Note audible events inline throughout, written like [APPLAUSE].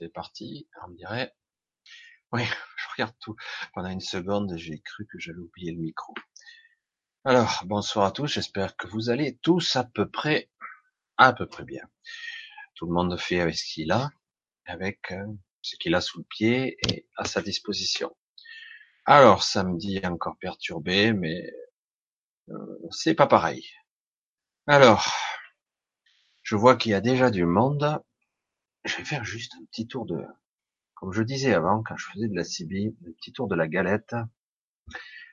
C'est parti, on me dirait. Oui, [LAUGHS] je regarde tout. Pendant une seconde, j'ai cru que j'avais oublié le micro. Alors, bonsoir à tous, j'espère que vous allez tous à peu près, à peu près bien. Tout le monde fait avec ce qu'il a, avec euh, ce qu'il a sous le pied et à sa disposition. Alors, samedi encore perturbé, mais euh, c'est pas pareil. Alors, je vois qu'il y a déjà du monde. Je vais faire juste un petit tour de, comme je disais avant, quand je faisais de la CB, un petit tour de la galette.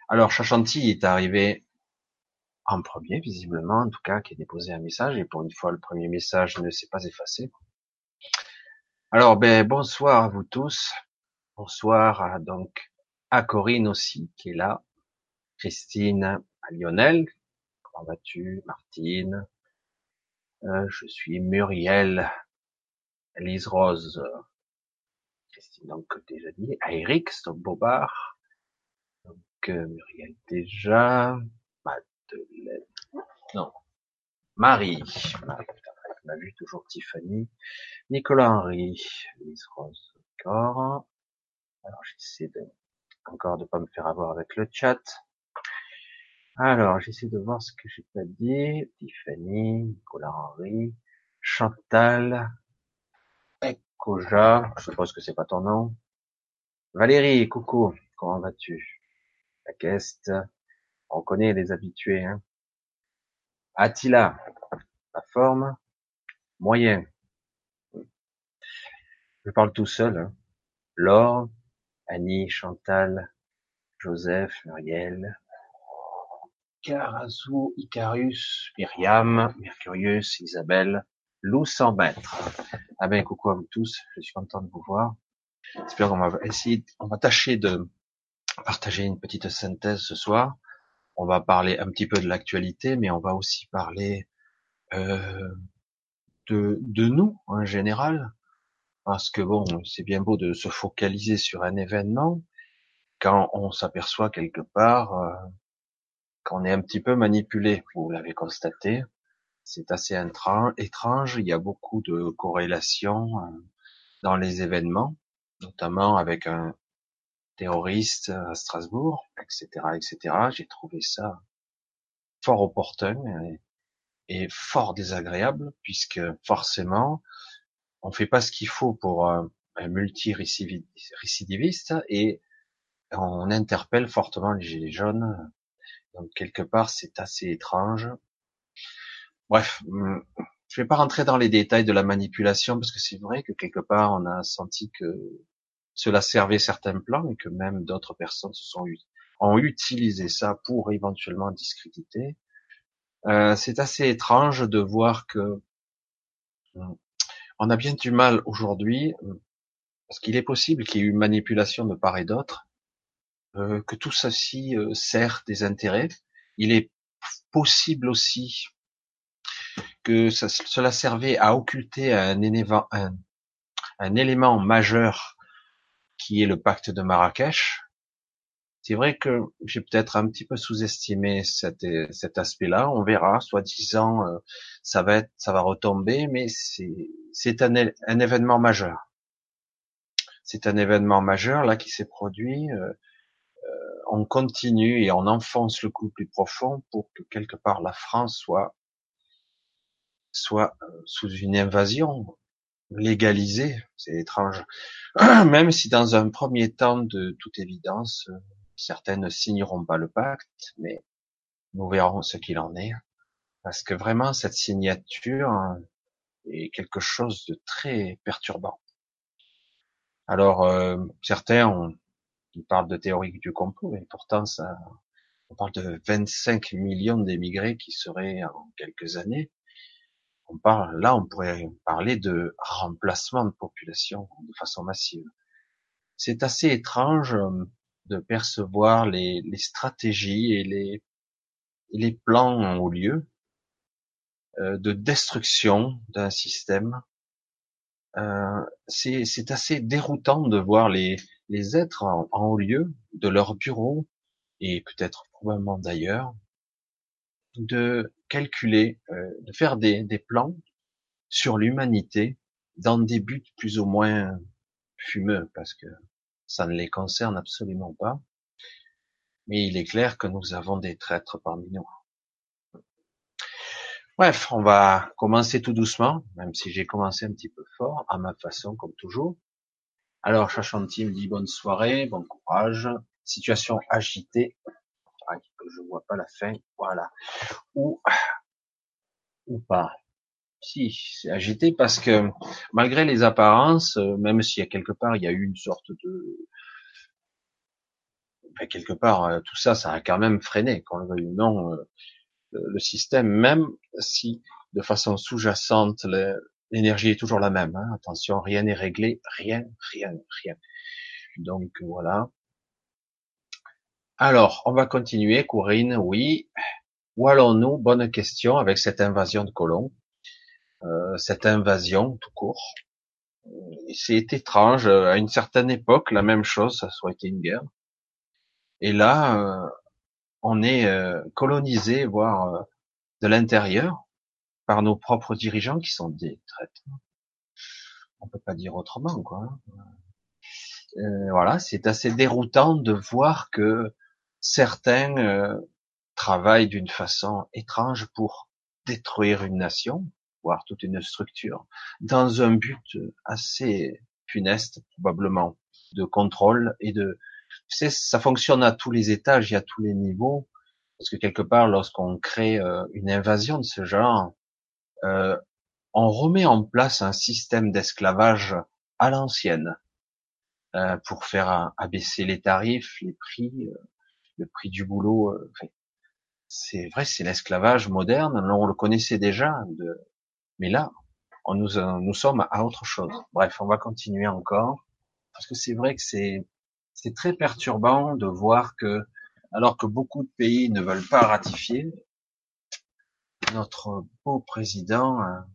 Alors, Chachanti est arrivé en premier, visiblement, en tout cas, qui a déposé un message, et pour une fois, le premier message ne s'est pas effacé. Alors, ben, bonsoir à vous tous. Bonsoir à, donc, à Corinne aussi, qui est là. Christine, à Lionel. Comment vas-tu? Martine? Euh, je suis Muriel. Lise Rose. Christine, donc, déjà dit. À Eric, Stop Bobard. Donc, euh, Muriel déjà. Madeleine. Non. Marie. Marie, on a vu toujours Tiffany. Nicolas Henry. Lise Rose. Encore. Alors, j'essaie encore de pas me faire avoir avec le chat. Alors, j'essaie de voir ce que j'ai pas dit. Tiffany, Nicolas Henry, Chantal, Ekoja, je suppose que c'est pas ton nom. Valérie, coucou, comment vas-tu? La guest, on connaît les habitués, hein. Attila, la forme, moyen. Je parle tout seul, hein. Laure, Annie, Chantal, Joseph, Muriel, Carazu, Icarus, Myriam, Mercurius, Isabelle, Lou 100 mètres. Ah ben, coucou à vous tous, je suis content de vous voir. J'espère qu'on va essayer, on va tâcher de partager une petite synthèse ce soir. On va parler un petit peu de l'actualité, mais on va aussi parler euh, de, de nous en général, parce que bon, c'est bien beau de se focaliser sur un événement quand on s'aperçoit quelque part euh, qu'on est un petit peu manipulé. Vous l'avez constaté, c'est assez étrange. Il y a beaucoup de corrélations euh, dans les événements, notamment avec un terroriste à Strasbourg, etc., etc. J'ai trouvé ça fort opportun et, fort désagréable puisque forcément on fait pas ce qu'il faut pour un, un multi-récidiviste et on interpelle fortement les gilets jaunes. Donc quelque part, c'est assez étrange. Bref, hum, je vais pas rentrer dans les détails de la manipulation parce que c'est vrai que quelque part, on a senti que cela servait certains plans et que même d'autres personnes se sont ont utilisé ça pour éventuellement discréditer. Euh, c'est assez étrange de voir que hum, on a bien du mal aujourd'hui, euh, parce qu'il est possible qu'il y ait eu manipulation de part et d'autre, euh, que tout ceci euh, sert des intérêts. Il est possible aussi que ça, cela servait à occulter un, élément, majeur qui est le pacte de Marrakech. C'est vrai que j'ai peut-être un petit peu sous-estimé cet, cet aspect-là. On verra, soi-disant, ça va être, ça va retomber, mais c'est c'est un, un, événement majeur. C'est un événement majeur là qui s'est produit. Euh, euh, on continue et on enfonce le coup plus profond pour que quelque part la France soit soit euh, sous une invasion légalisée. C'est étrange. [CLEARS THROAT] Même si dans un premier temps, de toute évidence, certaines ne signeront pas le pacte, mais nous verrons ce qu'il en est. Parce que vraiment, cette signature, est quelque chose de très perturbant. Alors, euh, certains on, ils parlent de théorie du complot, mais pourtant, ça, on parle de 25 millions d'émigrés qui seraient en quelques années. On parle, là, on pourrait parler de remplacement de population de façon massive. C'est assez étrange euh, de percevoir les, les stratégies et les, les plans au lieu euh, de destruction d'un système. Euh, c'est assez déroutant de voir les, les êtres en, haut lieu de leur bureau et peut-être probablement d'ailleurs de calculer, euh, de faire des, des plans sur l'humanité dans des buts plus ou moins fumeux parce que ça ne les concerne absolument pas. Mais il est clair que nous avons des traîtres parmi nous. Bref, on va commencer tout doucement, même si j'ai commencé un petit peu fort, à ma façon, comme toujours. Alors, Chachanti me dit bonne soirée, bon courage, situation agitée. Ah, je vois pas la fin, voilà. Ou, ou pas. Si, c'est agité parce que malgré les apparences, euh, même s'il y a quelque part il y a eu une sorte de, enfin, quelque part euh, tout ça, ça a quand même freiné, qu'on le veuille ou non, euh, le système, même si de façon sous-jacente l'énergie est toujours la même. Hein. Attention, rien n'est réglé, rien, rien, rien. Donc voilà. Alors, on va continuer, Corinne, oui. Où allons-nous? Bonne question avec cette invasion de colons. Euh, cette invasion tout court. C'est étrange. À une certaine époque, la même chose, ça été une guerre. Et là, euh, on est euh, colonisé, voire de l'intérieur, par nos propres dirigeants qui sont des traîtres. On peut pas dire autrement, quoi. voilà, c'est assez déroutant de voir que certains travaillent d'une façon étrange pour détruire une nation, voire toute une structure, dans un but assez funeste, probablement, de contrôle et de, ça fonctionne à tous les étages et à tous les niveaux, parce que quelque part, lorsqu'on crée euh, une invasion de ce genre, euh, on remet en place un système d'esclavage à l'ancienne euh, pour faire abaisser les tarifs, les prix, le prix du boulot. c'est vrai, c'est l'esclavage moderne. On le connaissait déjà de, mais là, on nous, nous sommes à autre chose. Bref, on va continuer encore, parce que c'est vrai que c'est c'est très perturbant de voir que, alors que beaucoup de pays ne veulent pas ratifier, notre beau président, hein,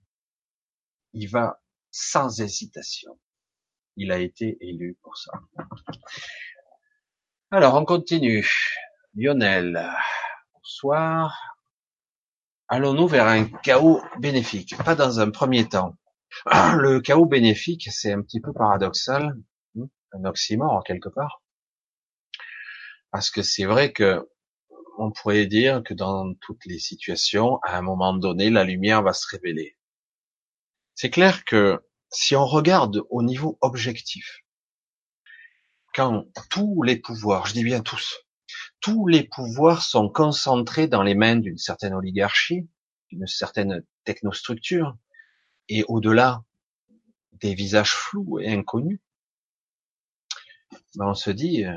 il va sans hésitation. Il a été élu pour ça. Alors, on continue. Lionel, bonsoir allons-nous vers un chaos bénéfique? Pas dans un premier temps. [CLEARS THROAT] Le chaos bénéfique, c'est un petit peu paradoxal, hein, un oxymore quelque part, parce que c'est vrai que on pourrait dire que dans toutes les situations, à un moment donné, la lumière va se révéler. C'est clair que si on regarde au niveau objectif, quand tous les pouvoirs, je dis bien tous, tous les pouvoirs sont concentrés dans les mains d'une certaine oligarchie, d'une certaine technostructure, et au-delà des visages flous et inconnus, ben on se dit, euh,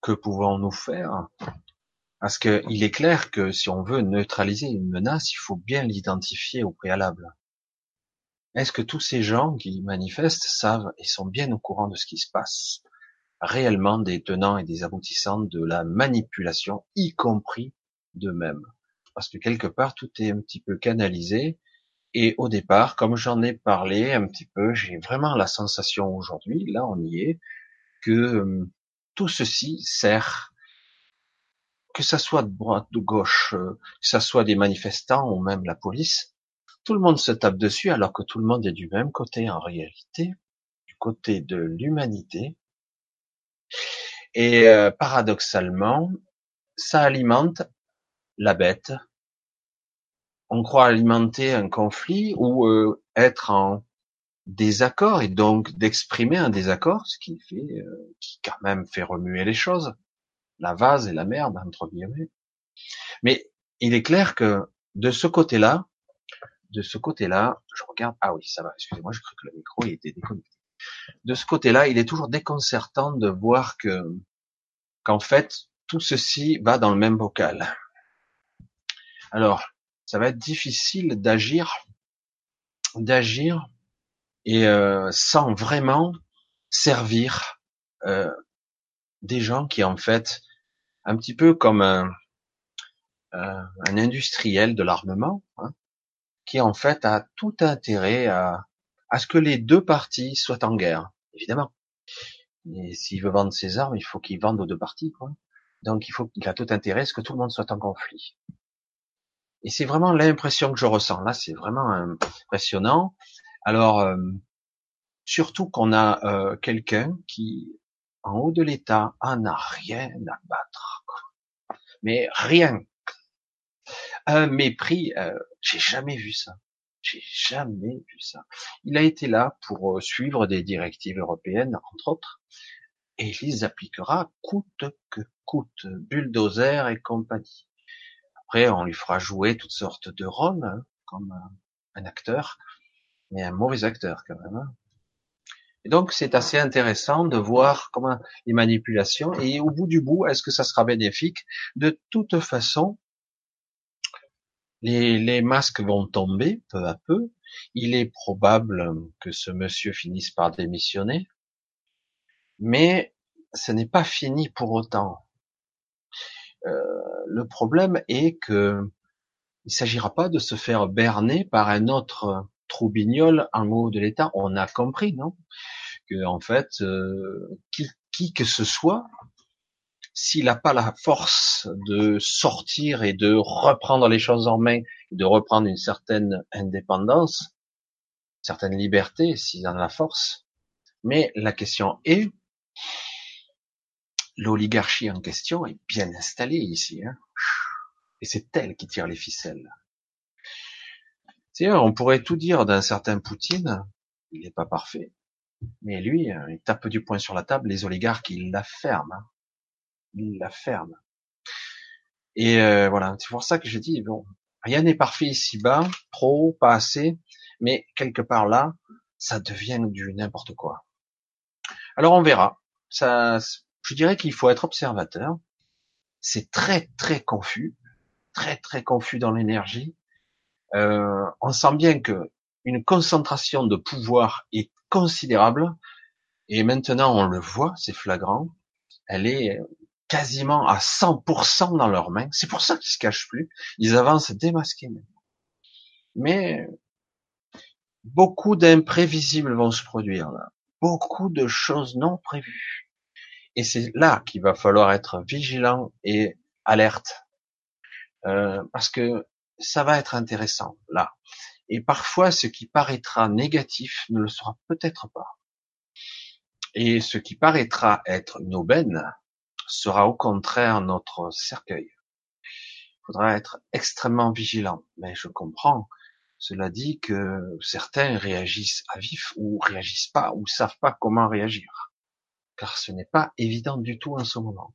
que pouvons-nous faire Parce qu'il est clair que si on veut neutraliser une menace, il faut bien l'identifier au préalable. Est-ce que tous ces gens qui manifestent savent et sont bien au courant de ce qui se passe? Réellement des tenants et des aboutissants de la manipulation, y compris d'eux-mêmes. Parce que quelque part, tout est un petit peu canalisé. Et au départ, comme j'en ai parlé un petit peu, j'ai vraiment la sensation aujourd'hui, là on y est, que euh, tout ceci sert, que ça soit de droite, de gauche, euh, que ça soit des manifestants ou même la police, tout le monde se tape dessus alors que tout le monde est du même côté en réalité, du côté de l'humanité, et euh, paradoxalement, ça alimente la bête. On croit alimenter un conflit ou euh, être en désaccord et donc d'exprimer un désaccord, ce qui fait, euh, qui quand même fait remuer les choses. La vase et la merde, entre guillemets. Mais il est clair que de ce côté-là, de ce côté-là, je regarde, ah oui, ça va, excusez-moi, je crois que le micro était déconnecté de ce côté-là, il est toujours déconcertant de voir que qu'en fait tout ceci va dans le même bocal. Alors, ça va être difficile d'agir, d'agir et euh, sans vraiment servir euh, des gens qui en fait un petit peu comme un, un industriel de l'armement, hein, qui en fait a tout intérêt à à ce que les deux parties soient en guerre, évidemment. Et s'il veut vendre ses armes, il faut qu'il vende aux deux parties, quoi. Donc il faut qu'il a tout intérêt à ce que tout le monde soit en conflit. Et c'est vraiment l'impression que je ressens. Là, c'est vraiment impressionnant. Alors, euh, Surtout qu'on a euh, quelqu'un qui, en haut de l'État, en a rien à battre. Mais rien. Un mépris, euh, j'ai jamais vu ça. J'ai jamais vu ça. Il a été là pour euh, suivre des directives européennes, entre autres, et il les appliquera coûte que coûte, bulldozer et compagnie. Après, on lui fera jouer toutes sortes de rôles, hein, comme un acteur, mais un mauvais acteur quand même. Hein. Et donc, c'est assez intéressant de voir comment les manipulations, et au bout du bout, est-ce que ça sera bénéfique? De toute façon, les, masques vont tomber peu à peu. Il est probable que ce monsieur finisse par démissionner, mais ce n'est pas fini pour autant. Euh, le problème est que il s'agira pas de se faire berner par un autre troubignol en haut de l'État. On a compris, non? Que en fait, euh, qui que ce soit, s'il n'a pas la force de sortir et de reprendre les choses en main, de reprendre une certaine indépendance, certaine liberté, s'il en a la force. Mais la question est, l'oligarchie en question est bien installée ici, hein et c'est elle qui tire les ficelles. on pourrait tout dire d'un certain Poutine, il n'est pas parfait, mais lui, euh, il tape du poing sur la table, les oligarques, il la ferme, hein. La ferme. Et euh, voilà, c'est pour ça que je dis, bon, rien n'est parfait ici-bas, trop, pas assez, mais quelque part là, ça devient du n'importe quoi. Alors on verra. Ça, je dirais qu'il faut être observateur. C'est très très confus, très très confus dans l'énergie. Euh, on sent bien que une concentration de pouvoir est considérable. Et maintenant, on le voit, c'est flagrant. Elle est quasiment à 100% dans leurs mains. C'est pour ça qu'ils se cachent plus. Ils avancent démasqués. Mais beaucoup d'imprévisibles vont se produire là. Beaucoup de choses non prévues. Et c'est là qu'il va falloir être vigilant et alerte, euh, parce que ça va être intéressant là. Et parfois, ce qui paraîtra négatif ne le sera peut-être pas. Et ce qui paraîtra être une aubaine sera au contraire notre cercueil. Il faudra être extrêmement vigilant. Mais je comprends. Cela dit que certains réagissent à vif ou réagissent pas ou savent pas comment réagir car ce n'est pas évident du tout en ce moment.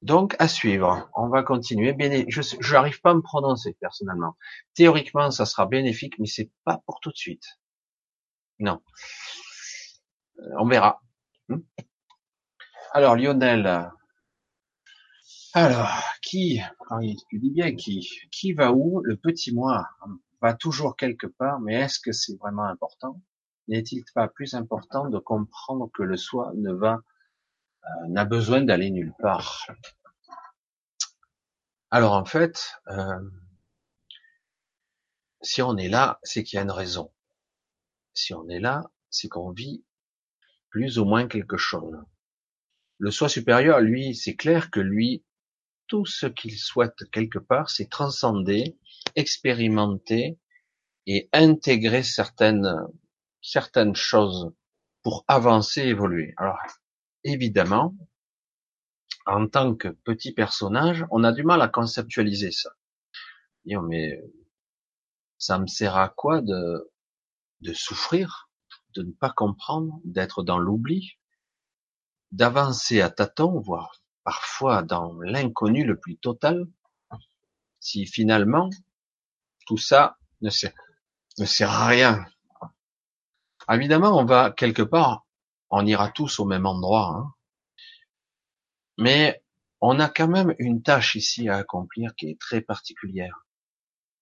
Donc, à suivre. On va continuer. je n'arrive pas à me prononcer personnellement. Théoriquement, ça sera bénéfique, mais c'est pas pour tout de suite. Non. Euh, on verra. Alors, Lionel. Alors, qui, tu dis bien qui, qui va où? Le petit moi va toujours quelque part, mais est-ce que c'est vraiment important? N'est-il pas plus important de comprendre que le soi ne va, euh, n'a besoin d'aller nulle part? Alors en fait, euh, si on est là, c'est qu'il y a une raison. Si on est là, c'est qu'on vit plus ou moins quelque chose. Le soi supérieur, lui, c'est clair que lui, tout ce qu'il souhaite quelque part, c'est transcender, expérimenter et intégrer certaines certaines choses pour avancer, évoluer. Alors, évidemment, en tant que petit personnage, on a du mal à conceptualiser ça. mais ça me sert à quoi de, de souffrir, de ne pas comprendre, d'être dans l'oubli, d'avancer à tâtons, voire parfois dans l'inconnu le plus total, si finalement tout ça ne sert, à rien, Évidemment, on va quelque part, on ira tous au même endroit, hein. mais on a quand même une tâche ici à accomplir qui est très particulière.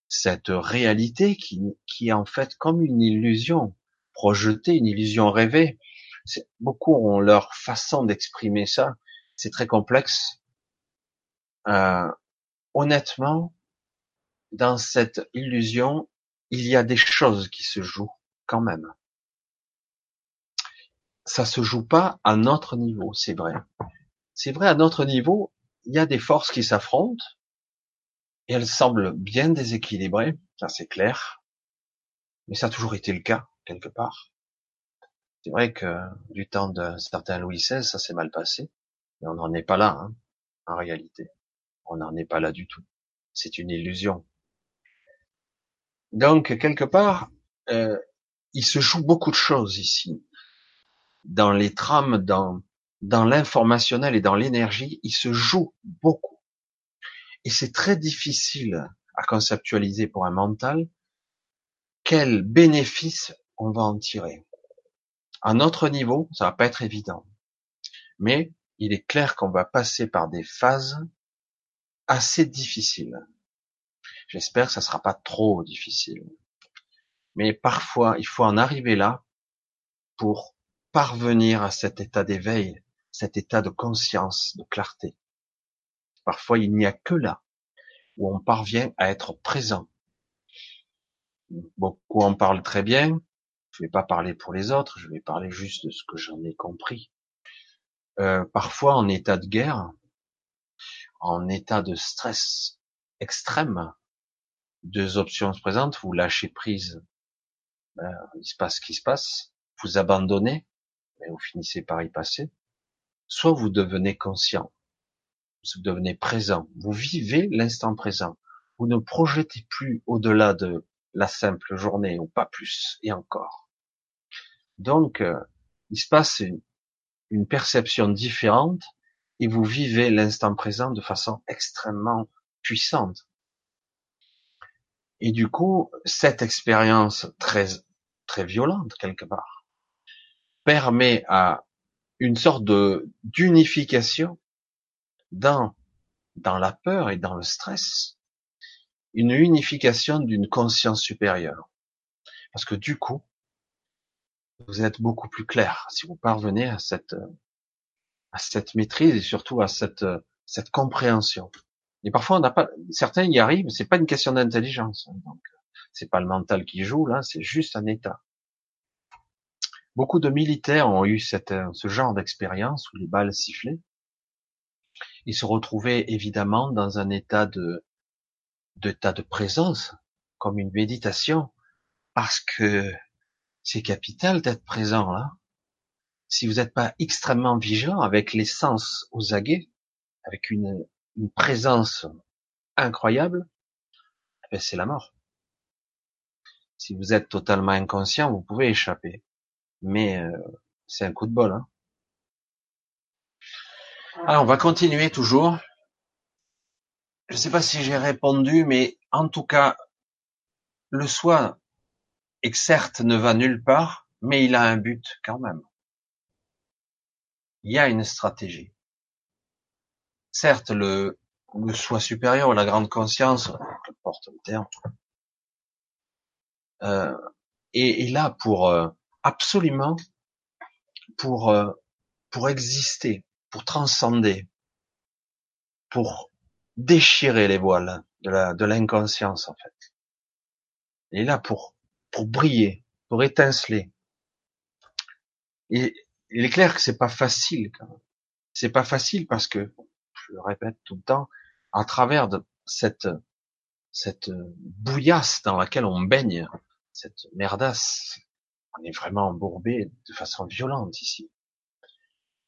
Cette réalité qui est en fait comme une illusion projetée, une illusion rêvée. Beaucoup ont leur façon d'exprimer ça. C'est très complexe. Euh, honnêtement, dans cette illusion, il y a des choses qui se jouent quand même ça se joue pas à notre niveau, c'est vrai. C'est vrai, à notre niveau, il y a des forces qui s'affrontent, et elles semblent bien déséquilibrées, ça c'est clair, mais ça a toujours été le cas, quelque part. C'est vrai que du temps d'un certain Louis XVI, ça s'est mal passé, mais on n'en est pas là, hein, en réalité. On n'en est pas là du tout. C'est une illusion. Donc, quelque part, euh, il se joue beaucoup de choses ici. Dans les trames, dans, dans l'informationnel et dans l'énergie, il se joue beaucoup. Et c'est très difficile à conceptualiser pour un mental quel bénéfice on va en tirer. À notre niveau, ça va pas être évident. Mais il est clair qu'on va passer par des phases assez difficiles. J'espère que ça sera pas trop difficile. Mais parfois, il faut en arriver là pour parvenir à cet état d'éveil, cet état de conscience, de clarté. Parfois, il n'y a que là où on parvient à être présent. Beaucoup en parlent très bien. Je vais pas parler pour les autres, je vais parler juste de ce que j'en ai compris. Euh, parfois en état de guerre, en état de stress extrême, deux options se présentent, vous lâchez prise, ben, il se passe ce qui se passe, vous abandonnez, mais vous finissez par y passer, soit vous devenez conscient, vous devenez présent, vous vivez l'instant présent, vous ne projetez plus au-delà de la simple journée, ou pas plus, et encore. Donc, euh, il se passe une perception différente, et vous vivez l'instant présent de façon extrêmement puissante. Et du coup, cette expérience très, très violente quelque part permet à une sorte de d'unification dans dans la peur et dans le stress, une unification d'une conscience supérieure. Parce que du coup, vous êtes beaucoup plus clair si vous parvenez à cette à cette maîtrise et surtout à cette cette compréhension. Et parfois, on n'a pas, certains y arrivent, c'est pas une question d'intelligence. Hein, donc, c'est pas le mental qui joue là, c'est juste un état. Beaucoup de militaires ont eu cette, ce genre d'expérience où les balles sifflaient. Ils se retrouvaient évidemment dans un état de, d'état de présence, comme une méditation, parce que c'est capital d'être présent là. Si vous n'êtes pas extrêmement vigilant avec les sens aux aguets, avec une, une présence incroyable, eh ben, c'est la mort. Si vous êtes totalement inconscient, vous pouvez échapper. Mais euh, c'est un coup de bol. Hein. Alors, on va continuer toujours. Je ne sais pas si j'ai répondu, mais en tout cas, le soi, est certes, ne va nulle part, mais il a un but quand même. Il y a une stratégie certes le, le soi supérieur, la grande conscience, porte le terme, euh, est, là pour euh, absolument pour euh, pour exister, pour transcender, pour déchirer les voiles de la de l'inconscience en fait. Il est là pour pour briller, pour étinceler. Et il est clair que c'est pas facile. C'est pas facile parce que je le répète tout le temps, à travers de cette, cette bouillasse dans laquelle on baigne, cette merdasse, on est vraiment embourbé de façon violente ici.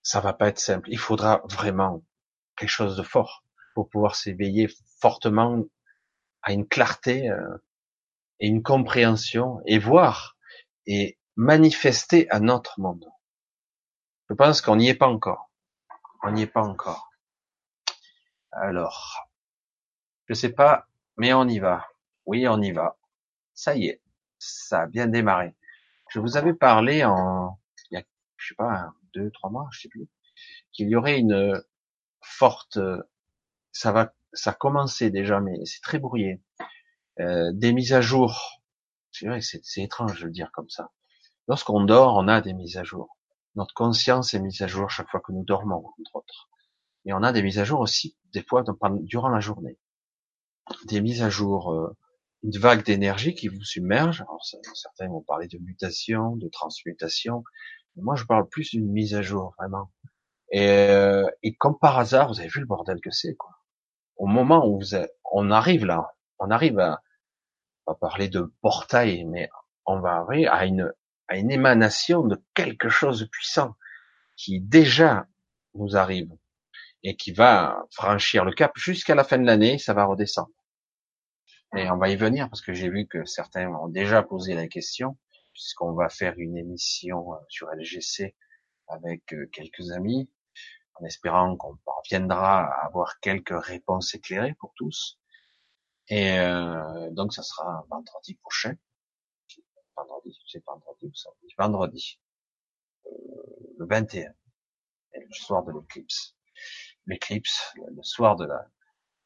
Ça va pas être simple. Il faudra vraiment quelque chose de fort pour pouvoir s'éveiller fortement à une clarté euh, et une compréhension et voir et manifester à notre monde. Je pense qu'on n'y est pas encore. On n'y est pas encore. Alors, je sais pas, mais on y va. Oui, on y va. Ça y est, ça a bien démarré. Je vous avais parlé en, il y a, je sais pas, deux, trois mois, je sais plus, qu'il y aurait une forte, ça va, ça a commencé déjà, mais c'est très brouillé. Euh, des mises à jour. C'est vrai, c'est étrange de le dire comme ça. Lorsqu'on dort, on a des mises à jour. Notre conscience est mise à jour chaque fois que nous dormons, entre autres. Et on a des mises à jour aussi, des fois, durant la journée. Des mises à jour, euh, une vague d'énergie qui vous submerge. Alors, certains vont parler de mutation, de transmutation. moi, je parle plus d'une mise à jour, vraiment. Et, euh, et, comme par hasard, vous avez vu le bordel que c'est, quoi. Au moment où vous on arrive là, on arrive à, on va parler de portail, mais on va arriver à une, émanation de quelque chose de puissant qui déjà nous arrive et qui va franchir le cap jusqu'à la fin de l'année, ça va redescendre. Et on va y venir parce que j'ai vu que certains ont déjà posé la question, puisqu'on va faire une émission euh, sur LGC avec euh, quelques amis, en espérant qu'on parviendra à avoir quelques réponses éclairées pour tous. Et euh, donc ça sera vendredi prochain. Vendredi, c'est vendredi ou samedi? Vendredi. Euh, le 21. Le soir de l'éclipse. L'éclipse, le soir de la,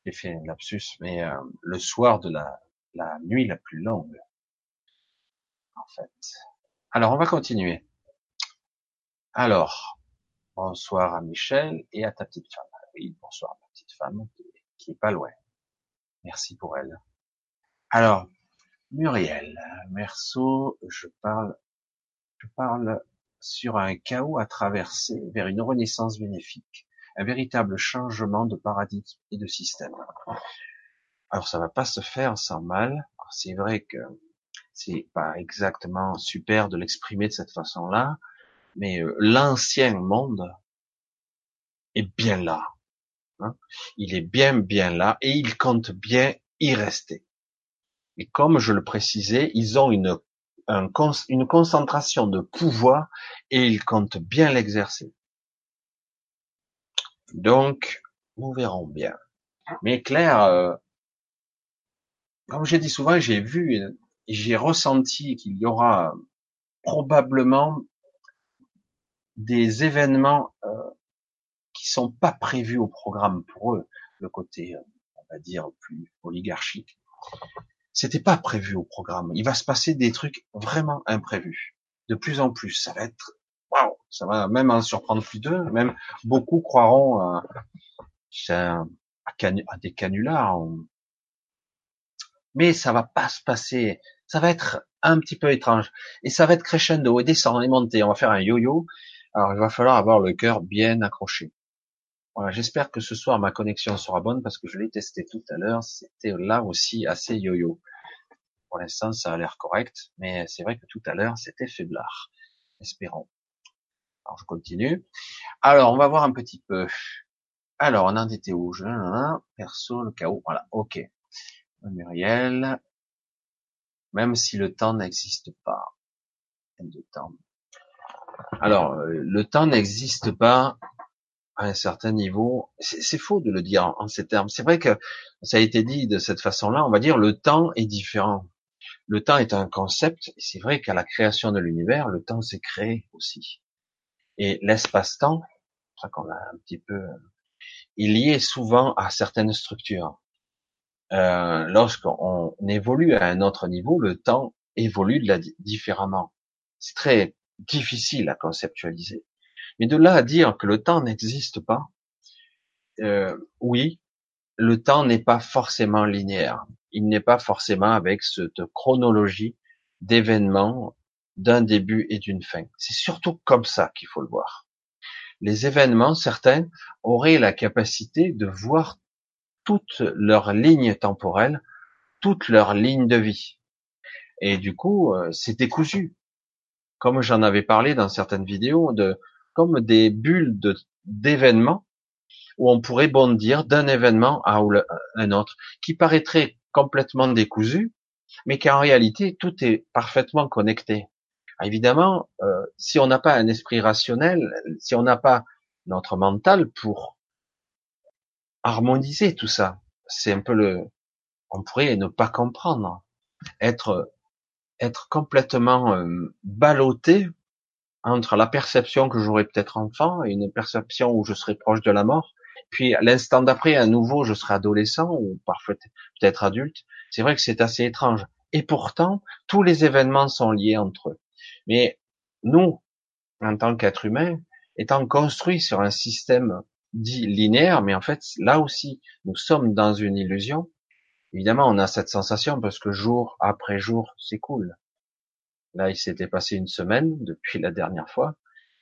j'ai fait un lapsus, mais euh, le soir de la, la nuit la plus longue. En fait. Alors on va continuer. Alors, bonsoir à Michel et à ta petite femme. Oui, bonsoir à ma petite femme qui est pas loin. Merci pour elle. Alors, Muriel, Merceau, je parle, je parle sur un chaos à traverser vers une renaissance bénéfique, un véritable changement de paradigme et de système. Alors ça va pas se faire sans mal. C'est vrai que c'est pas exactement super de l'exprimer de cette façon-là, mais euh, l'ancien monde est bien là. Hein. il est bien bien là et il compte bien y rester. Et comme je le précisais, ils ont une, une concentration de pouvoir et ils comptent bien l'exercer. Donc, nous verrons bien. Mais Claire, euh, comme j'ai dit souvent, j'ai vu, j'ai ressenti qu'il y aura probablement des événements euh, qui sont pas prévus au programme pour eux, le côté, euh, on va dire, plus oligarchique. C'était pas prévu au programme. Il va se passer des trucs vraiment imprévus. De plus en plus, ça va être, waouh, ça va même en surprendre plus d'eux. Même beaucoup croiront à, à, des canulars. Mais ça va pas se passer. Ça va être un petit peu étrange. Et ça va être crescendo et descendre et monter. On va faire un yo-yo. Alors il va falloir avoir le cœur bien accroché. Voilà, j'espère que ce soir ma connexion sera bonne parce que je l'ai testé tout à l'heure. C'était là aussi assez yo-yo. Pour l'instant, ça a l'air correct, mais c'est vrai que tout à l'heure, c'était faiblard. Espérons. Alors, je continue. Alors, on va voir un petit peu. Alors, on en était où? Je... Perso, le chaos. Voilà, ok. Muriel. Même si le temps n'existe pas. Alors, euh, le temps n'existe pas à un certain niveau, c'est faux de le dire en, ces termes. C'est vrai que ça a été dit de cette façon-là. On va dire le temps est différent. Le temps est un concept. C'est vrai qu'à la création de l'univers, le temps s'est créé aussi. Et l'espace-temps, ça qu'on a un petit peu, il y est souvent à certaines structures. Euh, Lorsqu'on évolue à un autre niveau, le temps évolue différemment. C'est très difficile à conceptualiser. Mais de là à dire que le temps n'existe pas, euh, oui, le temps n'est pas forcément linéaire. Il n'est pas forcément avec cette chronologie d'événements d'un début et d'une fin. C'est surtout comme ça qu'il faut le voir. Les événements, certains, auraient la capacité de voir toute leur ligne temporelle, toute leur ligne de vie. Et du coup, euh, c'est décousu. Comme j'en avais parlé dans certaines vidéos, de comme des bulles d'événements où on pourrait bondir d'un événement à un autre, qui paraîtrait complètement décousu, mais qu'en réalité tout est parfaitement connecté. Évidemment, euh, si on n'a pas un esprit rationnel, si on n'a pas notre mental pour harmoniser tout ça, c'est un peu le, on pourrait ne pas comprendre, être être complètement euh, ballotté entre la perception que j'aurais peut-être enfant et une perception où je serais proche de la mort, puis l'instant d'après, à nouveau, je serai adolescent ou parfois peut-être adulte. C'est vrai que c'est assez étrange. Et pourtant, tous les événements sont liés entre eux. Mais nous, en tant qu'être humain, étant construits sur un système dit linéaire, mais en fait, là aussi, nous sommes dans une illusion. Évidemment, on a cette sensation parce que jour après jour s'écoule. Là, il s'était passé une semaine depuis la dernière fois.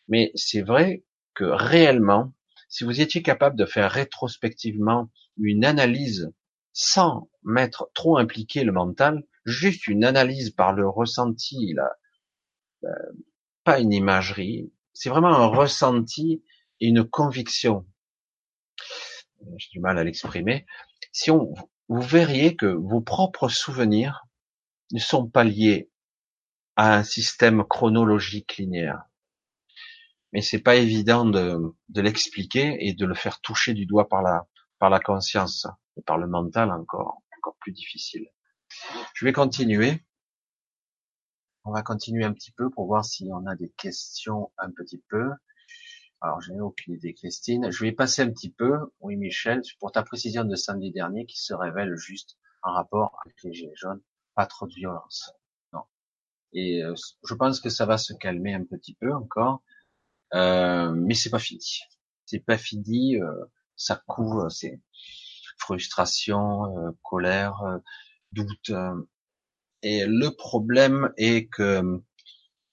Mais c'est vrai que réellement, si vous étiez capable de faire rétrospectivement une analyse sans mettre trop impliqué le mental, juste une analyse par le ressenti, la, euh, pas une imagerie, c'est vraiment un ressenti et une conviction. J'ai du mal à l'exprimer. Si on, vous verriez que vos propres souvenirs ne sont pas liés à un système chronologique linéaire. Mais c'est pas évident de, de l'expliquer et de le faire toucher du doigt par la, par la conscience et par le mental encore, encore plus difficile. Je vais continuer. On va continuer un petit peu pour voir si on a des questions un petit peu. Alors, je n'ai aucune idée, Christine. Je vais passer un petit peu. Oui, Michel, pour ta précision de samedi dernier qui se révèle juste en rapport avec les gilets jaunes. Pas trop de violence. Et euh, je pense que ça va se calmer un petit peu encore. Euh, mais c'est pas fini. C'est pas fini. Euh, ça couvre, c'est frustration, euh, colère, euh, doute. et le problème est que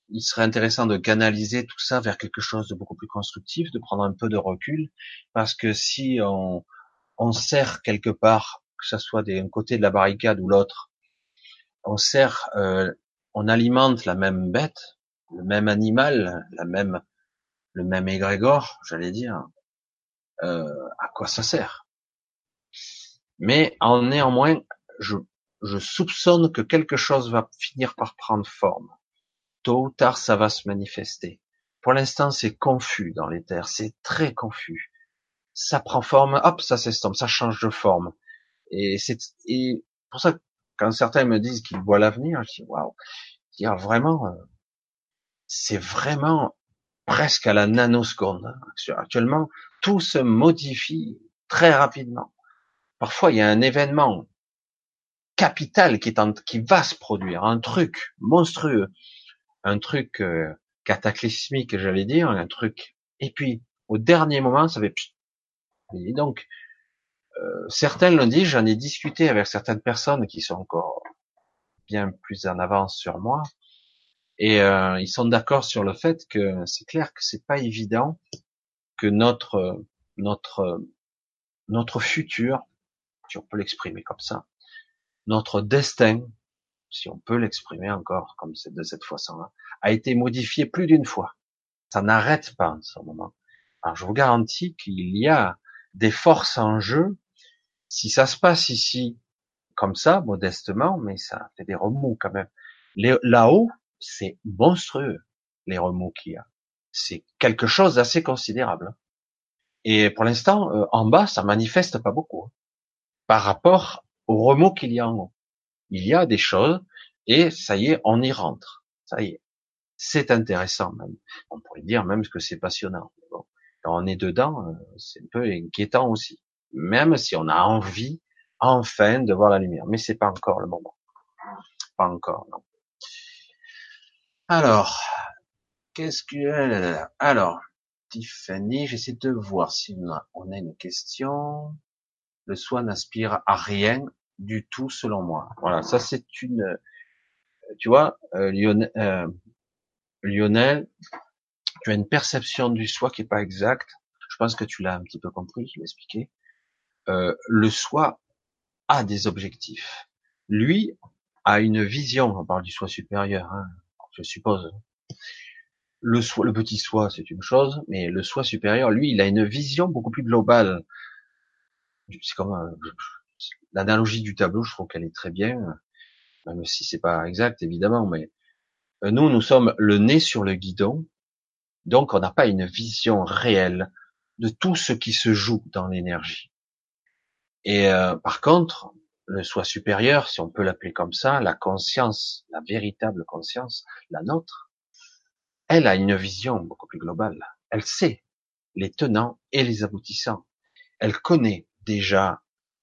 il serait intéressant de canaliser tout ça vers quelque chose de beaucoup plus constructif, de prendre un peu de recul, parce que si on, on sert quelque part, que ce soit d'un côté de la barricade ou l'autre, on sert, euh, on alimente la même bête, le même animal, la même, le même égrégore, j'allais dire. Euh, à quoi ça sert? Mais en néanmoins, je, je soupçonne que quelque chose va finir par prendre forme tôt ou tard, ça va se manifester. Pour l'instant, c'est confus dans les terres, c'est très confus. Ça prend forme, hop, ça s'estompe, ça change de forme. Et c'est pour ça quand certains me disent qu'ils voient l'avenir, je dis waouh, vraiment, euh, c'est vraiment presque à la nanoseconde. Hein. Actuellement, tout se modifie très rapidement. Parfois, il y a un événement capital qui, est en, qui va se produire, un truc monstrueux un truc euh, cataclysmique, j'allais dire, un truc. Et puis, au dernier moment, ça fait. Et donc, certains l'ont dit, j'en ai discuté avec certaines personnes qui sont encore bien plus en avance sur moi, et euh, ils sont d'accord sur le fait que c'est clair que c'est pas évident que notre notre notre futur, si on peut l'exprimer comme ça, notre destin, si on peut l'exprimer encore comme c'est de cette façon-là, a été modifié plus d'une fois. Ça n'arrête pas en ce moment. Alors je vous garantis qu'il y a des forces en jeu. Si ça se passe ici comme ça, modestement, mais ça fait des remous quand même. Là-haut, c'est monstrueux les remous qu'il y a. C'est quelque chose d'assez considérable. Et pour l'instant, euh, en bas, ça manifeste pas beaucoup hein, par rapport aux remous qu'il y a en haut il y a des choses, et ça y est, on y rentre. Ça y est. C'est intéressant même. On pourrait dire même que c'est passionnant. Quand on est dedans, euh, c'est un peu inquiétant aussi. Même si on a envie, enfin, de voir la lumière. Mais c'est pas encore le moment. Pas encore, non. Alors, qu'est-ce que... Alors, Tiffany, j'essaie de voir si on a une question. Le soi n'aspire à rien du tout selon moi. Voilà, ça c'est une, tu vois, euh, Lionel, euh, Lionel, tu as une perception du soi qui est pas exacte. Je pense que tu l'as un petit peu compris, je l'ai expliqué. Euh, le soi a des objectifs. Lui a une vision. On parle du soi supérieur, hein, je suppose. Le soi, le petit soi, c'est une chose, mais le soi supérieur, lui, il a une vision beaucoup plus globale. C'est comme, l'analogie du tableau, je trouve qu'elle est très bien, même si c'est pas exact évidemment, mais euh, nous, nous sommes le nez sur le guidon, donc on n'a pas une vision réelle de tout ce qui se joue dans l'énergie. Et euh, par contre, le soi supérieur, si on peut l'appeler comme ça, la conscience, la véritable conscience, la nôtre, elle a une vision beaucoup plus globale. Elle sait les tenants et les aboutissants. Elle connaît déjà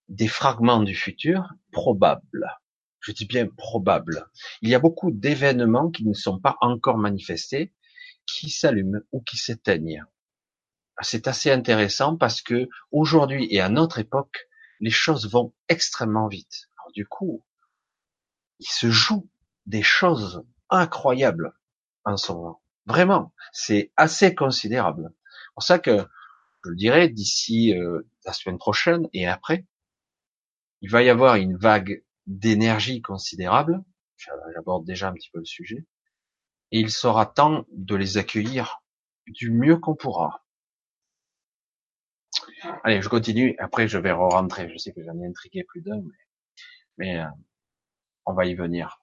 des fragments du futur probables. Je dis bien probables. Il y a beaucoup d'événements qui ne sont pas encore manifestés, qui s'allument ou qui s'éteignent. C'est assez intéressant parce que aujourd'hui et à notre époque, les choses vont extrêmement vite. Alors, du coup, il se joue des choses incroyables en ce moment. Vraiment, c'est assez considérable. C'est pour ça que je le dirais d'ici euh, la semaine prochaine et après, il va y avoir une vague d'énergie considérable. J'aborde déjà un petit peu le sujet. Il sera temps de les accueillir du mieux qu'on pourra. Allez, je continue. Après, je vais re-rentrer. Je sais que j'en ai intrigué plus d'un, mais, euh, on va y venir.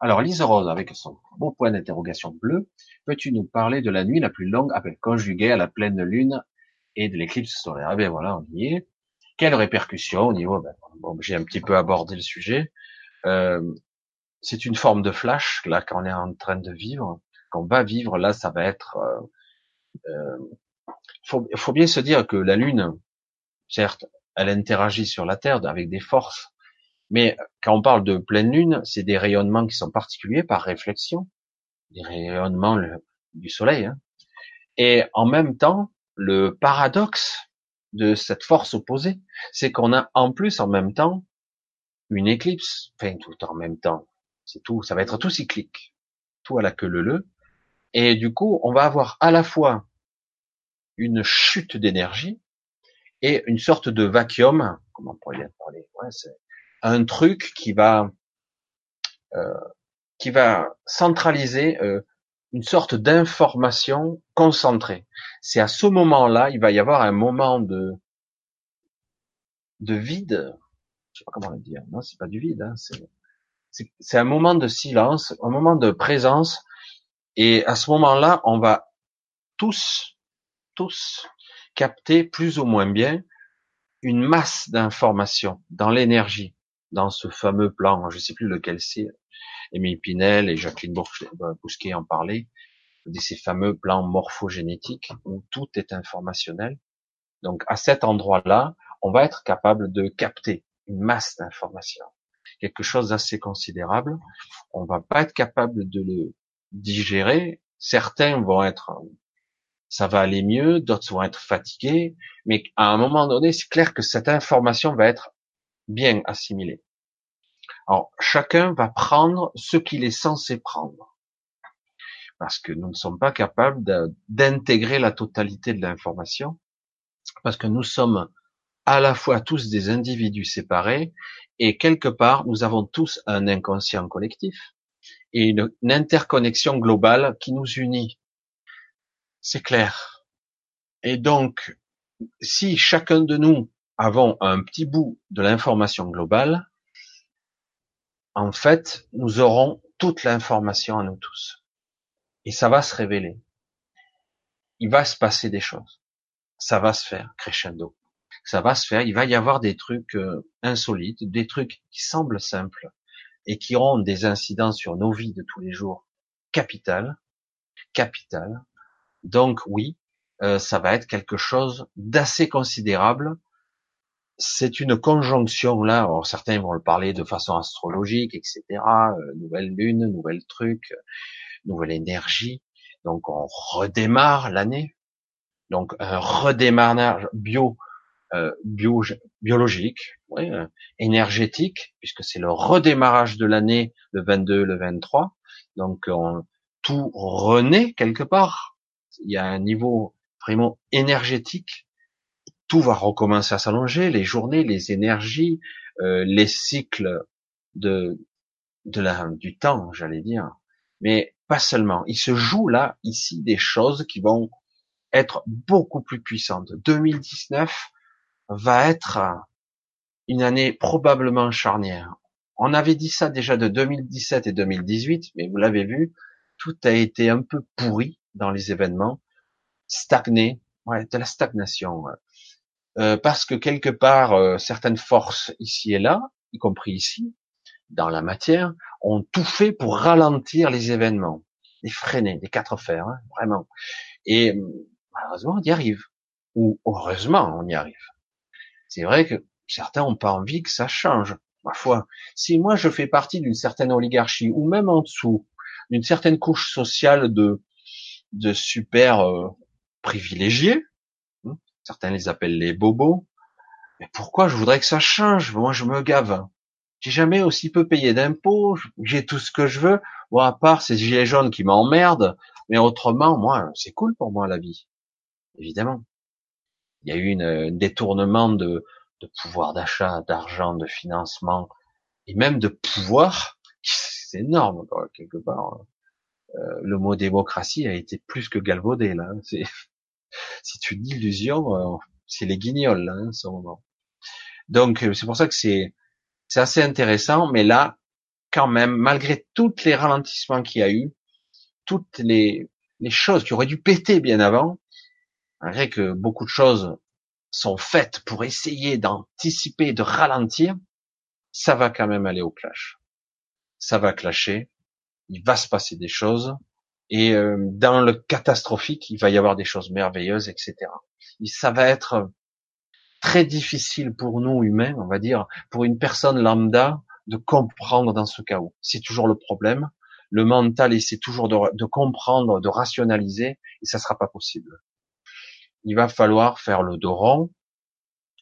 Alors, Lise Rose, avec son beau point d'interrogation bleu, peux-tu nous parler de la nuit la plus longue, avec conjuguée à la pleine lune et de l'éclipse solaire? Eh bien voilà, on y est. Quelles répercussions au niveau ben, bon, J'ai un petit peu abordé le sujet. Euh, c'est une forme de flash là qu'on est en train de vivre, qu'on va vivre. Là, ça va être. Euh, euh, faut, faut bien se dire que la lune, certes, elle interagit sur la Terre avec des forces, mais quand on parle de pleine lune, c'est des rayonnements qui sont particuliers par réflexion, des rayonnements du Soleil. Hein. Et en même temps, le paradoxe de cette force opposée, c'est qu'on a en plus en même temps une éclipse, enfin tout en même temps, c'est tout, ça va être tout cyclique, tout à la queue le et du coup on va avoir à la fois une chute d'énergie et une sorte de vacuum, comment on pourrait parler, ouais, c'est un truc qui va euh, qui va centraliser euh, une sorte d'information concentrée. C'est à ce moment-là, il va y avoir un moment de de vide. Je sais pas comment le dire. Non, c'est pas du vide. Hein, c'est un moment de silence, un moment de présence. Et à ce moment-là, on va tous tous capter plus ou moins bien une masse d'informations dans l'énergie dans ce fameux plan, je ne sais plus lequel c'est, Émile Pinel et Jacqueline euh, Bousquet en parlaient, de ces fameux plans morphogénétiques où tout est informationnel. Donc à cet endroit-là, on va être capable de capter une masse d'informations, quelque chose d'assez considérable. On va pas être capable de le digérer. Certains vont être, ça va aller mieux, d'autres vont être fatigués, mais à un moment donné, c'est clair que cette information va être bien assimilé. Alors, chacun va prendre ce qu'il est censé prendre. Parce que nous ne sommes pas capables d'intégrer la totalité de l'information. Parce que nous sommes à la fois tous des individus séparés et quelque part, nous avons tous un inconscient collectif et une, une interconnexion globale qui nous unit. C'est clair. Et donc, si chacun de nous avons un petit bout de l'information globale, en fait, nous aurons toute l'information à nous tous. Et ça va se révéler. Il va se passer des choses. Ça va se faire, crescendo. Ça va se faire. Il va y avoir des trucs euh, insolites, des trucs qui semblent simples et qui auront des incidents sur nos vies de tous les jours capital, capital. Donc oui, euh, ça va être quelque chose d'assez considérable c'est une conjonction là. Alors, certains vont le parler de façon astrologique, etc. Euh, nouvelle lune, nouvelle truc, nouvelle énergie. Donc on redémarre l'année. Donc un redémarrage bio, euh, bio biologique, euh, énergétique, puisque c'est le redémarrage de l'année, le 22, le 23. Donc on, tout renaît quelque part. Il y a un niveau vraiment énergétique tout va recommencer à s'allonger, les journées, les énergies, euh, les cycles de, de la, du temps, j'allais dire. Mais pas seulement. Il se joue là, ici, des choses qui vont être beaucoup plus puissantes. 2019 va être une année probablement charnière. On avait dit ça déjà de 2017 et 2018, mais vous l'avez vu, tout a été un peu pourri dans les événements, stagné, ouais, de la stagnation. Euh, parce que quelque part, euh, certaines forces ici et là, y compris ici, dans la matière, ont tout fait pour ralentir les événements, les freiner, les quatre fers, hein, vraiment. Et malheureusement, on y arrive. Ou heureusement, on y arrive. C'est vrai que certains n'ont pas envie que ça change. Ma foi, si moi je fais partie d'une certaine oligarchie, ou même en dessous, d'une certaine couche sociale de, de super euh, privilégiés, Certains les appellent les bobos. Mais pourquoi je voudrais que ça change? Moi, je me gave. J'ai jamais aussi peu payé d'impôts. J'ai tout ce que je veux. Bon, à part ces gilets jaunes qui m'emmerdent. Mais autrement, moi, c'est cool pour moi la vie. Évidemment. Il y a eu une, un détournement de, de pouvoir d'achat, d'argent, de financement et même de pouvoir. C'est énorme, quoi, quelque part. euh, le mot démocratie a été plus que galvaudé là. [LAUGHS] C'est une illusion, euh, c'est les guignols là, hein, ce moment. Donc euh, c'est pour ça que c'est c'est assez intéressant, mais là quand même, malgré tous les ralentissements qu'il y a eu, toutes les les choses qui auraient dû péter bien avant, malgré que beaucoup de choses sont faites pour essayer d'anticiper, de ralentir, ça va quand même aller au clash. Ça va clasher, il va se passer des choses, et euh, dans le catastrophique, il va y avoir des choses merveilleuses, etc. Et ça va être très difficile pour nous humains, on va dire, pour une personne lambda, de comprendre dans ce chaos. C'est toujours le problème. Le mental essaie toujours de, de comprendre, de rationaliser, et ça sera pas possible. Il va falloir faire le dos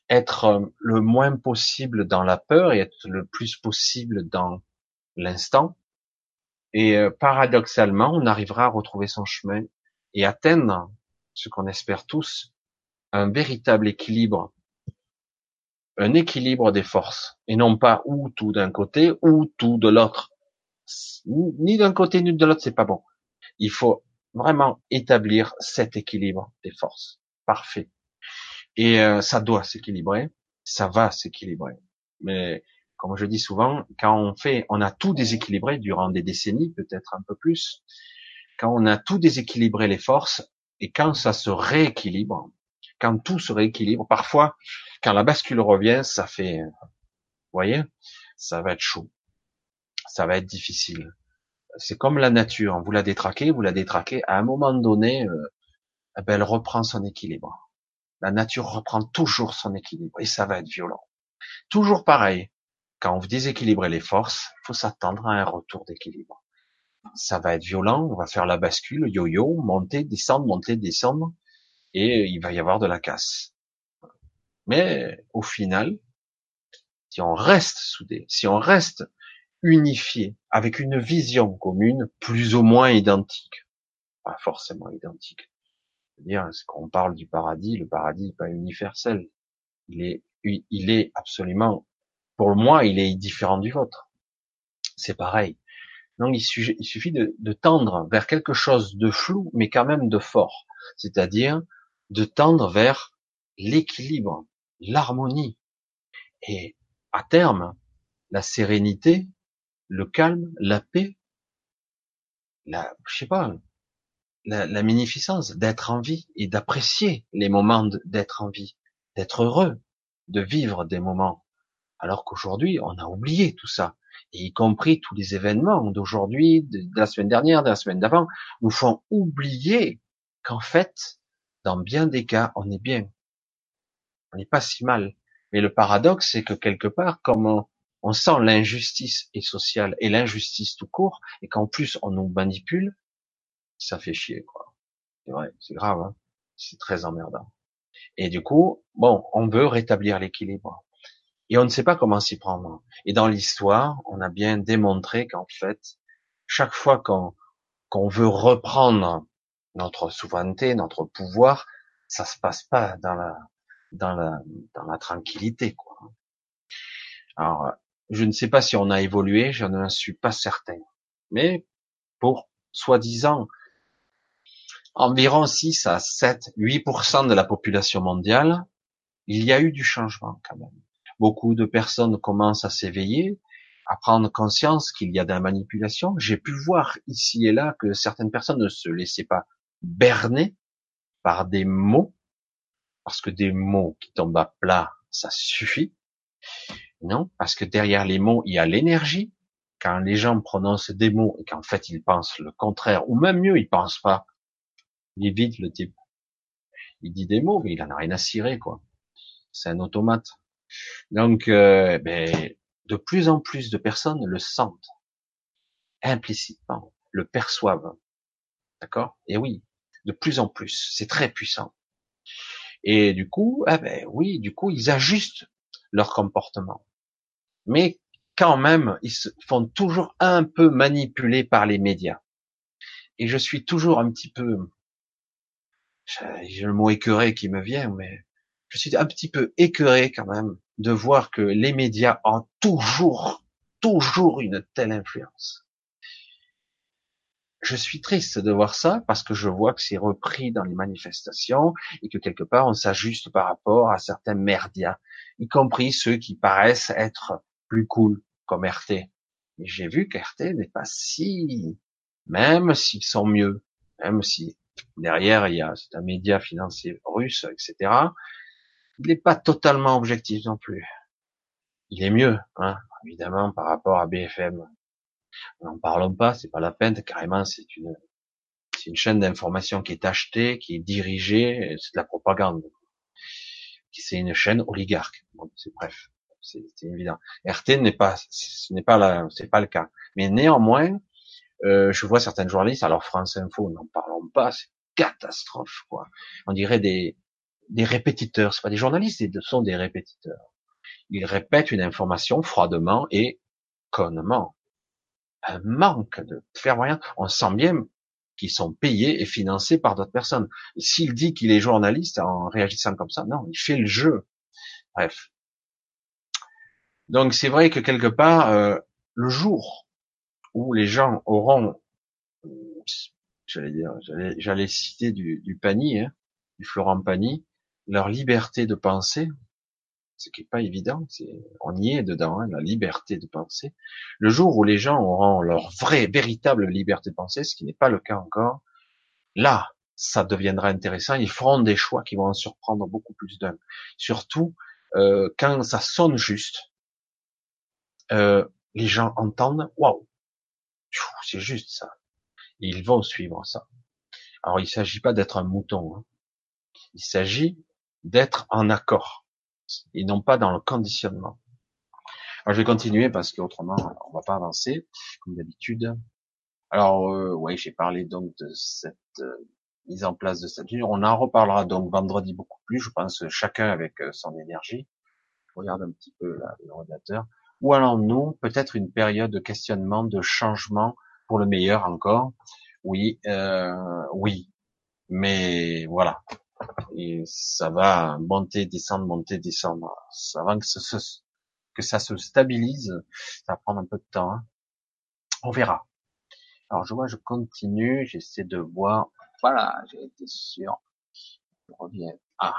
être euh, le moins possible dans la peur et être le plus possible dans l'instant, et euh, paradoxalement, on arrivera à retrouver son chemin et atteindre ce qu'on espère tous, un véritable équilibre, un équilibre des forces, et non pas ou tout d'un côté ou tout de l'autre. Ni d'un côté ni de l'autre, c'est pas bon. Il faut vraiment établir cet équilibre des forces. Parfait. Et euh, ça doit s'équilibrer, ça va s'équilibrer. Mais comme je dis souvent, quand on fait, on a tout déséquilibré durant des décennies, peut-être un peu plus, quand on a tout déséquilibré les forces, et quand ça se rééquilibre, quand tout se rééquilibre, parfois, quand la bascule revient, ça fait, vous voyez, ça va être chaud, ça va être difficile. C'est comme la nature, vous la détraquez, vous la détraquez, à un moment donné, euh, elle reprend son équilibre. La nature reprend toujours son équilibre, et ça va être violent. Toujours pareil. Quand vous déséquilibrez les forces, faut s'attendre à un retour d'équilibre. Ça va être violent, on va faire la bascule, yo-yo, monter, descendre, monter, descendre, et il va y avoir de la casse. Mais au final, si on reste soudé, si on reste unifié, avec une vision commune, plus ou moins identique, pas forcément identique. C'est-à-dire, qu'on parle du paradis, le paradis n'est pas universel. Il est, il est absolument pour moi, il est différent du vôtre. C'est pareil. Donc, il suffit, de, tendre vers quelque chose de flou, mais quand même de fort. C'est-à-dire de tendre vers l'équilibre, l'harmonie. Et à terme, la sérénité, le calme, la paix, la, je sais pas, la, la magnificence d'être en vie et d'apprécier les moments d'être en vie, d'être heureux, de vivre des moments alors qu'aujourd'hui, on a oublié tout ça. Et y compris tous les événements d'aujourd'hui, de, la semaine dernière, de la semaine d'avant, nous font oublier qu'en fait, dans bien des cas, on est bien. On n'est pas si mal. Mais le paradoxe, c'est que quelque part, comme on, sent l'injustice et sociale et l'injustice tout court, et qu'en plus on nous manipule, ça fait chier, quoi. C'est vrai, c'est grave, hein c'est très emmerdant. Et du coup, bon, on veut rétablir l'équilibre et on ne sait pas comment s'y prendre. Et dans l'histoire, on a bien démontré qu'en fait, chaque fois qu'on qu'on veut reprendre notre souveraineté, notre pouvoir, ça se passe pas dans la dans la dans la tranquillité quoi. Alors, je ne sais pas si on a évolué, je ne suis pas certain. Mais pour soi-disant environ 6 à 7, 8% de la population mondiale, il y a eu du changement quand même beaucoup de personnes commencent à s'éveiller, à prendre conscience qu'il y a de la manipulation. J'ai pu voir ici et là que certaines personnes ne se laissaient pas berner par des mots, parce que des mots qui tombent à plat, ça suffit. Non, parce que derrière les mots, il y a l'énergie. Quand les gens prononcent des mots et qu'en fait ils pensent le contraire, ou même mieux, ils pensent pas. Il est vide le type. Il dit des mots, mais il en a rien à cirer, quoi. C'est un automate. Donc, euh, ben, de plus en plus de personnes le sentent implicitement, le perçoivent. D'accord? Et oui, de plus en plus, c'est très puissant. Et du coup, ah ben oui, du coup, ils ajustent leur comportement. Mais quand même, ils se font toujours un peu manipuler par les médias. Et je suis toujours un petit peu, j'ai le mot écœuré qui me vient, mais je suis un petit peu écœuré quand même de voir que les médias ont toujours, toujours une telle influence. je suis triste de voir ça parce que je vois que c'est repris dans les manifestations et que quelque part on s'ajuste par rapport à certains merdias, y compris ceux qui paraissent être plus cool comme RT. J'ai vu qu'RT n'est pas si, même s'ils sont mieux, même si derrière il y a c'est un média financier russe, etc. Il n'est pas totalement objectif non plus. Il est mieux, hein, évidemment, par rapport à BFM. N'en parlons pas, c'est pas la peine, carrément, c'est une, c'est une chaîne d'information qui est achetée, qui est dirigée, c'est de la propagande. C'est une chaîne oligarque. c'est bref, c'est évident. RT n'est pas, ce n'est pas la, c'est pas le cas. Mais néanmoins, euh, je vois certains journalistes, alors France Info, n'en parlons pas, c'est catastrophe, quoi. On dirait des, des répétiteurs, c'est pas des journalistes, ce sont des répétiteurs. Ils répètent une information froidement et connement un manque de clairvoyance. On sent bien qu'ils sont payés et financés par d'autres personnes. S'il dit qu'il est journaliste en réagissant comme ça, non, il fait le jeu. Bref. Donc c'est vrai que quelque part, euh, le jour où les gens auront, j'allais dire, j'allais citer du, du hein, du Florent Pagny, leur liberté de penser, ce qui est pas évident, c'est, on y est dedans, hein, la liberté de penser. Le jour où les gens auront leur vraie, véritable liberté de penser, ce qui n'est pas le cas encore, là, ça deviendra intéressant. Ils feront des choix qui vont en surprendre beaucoup plus d'un. Surtout euh, quand ça sonne juste, euh, les gens entendent, waouh, c'est juste ça. Ils vont suivre ça. Alors il ne s'agit pas d'être un mouton. Hein. Il s'agit d'être en accord et non pas dans le conditionnement. Alors, je vais continuer parce qu'autrement, on va pas avancer, comme d'habitude. Alors, euh, oui, j'ai parlé donc de cette euh, mise en place de cette ligne. On en reparlera donc vendredi beaucoup plus, je pense, chacun avec euh, son énergie. Regarde un petit peu l'ordinateur. Ou allons-nous peut-être une période de questionnement, de changement pour le meilleur encore Oui, euh, oui. Mais voilà, et ça va monter, descendre, monter, descendre. Avant que, que ça se stabilise, ça va prendre un peu de temps. Hein. On verra. Alors je vois, je continue, j'essaie de voir. Voilà, j'ai été sûr. Je reviens. Ah.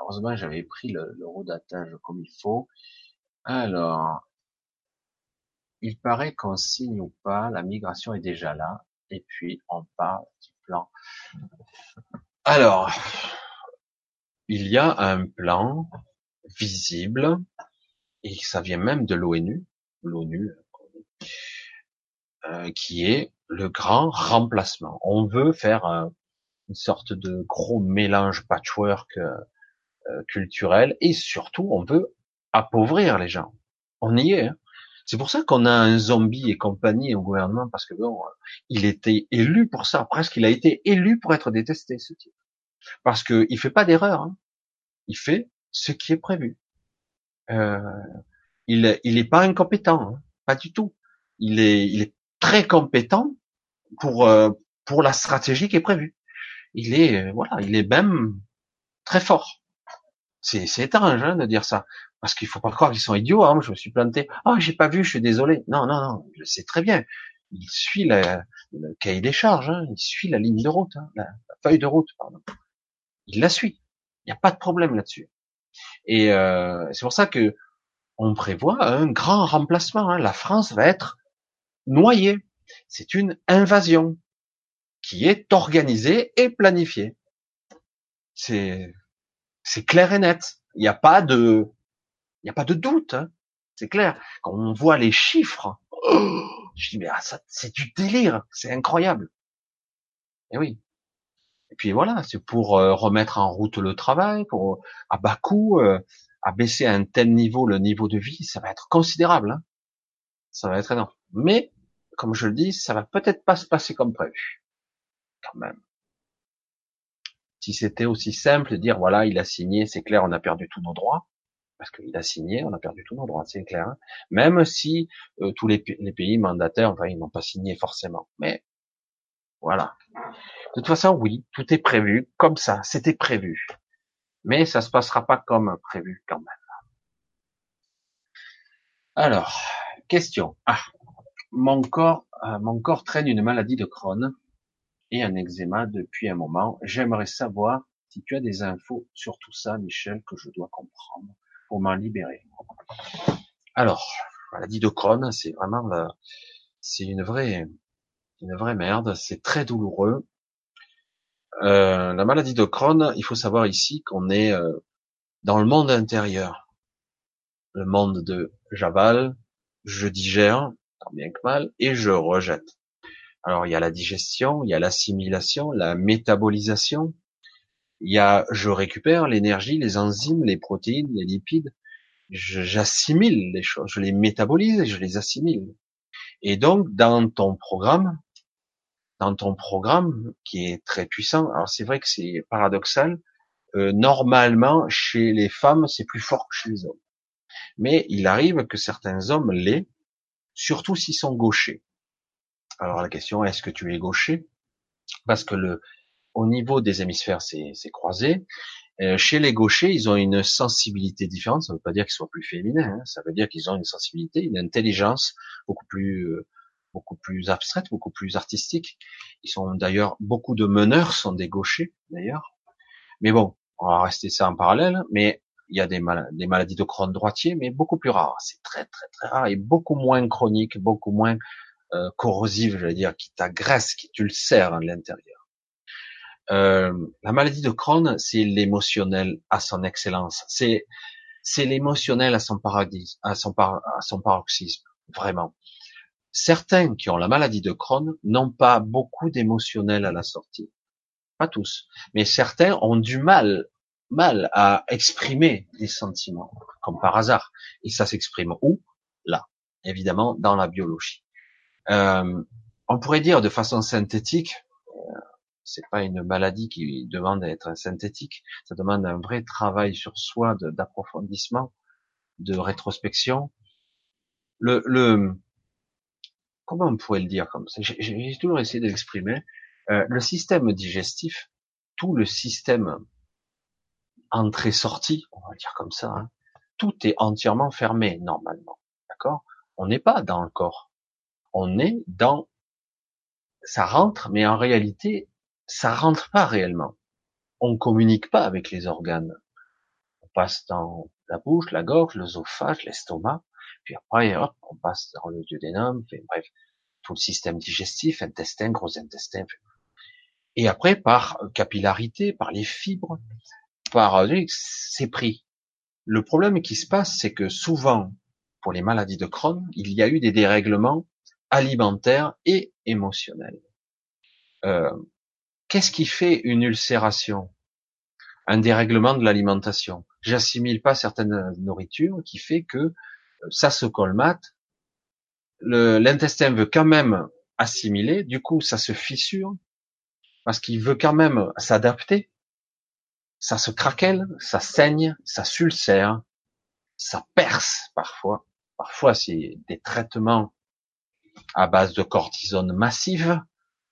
Heureusement, j'avais pris le, le d'attache comme il faut. Alors, il paraît qu'on signe ou pas, la migration est déjà là. Et puis, on parle du plan alors, il y a un plan visible, et ça vient même de l'ONU, l'ONU, euh, qui est le grand remplacement. On veut faire une sorte de gros mélange patchwork euh, euh, culturel, et surtout, on veut appauvrir les gens. On y est. Hein. C'est pour ça qu'on a un zombie et compagnie au gouvernement, parce que bon, il était élu pour ça, presque il a été élu pour être détesté, ce type. Parce que il fait pas d'erreur, hein. il fait ce qui est prévu. Euh, il, il pas incompétent, hein. pas du tout. Il est, il est très compétent pour euh, pour la stratégie qui est prévue. Il est, euh, voilà, il est même très fort. C'est, étrange hein, de dire ça. Parce qu'il faut pas croire qu'ils sont idiots. Hein. Je me suis planté. Ah, j'ai pas vu. Je suis désolé. Non, non, non. Je sais très bien. Il suit le cahier des charges. Hein. Il suit la ligne de route, hein. la, feuille de route, pardon. Il la suit. Il n'y a pas de problème là-dessus. Et euh, c'est pour ça que on prévoit un grand remplacement. Hein. La France va être noyée. C'est une invasion qui est organisée et planifiée. C'est c'est clair et net. Il n'y a pas de il n'y a pas de doute, hein. c'est clair. Quand on voit les chiffres, [GASPS] je dis mais ah, ça, c'est du délire, c'est incroyable. Et oui. Et puis voilà, c'est pour euh, remettre en route le travail, pour à bas coût, euh, à baisser à un tel niveau le niveau de vie, ça va être considérable. Hein. Ça va être énorme. Mais comme je le dis, ça va peut-être pas se passer comme prévu. Quand même. Si c'était aussi simple de dire voilà, il a signé, c'est clair, on a perdu tous nos droits parce qu'il a signé, on a perdu tous nos droits, c'est clair. Hein. Même si euh, tous les, pays mandataires, enfin, ils n'ont pas signé forcément. Mais voilà. De toute façon, oui, tout est prévu comme ça, c'était prévu. Mais ça se passera pas comme prévu quand même. Alors, question. Ah, mon corps, euh, mon corps traîne une maladie de Crohn et un eczéma depuis un moment. J'aimerais savoir si tu as des infos sur tout ça, Michel, que je dois comprendre pour m'en libérer. Alors, maladie de Crohn, c'est vraiment c'est une vraie, une vraie merde. C'est très douloureux. Euh, la maladie de Crohn, il faut savoir ici qu'on est euh, dans le monde intérieur, le monde de j'avale, je digère, tant bien que mal, et je rejette. Alors il y a la digestion, il y a l'assimilation, la métabolisation, il y a je récupère l'énergie, les enzymes, les protéines, les lipides, j'assimile les choses, je les métabolise et je les assimile. Et donc dans ton programme, dans ton programme qui est très puissant, alors c'est vrai que c'est paradoxal, euh, normalement chez les femmes c'est plus fort que chez les hommes, mais il arrive que certains hommes l'aient, surtout s'ils sont gauchers. Alors la question est-ce que tu es gaucher? Parce que le au niveau des hémisphères c'est croisé. Euh, chez les gauchers, ils ont une sensibilité différente. Ça ne veut pas dire qu'ils soient plus féminins. Hein. Ça veut dire qu'ils ont une sensibilité, une intelligence beaucoup plus euh, beaucoup plus abstraite, beaucoup plus artistique. Ils sont d'ailleurs beaucoup de meneurs sont des gauchers d'ailleurs. Mais bon, on va rester ça en parallèle. Mais il y a des, des maladies de Crohn droitier, mais beaucoup plus rares. C'est très très très rare et beaucoup moins chronique, beaucoup moins corrosive, je veux dire, qui t'agresse, qui tu le serres à l'intérieur. Euh, la maladie de Crohn, c'est l'émotionnel à son excellence. C'est c'est l'émotionnel à son paradis, à son par, à son paroxysme, vraiment. Certains qui ont la maladie de Crohn n'ont pas beaucoup d'émotionnel à la sortie. Pas tous, mais certains ont du mal mal à exprimer des sentiments, comme par hasard. Et ça s'exprime où? Là, évidemment, dans la biologie. Euh, on pourrait dire de façon synthétique, euh, c'est pas une maladie qui demande d'être synthétique, ça demande un vrai travail sur soi, d'approfondissement, de, rétrospection. Le, le, comment on pourrait le dire comme ça? J'ai toujours essayé de l'exprimer. Euh, le système digestif, tout le système entrée-sortie, on va dire comme ça, hein, tout est entièrement fermé normalement. D'accord? On n'est pas dans le corps. On est dans ça rentre, mais en réalité, ça rentre pas réellement. On communique pas avec les organes. On passe dans la bouche, la gorge, l'œsophage, l'estomac, puis après, hop, on passe dans le duodénum, bref, tout le système digestif, intestin, gros intestin. Et après, par capillarité, par les fibres, par c'est pris. Le problème qui se passe, c'est que souvent, pour les maladies de Crohn, il y a eu des dérèglements alimentaires et émotionnels. Euh, Qu'est-ce qui fait une ulcération? Un dérèglement de l'alimentation. J'assimile pas certaines nourritures qui fait que euh, ça se colmate. L'intestin veut quand même assimiler, du coup ça se fissure parce qu'il veut quand même s'adapter. Ça se craquelle, ça saigne, ça s'ulcère, ça perce parfois. Parfois c'est des traitements à base de cortisone massive.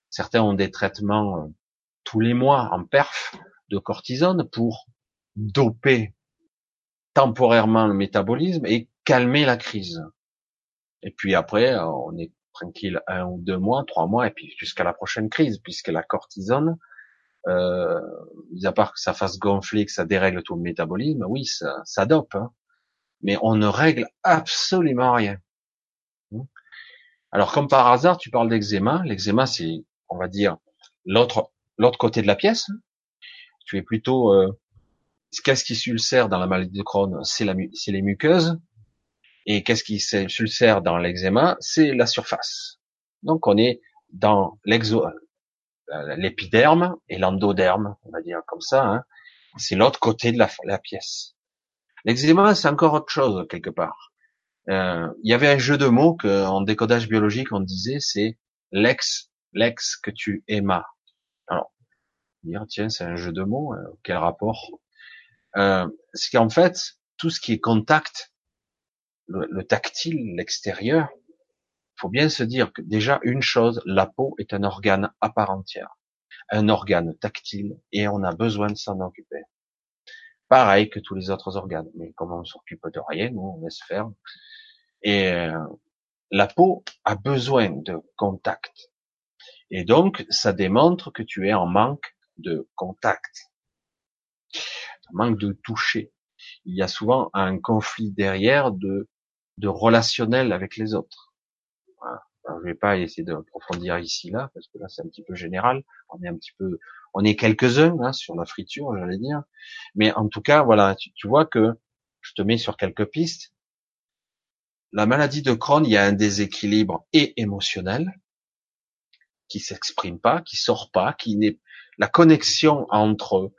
Certains ont des traitements euh, tous les mois en perf de cortisone pour doper temporairement le métabolisme et calmer la crise. Et puis après, on est tranquille un ou deux mois, trois mois, et puis jusqu'à la prochaine crise, puisque la cortisone, euh, mis à part que ça fasse gonfler, que ça dérègle tout le métabolisme, oui, ça, ça dope, hein. mais on ne règle absolument rien. Alors comme par hasard, tu parles d'eczéma. L'eczéma, c'est, on va dire, l'autre l'autre côté de la pièce. Tu es plutôt euh, qu'est-ce qui s'ulcère dans la maladie de Crohn? C'est la c'est les muqueuses. Et qu'est-ce qui s'ulcère dans l'eczéma? C'est la surface. Donc on est dans l'exo euh, l'épiderme et l'endoderme, on va dire comme ça. Hein. C'est l'autre côté de la, la pièce. L'eczéma, c'est encore autre chose quelque part. Euh, il y avait un jeu de mots que, en décodage biologique, on disait, c'est l'ex, l'ex que tu aimas. Alors, dire tiens, c'est un jeu de mots, euh, quel rapport? Euh, C'est qu'en fait, tout ce qui est contact, le, tactile, l'extérieur, faut bien se dire que déjà une chose, la peau est un organe à part entière, un organe tactile, et on a besoin de s'en occuper. Pareil que tous les autres organes, mais comme on s'occupe de rien, on laisse faire. Et euh, La peau a besoin de contact. Et donc, ça démontre que tu es en manque de contact. Un manque de toucher. Il y a souvent un conflit derrière de, de relationnel avec les autres. Je vais pas essayer d'approfondir ici là, parce que là c'est un petit peu général. On est un petit peu, on est quelques-uns hein, sur la friture, j'allais dire. Mais en tout cas, voilà, tu vois que je te mets sur quelques pistes. La maladie de Crohn, il y a un déséquilibre et émotionnel qui s'exprime pas, qui sort pas, qui n'est la connexion entre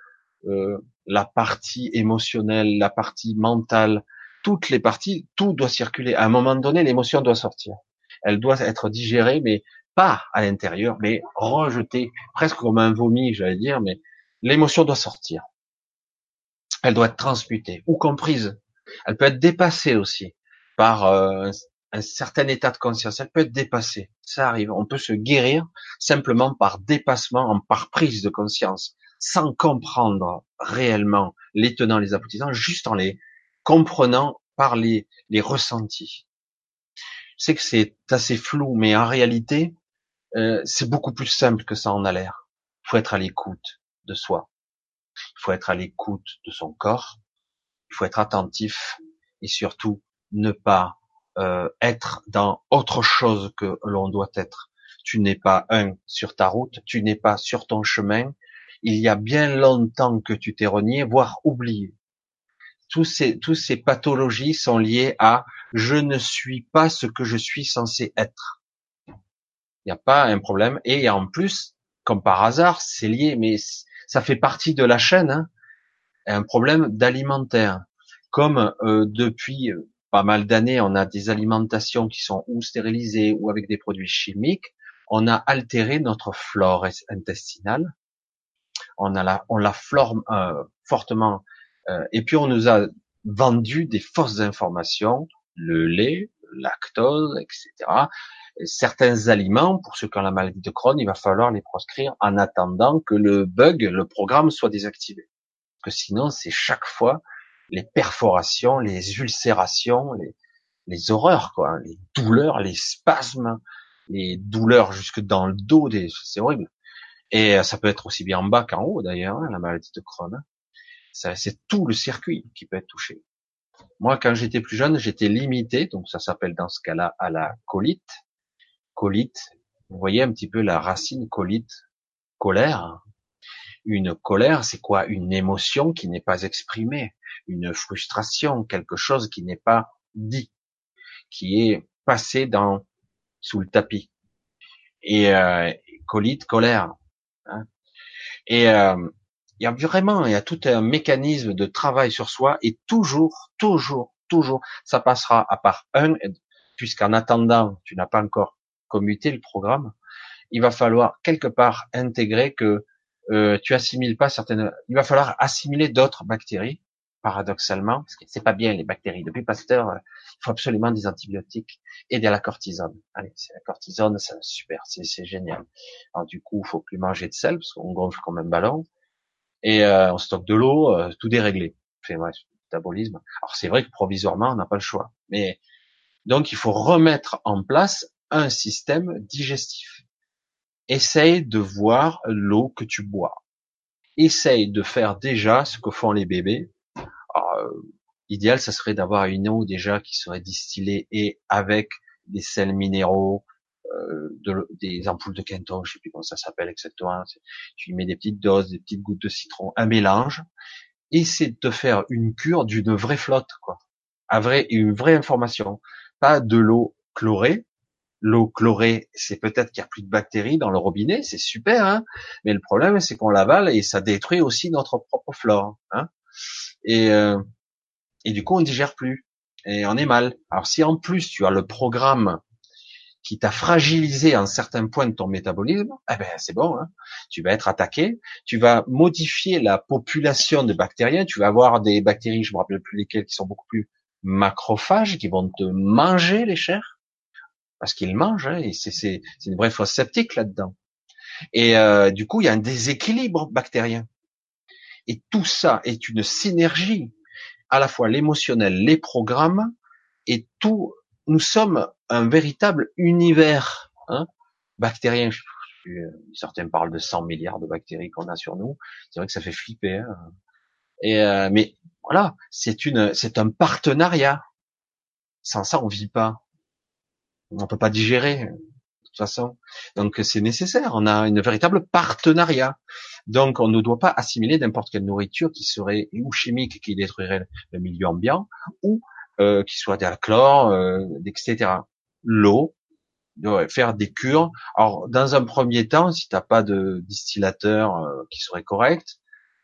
euh, la partie émotionnelle, la partie mentale, toutes les parties, tout doit circuler. À un moment donné, l'émotion doit sortir. Elle doit être digérée, mais pas à l'intérieur, mais rejetée, presque comme un vomi, j'allais dire, mais l'émotion doit sortir. Elle doit être transmutée ou comprise. Elle peut être dépassée aussi par euh, un certain état de conscience. Elle peut être dépassée. Ça arrive. On peut se guérir simplement par dépassement, par prise de conscience, sans comprendre réellement les tenants, les aboutissants, juste en les comprenant par les, les ressentis. Je sais que c'est assez flou, mais en réalité, euh, c'est beaucoup plus simple que ça en a l'air. Il faut être à l'écoute de soi. Il faut être à l'écoute de son corps. Il faut être attentif et surtout ne pas euh, être dans autre chose que l'on doit être. Tu n'es pas un sur ta route, tu n'es pas sur ton chemin. Il y a bien longtemps que tu t'es renié, voire oublié. Tous ces, pathologies sont liées à je ne suis pas ce que je suis censé être. Il n'y a pas un problème. Et en plus, comme par hasard, c'est lié, mais ça fait partie de la chaîne, hein, un problème d'alimentaire. Comme euh, depuis euh, pas mal d'années, on a des alimentations qui sont ou stérilisées ou avec des produits chimiques, on a altéré notre flore intestinale, on a la, on la flore euh, fortement, euh, et puis on nous a vendu des fausses informations, le lait, lactose, etc. certains aliments, pour ceux qui ont la maladie de Crohn, il va falloir les proscrire en attendant que le bug, le programme soit désactivé. Que sinon, c'est chaque fois les perforations, les ulcérations, les, les horreurs, quoi, les douleurs, les spasmes, les douleurs jusque dans le dos, des, c'est horrible. Et euh, ça peut être aussi bien en bas qu'en haut d'ailleurs, hein, la maladie de Crohn. C'est tout le circuit qui peut être touché. Moi, quand j'étais plus jeune, j'étais limité, donc ça s'appelle dans ce cas-là à la colite. Colite, vous voyez un petit peu la racine colite, colère. Une colère, c'est quoi? Une émotion qui n'est pas exprimée une frustration, quelque chose qui n'est pas dit, qui est passé dans sous le tapis. Et euh, colite, colère. Hein. Et euh, il y a vraiment, il y a tout un mécanisme de travail sur soi et toujours, toujours, toujours, ça passera à part un, puisqu'en attendant, tu n'as pas encore commuté le programme, il va falloir quelque part intégrer que euh, tu assimiles pas certaines, il va falloir assimiler d'autres bactéries paradoxalement, parce que c'est pas bien les bactéries. Depuis Pasteur, il faut absolument des antibiotiques et de la cortisone. Allez, c'est la cortisone, c'est super, c'est génial. Alors du coup, faut plus manger de sel parce qu'on gonfle comme un ballon et euh, on stocke de l'eau, euh, tout déréglé. Fait ouais, métabolisme. Alors c'est vrai que provisoirement, on n'a pas le choix, mais donc il faut remettre en place un système digestif. Essaye de voir l'eau que tu bois. Essaye de faire déjà ce que font les bébés, L'idéal, ça serait d'avoir une eau déjà qui serait distillée et avec des sels minéraux, euh, de, des ampoules de Kenton, je sais plus comment ça s'appelle exactement. Tu mets des petites doses, des petites gouttes de citron, un mélange, c'est de te faire une cure d'une vraie flotte, quoi. Un vrai, une vraie information. Pas de l'eau chlorée. L'eau chlorée, c'est peut-être qu'il y a plus de bactéries dans le robinet, c'est super, hein mais le problème, c'est qu'on l'avale et ça détruit aussi notre propre flore. Hein et, euh, du coup on digère plus et on est mal. Alors si en plus tu as le programme qui t'a fragilisé en certains points de ton métabolisme, eh ben c'est bon, hein. tu vas être attaqué, tu vas modifier la population de bactériens, tu vas avoir des bactéries, je me rappelle plus lesquelles, qui sont beaucoup plus macrophages, qui vont te manger les chairs, parce qu'ils mangent, hein, et c'est une vraie fosse sceptique là-dedans. Et euh, du coup, il y a un déséquilibre bactérien. Et tout ça est une synergie, à la fois l'émotionnel, les programmes, et tout nous sommes un véritable univers hein, bactérien. Certains parlent de 100 milliards de bactéries qu'on a sur nous. C'est vrai que ça fait flipper. Hein. Et euh, mais voilà, c'est une, c'est un partenariat. Sans ça, on vit pas. On peut pas digérer de toute façon. Donc c'est nécessaire. On a une véritable partenariat. Donc on ne doit pas assimiler n'importe quelle nourriture qui serait ou chimique qui détruirait le milieu ambiant ou euh, qui soit de chlore, euh, etc. L'eau, faire des cures. Alors dans un premier temps, si t'as pas de distillateur euh, qui serait correct,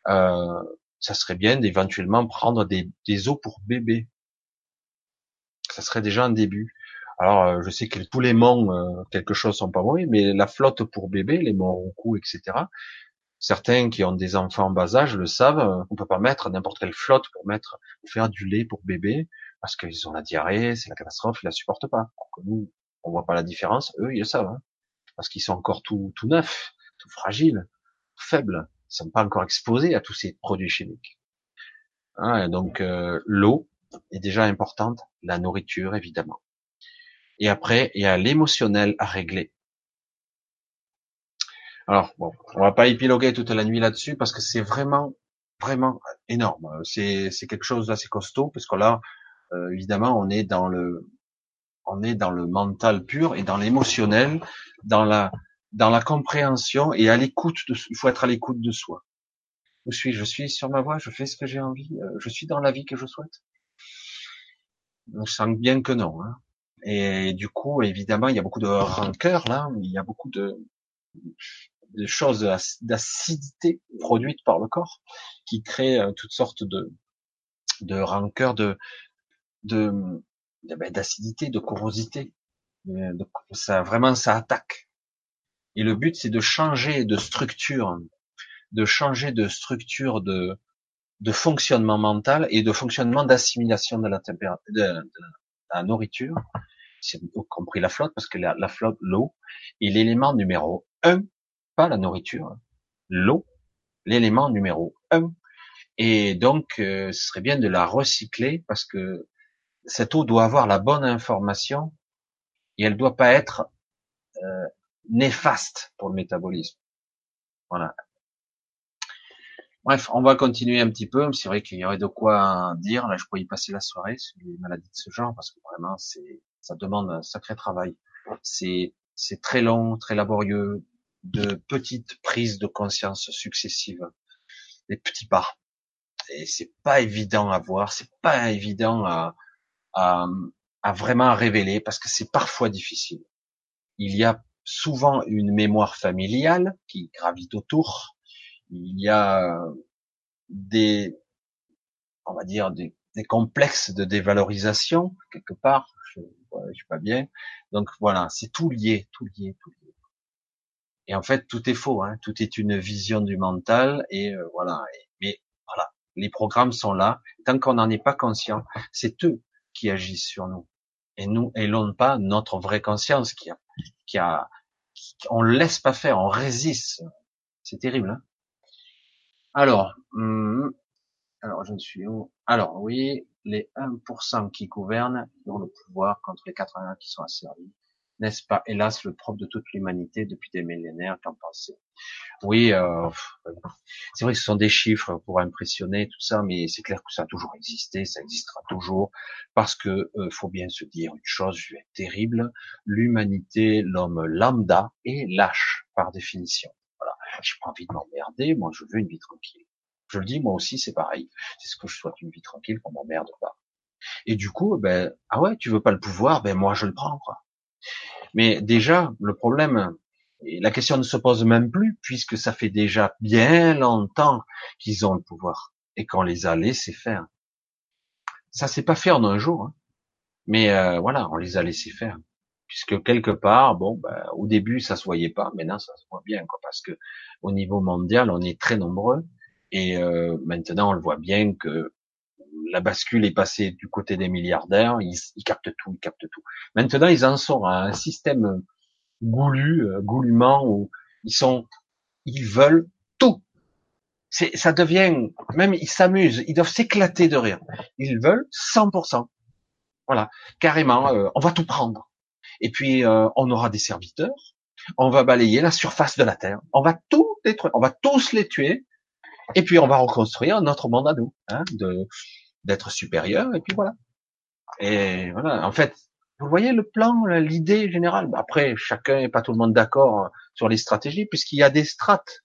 euh, ça serait bien d'éventuellement prendre des, des eaux pour bébé. Ça serait déjà un début. Alors, euh, je sais que tous les monts, euh, quelque chose sont pas mauvais, mais la flotte pour bébé, les monts Roucou, etc. Certains qui ont des enfants en bas âge le savent. Euh, on peut pas mettre n'importe quelle flotte pour mettre, faire du lait pour bébé, parce qu'ils ont la diarrhée, c'est la catastrophe, ils la supportent pas. nous, on voit pas la différence. Eux, ils le savent, hein, parce qu'ils sont encore tout, tout neufs, tout fragiles, faibles ne sont pas encore exposés à tous ces produits chimiques. Hein, donc l'eau est déjà importante, la nourriture évidemment. Et après, il y a l'émotionnel à régler. Alors bon, on va pas épiloguer toute la nuit là-dessus parce que c'est vraiment, vraiment énorme. C'est c'est quelque chose d'assez costaud parce que là, euh, évidemment, on est dans le on est dans le mental pur et dans l'émotionnel, dans la dans la compréhension et à l'écoute de, il faut être à l'écoute de soi. Où suis-je? Je suis sur ma voie, je fais ce que j'ai envie, euh, je suis dans la vie que je souhaite? Je sens bien que non. Hein. Et du coup, évidemment, il y a beaucoup de rancœur là, il y a beaucoup de, de choses d'acidité produites par le corps qui créent euh, toutes sortes de, de rancœur, de, de, ben, d'acidité, de corrosité. Euh, ça vraiment, ça attaque. Et le but, c'est de changer de structure, de changer de structure de, de fonctionnement mental et de fonctionnement d'assimilation de la température, de, la nourriture, y compris la flotte, parce que la, flotte, l'eau, est l'élément numéro un, pas la nourriture, l'eau, l'élément numéro un. Et donc, euh, ce serait bien de la recycler parce que cette eau doit avoir la bonne information et elle doit pas être euh, néfaste pour le métabolisme. Voilà. Bref, on va continuer un petit peu. C'est vrai qu'il y aurait de quoi dire. Là, je pourrais y passer la soirée sur les maladies de ce genre parce que vraiment, c'est, ça demande un sacré travail. C'est, c'est très long, très laborieux, de petites prises de conscience successives, des petits pas. Et c'est pas évident à voir, c'est pas évident à, à, à vraiment révéler parce que c'est parfois difficile. Il y a souvent une mémoire familiale qui gravite autour. Il y a des, on va dire, des, complexes de dévalorisation quelque part. Je, je suis pas bien. Donc voilà, c'est tout lié, tout lié, tout lié. Et en fait, tout est faux. Hein. Tout est une vision du mental. Et euh, voilà. mais voilà, les programmes sont là. Tant qu'on n'en est pas conscient, c'est eux qui agissent sur nous. Et nous, et non pas notre vraie conscience qui a, qui a, on le laisse pas faire, on résiste. C'est terrible. Hein alors, hum, alors je ne suis où? Alors oui, les 1% qui gouvernent ont le pouvoir contre les 80 qui sont asservis. N'est-ce pas, hélas, le propre de toute l'humanité depuis des millénaires Qu'en pensez Oui, euh, c'est vrai que ce sont des chiffres pour impressionner tout ça, mais c'est clair que ça a toujours existé, ça existera toujours, parce que euh, faut bien se dire une chose, je vais être terrible, l'humanité, l'homme lambda est lâche par définition. Voilà, j'ai pas envie de m'emmerder, moi je veux une vie tranquille. Je le dis, moi aussi c'est pareil. C'est ce que je souhaite, une vie tranquille, qu'on m'emmerde pas. Et du coup, ben ah ouais, tu veux pas le pouvoir, ben moi je le prends quoi. Mais déjà, le problème, la question ne se pose même plus, puisque ça fait déjà bien longtemps qu'ils ont le pouvoir et qu'on les a laissés faire. Ça s'est pas fait en un jour, hein. mais euh, voilà, on les a laissés faire, puisque quelque part, bon, ben, au début ça se voyait pas, maintenant ça se voit bien, quoi, parce que au niveau mondial, on est très nombreux et euh, maintenant on le voit bien que la bascule est passée du côté des milliardaires, ils, captent tout, ils captent tout. Maintenant, ils en sont à un système goulu, euh, goulument, où ils sont, ils veulent tout. Ça devient, même ils s'amusent, ils doivent s'éclater de rire. Ils veulent 100%. Voilà, carrément, euh, on va tout prendre. Et puis euh, on aura des serviteurs, on va balayer la surface de la terre, on va tout détruire, on va tous les tuer, et puis on va reconstruire notre monde à nous, hein, de d'être supérieur, et puis voilà. Et voilà, en fait, vous voyez le plan, l'idée générale. Après, chacun n'est pas tout le monde d'accord sur les stratégies, puisqu'il y a des strates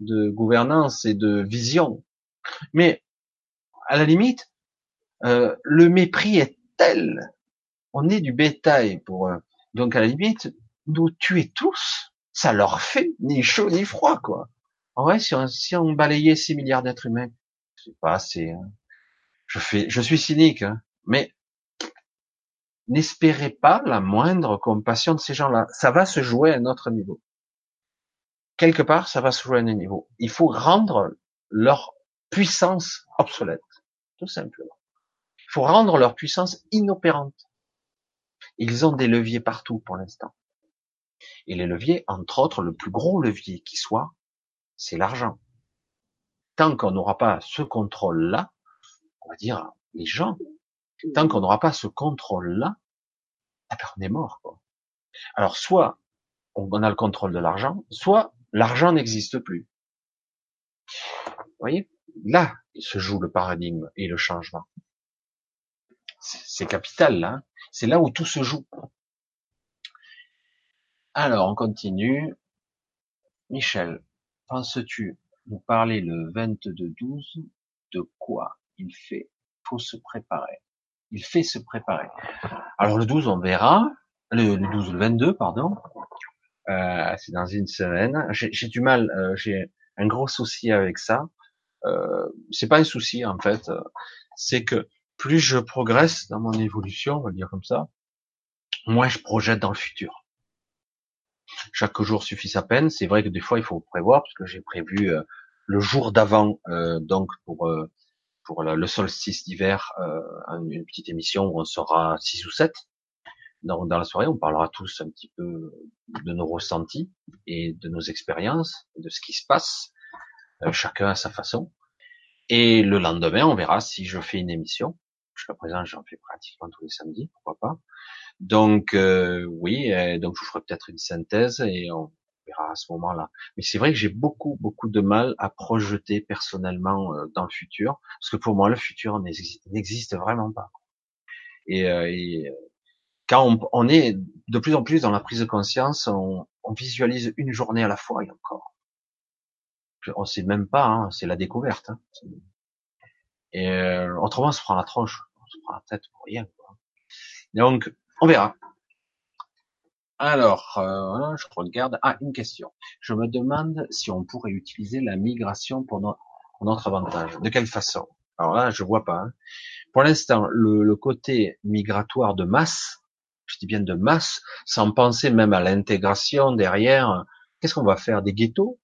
de gouvernance et de vision. Mais à la limite, euh, le mépris est tel, on est du bétail pour eux. Donc à la limite, nous tuer tous, ça leur fait ni chaud ni froid, quoi. En vrai, si on, balayait 6 milliards d'êtres humains, c'est pas assez. Hein. Je fais, je suis cynique, hein. mais n'espérez pas la moindre compassion de ces gens-là. Ça va se jouer à un autre niveau. Quelque part, ça va se jouer à un niveau. Il faut rendre leur puissance obsolète, tout simplement. Il faut rendre leur puissance inopérante. Ils ont des leviers partout pour l'instant. Et les leviers, entre autres, le plus gros levier qui soit, c'est l'argent. Tant qu'on n'aura pas ce contrôle-là, on va dire les gens, tant qu'on n'aura pas ce contrôle-là, eh ben, on est mort. Alors soit on a le contrôle de l'argent, soit l'argent n'existe plus. Vous voyez? Là se joue le paradigme et le changement. C'est capital là. C'est là où tout se joue. Alors on continue. Michel, penses-tu nous parler le 22-12 de quoi il fait Faut se préparer? Il fait se préparer. Alors le 12, on verra. Le, 12, le 22, pardon. Euh, c'est dans une semaine. J'ai du mal, euh, j'ai un gros souci avec ça. Euh, c'est pas un souci en fait, c'est que plus je progresse dans mon évolution, on va dire comme ça, moins je projette dans le futur. Chaque jour suffit sa peine. C'est vrai que des fois il faut prévoir, parce que j'ai prévu euh, le jour d'avant, euh, donc pour pour le solstice d'hiver, une petite émission où on sera 6 ou 7 dans, dans, la soirée, on parlera tous un petit peu de nos ressentis et de nos expériences, de ce qui se passe, euh, chacun à sa façon. Et le lendemain, on verra si je fais une émission. Jusqu'à présent, j'en fais pratiquement tous les samedis, pourquoi pas. Donc euh, oui, donc je ferai peut-être une synthèse et on verra à ce moment-là. Mais c'est vrai que j'ai beaucoup, beaucoup de mal à projeter personnellement euh, dans le futur, parce que pour moi, le futur n'existe vraiment pas. Et, et quand on, est de plus en plus dans la prise de conscience, on, visualise une journée à la fois et encore. On sait même pas, hein, c'est la découverte. Hein. Et euh, autrement, on se prend la tronche, on se prend la tête pour rien. Donc, on verra. Alors, euh, je regarde. Ah, une question. Je me demande si on pourrait utiliser la migration pour, notre avantage. De quelle façon? Alors là, je vois pas. Hein. Pour l'instant, le, côté migratoire de masse, je dis bien de masse, sans penser même à l'intégration derrière. Qu'est-ce qu'on va faire? Des ghettos?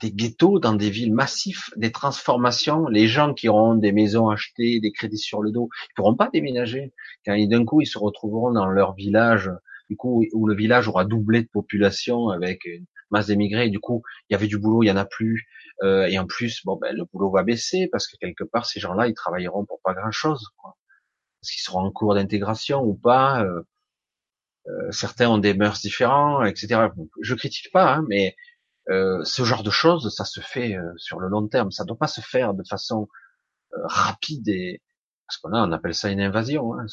Des ghettos dans des villes massives, des transformations. Les gens qui auront des maisons achetées, des crédits sur le dos, ils pourront pas déménager. Quand d'un coup ils se retrouveront dans leur village, du coup où le village aura doublé de population avec une masse d'émigrés. Du coup, il y avait du boulot, il y en a plus. Euh, et en plus, bon ben le boulot va baisser parce que quelque part ces gens-là ils travailleront pour pas grand-chose. Quoi est-ce qu'ils seront en cours d'intégration ou pas euh, euh, Certains ont des mœurs différents, etc. Je critique pas, hein, mais euh, ce genre de choses, ça se fait sur le long terme. Ça ne doit pas se faire de façon rapide et parce qu'on on appelle ça une invasion. Hein,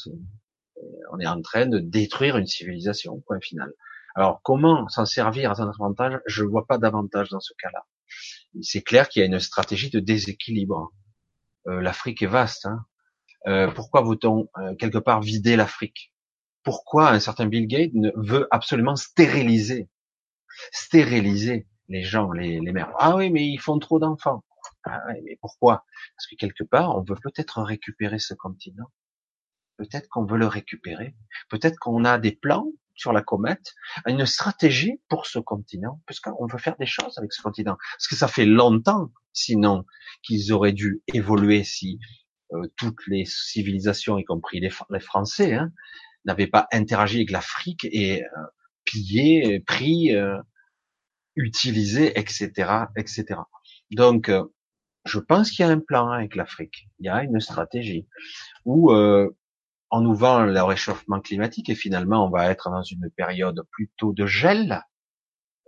on est en train de détruire une civilisation, point final. Alors comment s'en servir à son avantage Je ne vois pas d'avantage dans ce cas-là. C'est clair qu'il y a une stratégie de déséquilibre. Euh, L'Afrique est vaste. Hein. Euh, pourquoi veut-on euh, quelque part vider l'Afrique? Pourquoi un certain Bill Gates ne veut absolument stériliser, stériliser les gens, les, les mères Ah oui, mais ils font trop d'enfants. Ah mais pourquoi? Parce que quelque part, on veut peut-être récupérer ce continent. Peut-être qu'on veut le récupérer. Peut-être qu'on a des plans sur la comète, une stratégie pour ce continent, parce qu'on veut faire des choses avec ce continent. Parce que ça fait longtemps, sinon, qu'ils auraient dû évoluer si euh, toutes les civilisations, y compris les, Français, hein, n'avaient pas interagi avec l'Afrique et euh, pillé, pris, euh, utilisé, etc., etc. Donc, euh, je pense qu'il y a un plan avec l'Afrique. Il y a une stratégie où on nous vend le réchauffement climatique et finalement on va être dans une période plutôt de gel.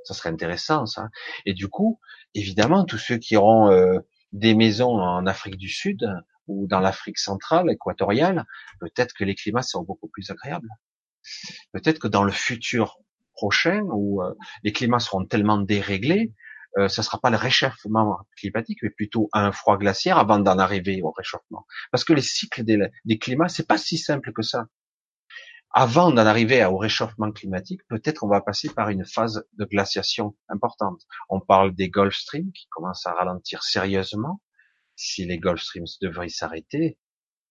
Ça serait intéressant ça. Et du coup, évidemment, tous ceux qui auront euh, des maisons en Afrique du Sud ou dans l'Afrique centrale, équatoriale, peut-être que les climats seront beaucoup plus agréables. Peut-être que dans le futur prochain, où euh, les climats seront tellement déréglés, euh, ce sera pas le réchauffement climatique, mais plutôt un froid glaciaire avant d'en arriver au réchauffement. Parce que les cycles des, des climats, c'est pas si simple que ça. Avant d'en arriver au réchauffement climatique, peut-être on va passer par une phase de glaciation importante. On parle des Gulf Streams qui commencent à ralentir sérieusement. Si les Gulf Streams devraient s'arrêter,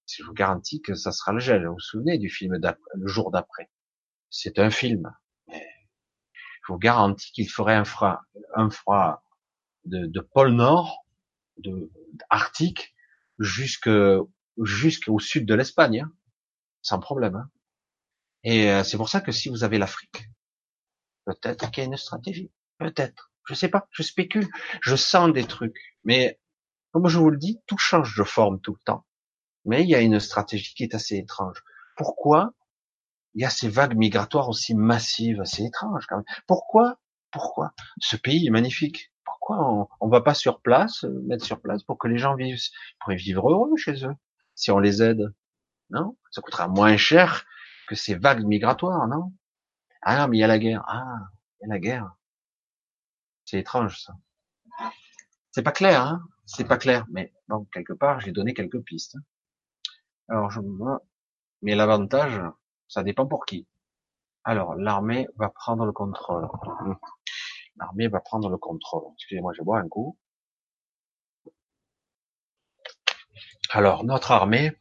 je vous garantis que ça sera le gel. Vous vous souvenez du film le jour d'après? C'est un film. Je vous garantis qu'il ferait un froid, un froid de, de pôle Nord, de Arctique, jusque jusqu'au sud de l'Espagne, hein, sans problème. Hein. Et euh, c'est pour ça que si vous avez l'Afrique, peut-être qu'il y a une stratégie, peut-être, je sais pas, je spécule, je sens des trucs, mais comme je vous le dis, tout change de forme tout le temps. Mais il y a une stratégie qui est assez étrange. Pourquoi il y a ces vagues migratoires aussi massives C'est étrange quand même. Pourquoi Pourquoi Ce pays est magnifique? Pourquoi on, ne va pas sur place, euh, mettre sur place pour que les gens vivent, pourraient vivre heureux chez eux si on les aide? Non? Ça coûtera moins cher que ces vagues migratoires, non? Ah mais il y a la guerre. Ah, il y a la guerre. C'est étrange ça. C'est pas clair, hein? C'est pas clair, mais bon, quelque part, j'ai donné quelques pistes. Alors, je vois. Mais l'avantage, ça dépend pour qui. Alors, l'armée va prendre le contrôle. L'armée va prendre le contrôle. Excusez-moi, je bois un coup. Alors, notre armée,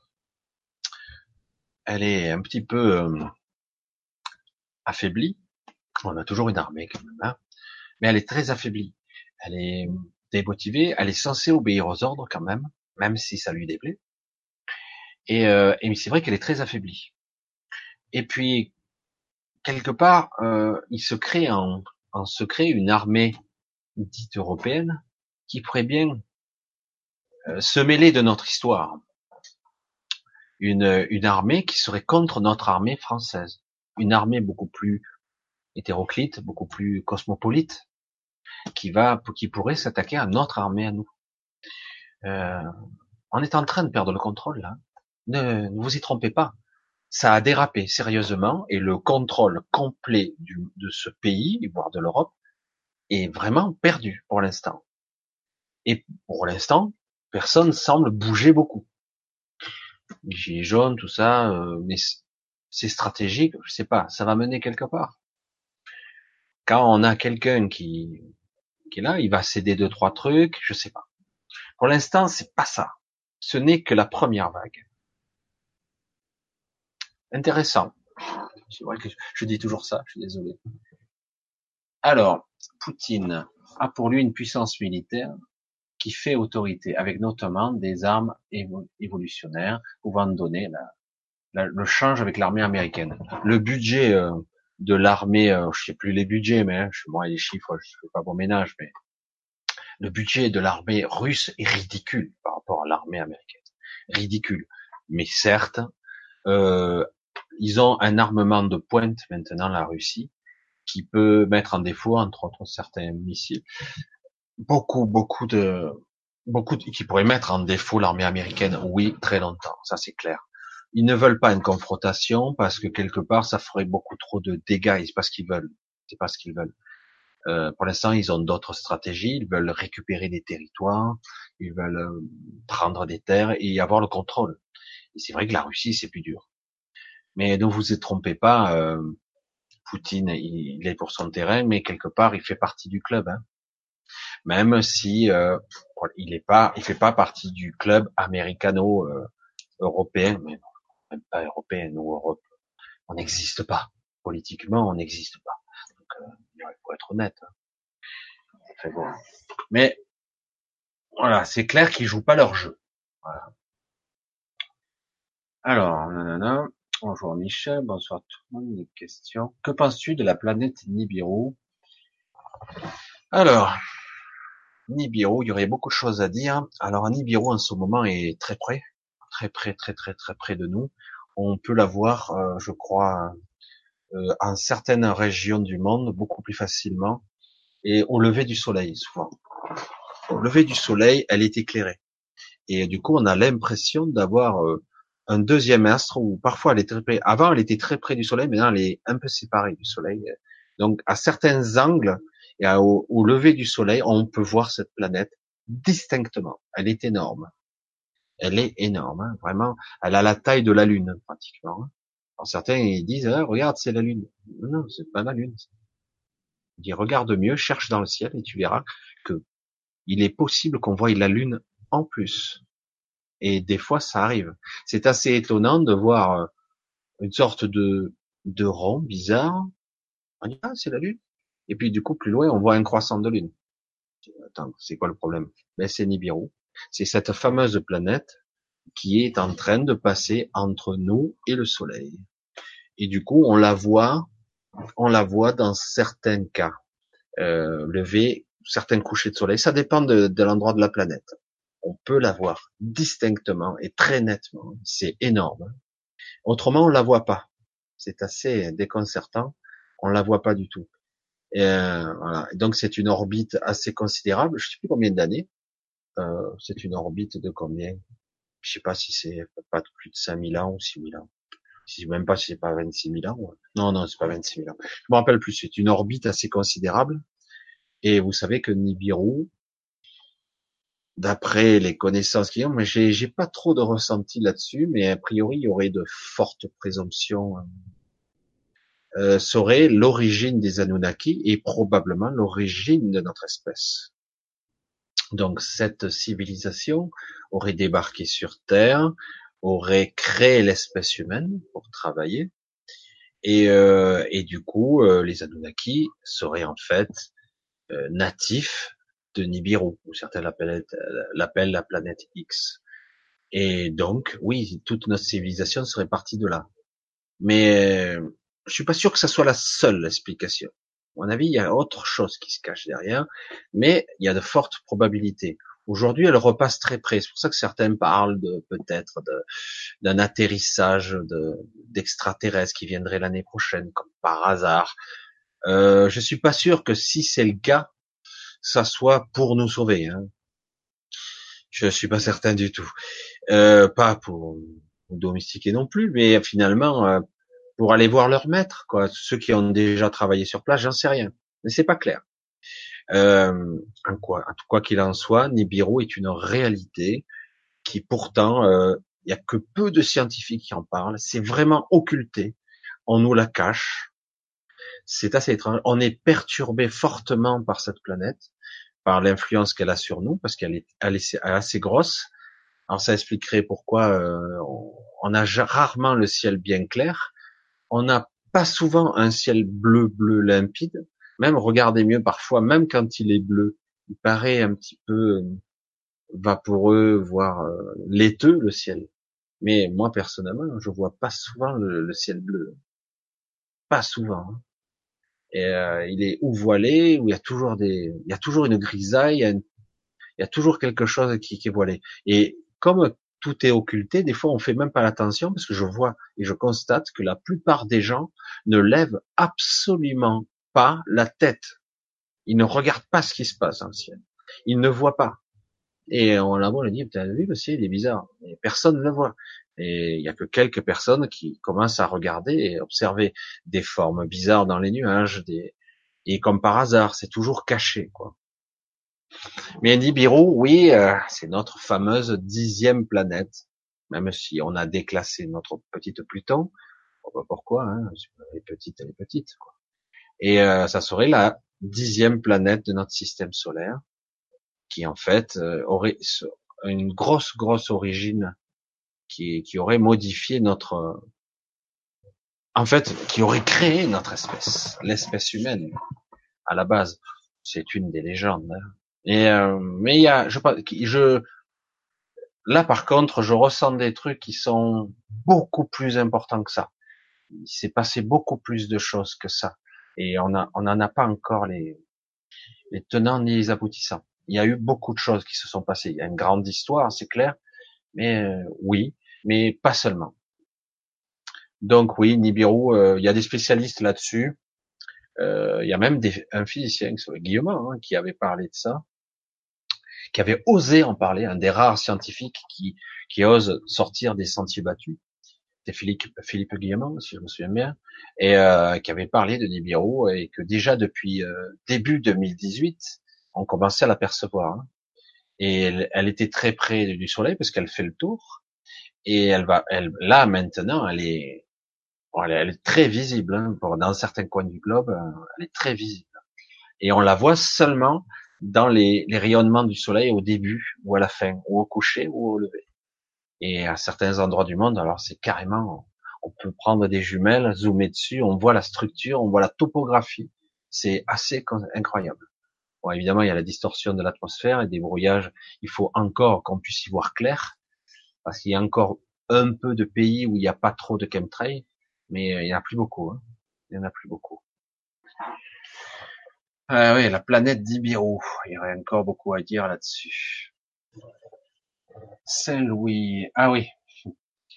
elle est un petit peu euh, affaiblie. On a toujours une armée quand même, hein. mais elle est très affaiblie. Elle est démotivée. Elle est censée obéir aux ordres quand même, même si ça lui déplaît. Et, euh, et c'est vrai qu'elle est très affaiblie. Et puis quelque part, euh, il se crée en, secret une armée dite européenne qui pourrait bien euh, se mêler de notre histoire. Une, armée qui serait contre notre armée française. Une armée beaucoup plus hétéroclite, beaucoup plus cosmopolite, qui va, qui pourrait s'attaquer à notre armée à nous. Euh, on est en train de perdre le contrôle là. Ne, ne vous y trompez pas. Ça a dérapé sérieusement et le contrôle complet du, de ce pays, voire de l'Europe, est vraiment perdu pour l'instant. Et pour l'instant, personne semble bouger beaucoup. Les gilets jaunes, tout ça, euh, mais c'est stratégique, je sais pas, ça va mener quelque part. Quand on a quelqu'un qui, qui est là, il va céder deux, trois trucs, je sais pas. Pour l'instant, c'est pas ça. Ce n'est que la première vague. Intéressant. Je dis toujours ça, je suis désolé. Alors, Poutine a pour lui une puissance militaire qui fait autorité, avec notamment des armes évolutionnaires pouvant donner le change avec l'armée américaine. Le budget euh, de l'armée, euh, je sais plus les budgets, mais hein, moi les chiffres, je fais pas bon ménage, mais le budget de l'armée russe est ridicule par rapport à l'armée américaine. Ridicule. Mais certes, euh, ils ont un armement de pointe maintenant, la Russie, qui peut mettre en défaut, entre autres, certains missiles. Beaucoup, beaucoup de, beaucoup de, qui pourraient mettre en défaut l'armée américaine, oui, très longtemps, ça c'est clair. Ils ne veulent pas une confrontation parce que quelque part ça ferait beaucoup trop de dégâts. C'est pas ce qu'ils veulent. C'est pas ce qu'ils veulent. Euh, pour l'instant, ils ont d'autres stratégies. Ils veulent récupérer des territoires, ils veulent euh, prendre des terres et avoir le contrôle. Et c'est vrai que la Russie, c'est plus dur. Mais ne vous y trompez pas, euh, Poutine, il, est pour son terrain, mais quelque part, il fait partie du club. Hein. Même si euh, il est pas, il fait pas partie du club américano-européen, mais non, même pas européen ou Europe. On n'existe pas. Politiquement, on n'existe pas. Donc, euh, il faut être honnête. Hein. Mais voilà, c'est clair qu'ils jouent pas leur jeu. Voilà. Alors, nanana. Bonjour Michel, bonsoir tout le monde. Une question. Que penses-tu de la planète Nibiru? Alors, Nibiru, il y aurait beaucoup de choses à dire. Alors Nibiru en ce moment est très près, très près, très très très près de nous. on peut la voir, euh, je crois, euh, en certaines régions du monde beaucoup plus facilement et au lever du soleil souvent. Au lever du soleil, elle est éclairée. Et du coup, on a l'impression d'avoir euh, un deuxième astre où parfois elle est très près. Avant, elle était très près du soleil, maintenant elle est un peu séparée du soleil. Donc, à certains angles et au, lever du soleil, on peut voir cette planète distinctement. Elle est énorme. Elle est énorme, hein, vraiment. Elle a la taille de la Lune pratiquement. Hein. Alors certains ils disent, ah, regarde, c'est la Lune. Non, c'est pas la Lune. Il dit, regarde mieux, cherche dans le ciel et tu verras que il est possible qu'on voie la Lune en plus. Et des fois, ça arrive. C'est assez étonnant de voir euh, une sorte de, de rond bizarre. On dit, ah, c'est la Lune. Et puis, du coup, plus loin, on voit un croissant de Lune. Attends, c'est quoi le problème? Ben, c'est Nibiru. C'est cette fameuse planète qui est en train de passer entre nous et le Soleil. Et du coup, on la voit, on la voit dans certains cas euh, lever, certains couchers de soleil. Ça dépend de, de l'endroit de la planète. On peut la voir distinctement et très nettement. C'est énorme. Autrement, on la voit pas. C'est assez déconcertant. On la voit pas du tout. Et euh, voilà. Donc c'est une orbite assez considérable. Je sais plus combien d'années. Euh, c'est une orbite de combien? Je sais pas si c'est pas plus de 5000 ans ou 6000 ans. Je sais même pas si c'est pas 26 000 ans. Non, non, c'est pas 26 000 ans. Je me rappelle plus. C'est une orbite assez considérable. Et vous savez que Nibiru, d'après les connaissances qu'ils ont, mais j'ai, j'ai pas trop de ressenti là-dessus, mais a priori, il y aurait de fortes présomptions, euh, euh serait l'origine des Anunnaki et probablement l'origine de notre espèce. Donc cette civilisation aurait débarqué sur Terre, aurait créé l'espèce humaine pour travailler, et, euh, et du coup, euh, les Anunnaki seraient en fait euh, natifs de Nibiru, ou certains l'appellent, l'appellent la planète X. Et donc, oui, toute notre civilisation serait partie de là. Mais je suis pas sûr que ça soit la seule explication. À mon avis, il y a autre chose qui se cache derrière, mais il y a de fortes probabilités. Aujourd'hui, elle repasse très près. C'est pour ça que certains parlent de peut-être d'un atterrissage de, d'extraterrestres qui viendrait l'année prochaine, comme par hasard. Euh, je suis pas sûr que si c'est le cas, ça soit pour nous sauver. Hein. Je suis pas certain du tout. Euh, pas pour domestiquer non plus, mais finalement euh, pour aller voir leur maître, quoi. Ceux qui ont déjà travaillé sur place, j'en sais rien, mais c'est pas clair. Euh, quoi, quoi qu'il en soit, Nibiru est une réalité qui pourtant, il y a que peu de scientifiques qui en parlent. C'est vraiment occulté. On nous la cache. C'est assez étrange. On est perturbé fortement par cette planète, par l'influence qu'elle a sur nous, parce qu'elle est, elle est, assez grosse. Alors ça expliquerait pourquoi euh, on a rarement le ciel bien clair. On n'a pas souvent un ciel bleu bleu limpide. Même regardez mieux parfois, même quand il est bleu, il paraît un petit peu euh, vaporeux, voire euh, laiteux le ciel. Mais moi personnellement, je vois pas souvent le, ciel bleu, pas souvent. Hein. Et euh, il est ou voilé, ou il y a toujours des, il y a toujours une grisaille, il y a, toujours quelque chose qui, est voilé. Et comme tout est occulté, des fois on fait même pas attention parce que je vois et je constate que la plupart des gens ne lèvent absolument pas la tête. Il ne regarde pas ce qui se passe dans le ciel. Il ne voit pas. Et on l'a on dit, as vu le ciel, il est bizarre. Et personne ne le voit. Et il y a que quelques personnes qui commencent à regarder et observer des formes bizarres dans les nuages, des, et comme par hasard, c'est toujours caché, quoi. Mais Nibiru, oui, euh, c'est notre fameuse dixième planète, même si on a déclassé notre petite Pluton. Pourquoi hein Elle est petite, elle petite. Quoi. Et euh, ça serait la dixième planète de notre système solaire, qui en fait euh, aurait une grosse, grosse origine, qui, qui aurait modifié notre, en fait, qui aurait créé notre espèce, l'espèce humaine à la base. C'est une des légendes. Hein. Et euh, mais il y a, je, je, là par contre, je ressens des trucs qui sont beaucoup plus importants que ça. Il s'est passé beaucoup plus de choses que ça et on a, on n'en a pas encore les, les tenants ni les aboutissants. Il y a eu beaucoup de choses qui se sont passées. Il y a une grande histoire, c'est clair, mais euh, oui, mais pas seulement. Donc oui, Nibiru, euh, il y a des spécialistes là-dessus. Euh, il y a même des, un physicien, Guillaume, hein, qui avait parlé de ça, qui avait osé en parler, un des rares scientifiques qui, qui ose sortir des sentiers battus. C'est Philippe, Philippe si je me souviens bien, et euh, qui avait parlé de Nibiru et que déjà depuis euh, début 2018, on commençait à l'apercevoir. Hein. Et elle, elle, était très près du Soleil parce qu'elle fait le tour. Et elle va, elle, là maintenant, elle est, elle est très visible. Hein, pour, dans certains coins du globe, euh, elle est très visible. Et on la voit seulement dans les, les rayonnements du Soleil au début ou à la fin, ou au coucher ou au lever. Et à certains endroits du monde, alors c'est carrément, on peut prendre des jumelles, zoomer dessus, on voit la structure, on voit la topographie. C'est assez incroyable. Bon, évidemment, il y a la distorsion de l'atmosphère et des brouillages. Il faut encore qu'on puisse y voir clair, parce qu'il y a encore un peu de pays où il n'y a pas trop de chemtrails, mais il n'y en a plus beaucoup. Hein. Il y en a plus beaucoup. Ah oui, la planète d'Ibiru. Il y aurait encore beaucoup à dire là-dessus. Saint-Louis. Ah oui.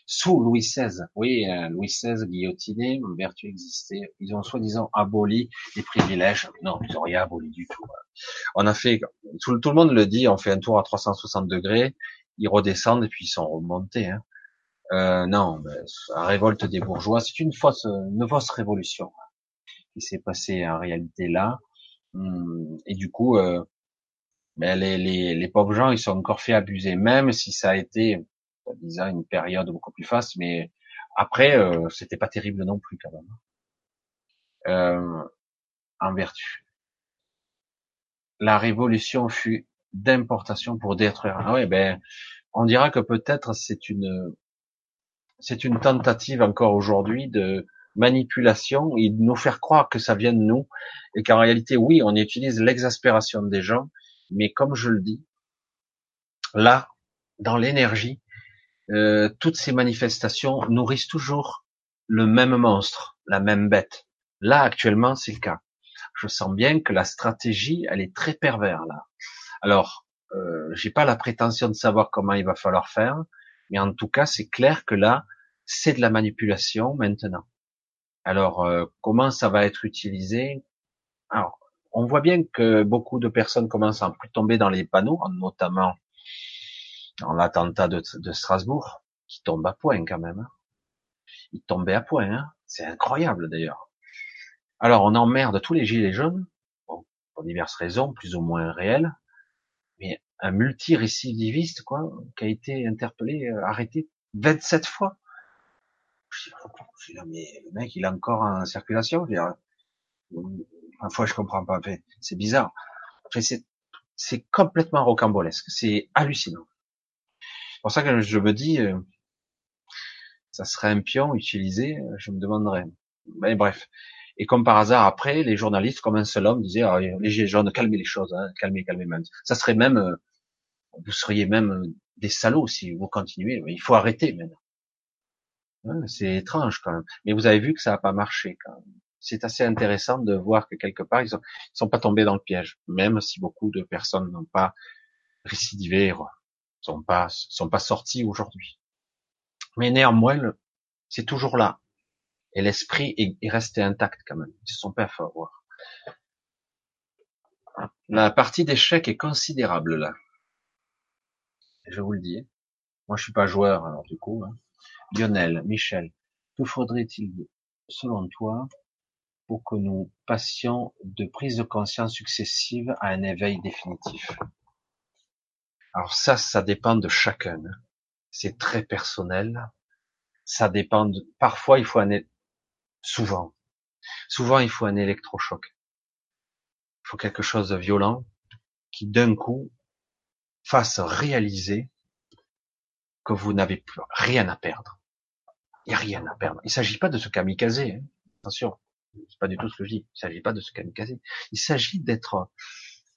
Sous Louis XVI. Oui, euh, Louis XVI guillotiné, vertu existait. Ils ont soi-disant aboli les privilèges. Non, ils ont rien aboli du tout. On a fait, tout, le monde le dit, on fait un tour à 360 degrés, ils redescendent et puis ils sont remontés. Hein. Euh, non, la révolte des bourgeois, c'est une fausse, une fausse révolution qui s'est passée en réalité là. Hum, et du coup, euh, mais les, les, les, pauvres gens, ils sont encore fait abuser, même si ça a été, disons, une période beaucoup plus faste, mais après, euh, c'était pas terrible non plus quand même. Euh, en vertu. La révolution fut d'importation pour détruire. Ah ouais, ben, on dira que peut-être c'est une, c'est une tentative encore aujourd'hui de manipulation et de nous faire croire que ça vient de nous et qu'en réalité, oui, on utilise l'exaspération des gens mais comme je le dis, là, dans l'énergie, euh, toutes ces manifestations nourrissent toujours le même monstre, la même bête. Là, actuellement, c'est le cas. Je sens bien que la stratégie, elle est très pervers là. Alors, euh, j'ai pas la prétention de savoir comment il va falloir faire, mais en tout cas, c'est clair que là, c'est de la manipulation maintenant. Alors, euh, comment ça va être utilisé? Alors, on voit bien que beaucoup de personnes commencent à tomber dans les panneaux, notamment dans l'attentat de, Strasbourg, qui tombe à point quand même. Hein. Il tombait à point, hein. c'est incroyable d'ailleurs. Alors on emmerde tous les gilets jaunes, pour diverses raisons, plus ou moins réelles, un multirécidiviste, quoi, qui a été interpellé, euh, arrêté 27 fois. Je dis, mais le mec, il est encore en circulation. Parfois, je comprends pas. C'est bizarre. c'est complètement rocambolesque. C'est hallucinant. C'est pour ça que je me dis, euh, ça serait un pion utilisé, euh, je me demanderais. Mais bref. Et comme par hasard, après, les journalistes, comme un seul homme, disaient, ah, les gilets jaunes, calmez les choses, hein, calmez, calmez même. Ça serait même, euh, vous seriez même des salauds si vous continuez. Il faut arrêter maintenant. c'est étrange quand même. Mais vous avez vu que ça n'a pas marché quand même c'est assez intéressant de voir que quelque part, ils sont, sont pas tombés dans le piège, même si beaucoup de personnes n'ont pas récidivé, sont pas, sont pas sortis aujourd'hui. Mais néanmoins, c'est toujours là. Et l'esprit est, resté intact quand même. Ils sont pas fait. La partie d'échec est considérable là. Je vous le dis. Moi, je suis pas joueur, alors du coup. Hein. Lionel, Michel, que faudrait-il, selon toi, pour que nous passions de prise de conscience successive à un éveil définitif? Alors ça, ça dépend de chacun. Hein. C'est très personnel. Ça dépend de, parfois il faut un, souvent, souvent il faut un électrochoc. Il faut quelque chose de violent qui d'un coup fasse réaliser que vous n'avez plus rien à perdre. Il n'y a rien à perdre. Il ne s'agit pas de se kamikazer, hein. attention c'est pas du tout ce que je dis. Il s'agit pas de se kamikaze. Il s'agit d'être.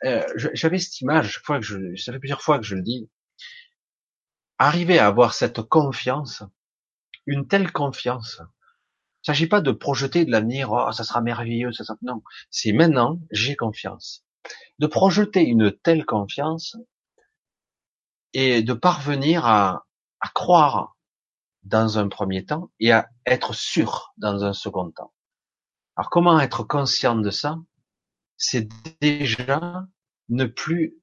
Euh, J'avais cette image. Je, ça fait plusieurs fois que je le dis. Arriver à avoir cette confiance, une telle confiance. Il s'agit pas de projeter de l'avenir. Oh, ça sera merveilleux. Ça sera... Non, c'est maintenant. J'ai confiance. De projeter une telle confiance et de parvenir à, à croire dans un premier temps et à être sûr dans un second temps. Alors comment être conscient de ça? C'est déjà ne plus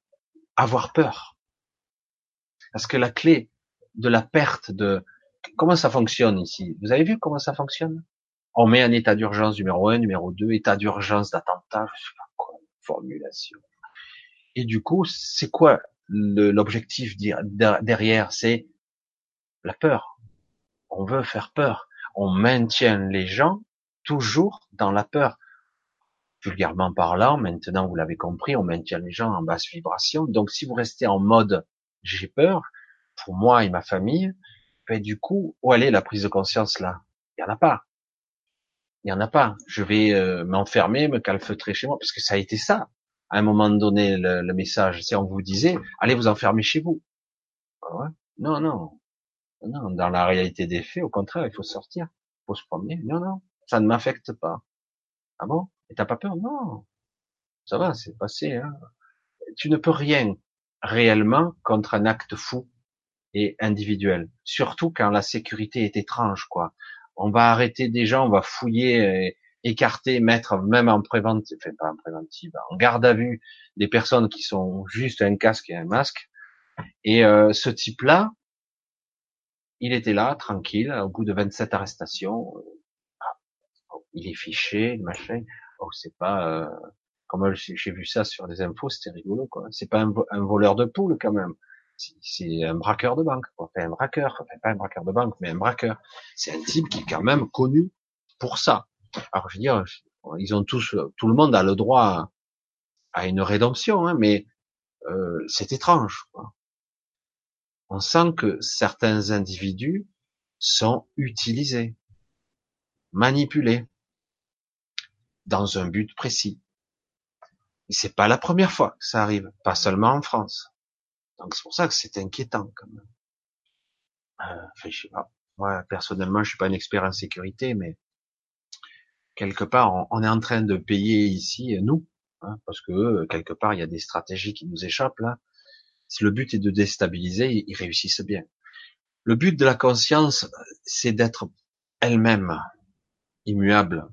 avoir peur. Parce que la clé de la perte de... Comment ça fonctionne ici? Vous avez vu comment ça fonctionne? On met un état d'urgence numéro 1, numéro 2, état d'urgence d'attentat, je sais pas quoi, formulation. Et du coup, c'est quoi l'objectif derrière? C'est la peur. On veut faire peur. On maintient les gens toujours dans la peur. Vulgairement parlant, maintenant vous l'avez compris, on maintient les gens en basse vibration. Donc si vous restez en mode j'ai peur, pour moi et ma famille, ben, du coup, où aller la prise de conscience là? Il y en a pas. Il y en a pas. Je vais euh, m'enfermer, me calfeutrer chez moi, parce que ça a été ça. À un moment donné, le, message, si on vous disait, allez vous enfermer chez vous. Ah ouais? Non, non, non. Dans la réalité des faits, au contraire, il faut sortir, il faut se promener. Non, non, ça ne m'affecte pas. Ah bon? Et t'as pas peur? Non. Ça va, c'est passé. Hein. Tu ne peux rien réellement contre un acte fou et individuel. Surtout quand la sécurité est étrange, quoi. On va arrêter des gens, on va fouiller, écarter, mettre même en préventive, enfin pas en préventive, en garde à vue des personnes qui sont juste un casque et un masque. Et euh, ce type-là, il était là, tranquille, au bout de 27 arrestations. Euh, il est fiché, machin. Oh, c'est pas, euh, comme j'ai vu ça sur des infos, c'était rigolo, quoi. C'est pas un, un, voleur de poule, quand même c'est un braqueur de banque, enfin un braqueur, enfin pas un braqueur de banque, mais un braqueur. C'est un type qui est quand même connu pour ça. Alors je veux dire, ils ont tous, tout le monde a le droit à une rédemption, hein, mais euh, c'est étrange. On sent que certains individus sont utilisés, manipulés dans un but précis. Et c'est pas la première fois que ça arrive, pas seulement en France. Donc c'est pour ça que c'est inquiétant quand même. Euh, je sais pas. Moi, personnellement, je suis pas un expert en sécurité, mais quelque part, on, est en train de payer ici, nous, hein, parce que euh, quelque part, il y a des stratégies qui nous échappent là. Si le but est de déstabiliser, ils réussissent bien. Le but de la conscience, c'est d'être elle-même immuable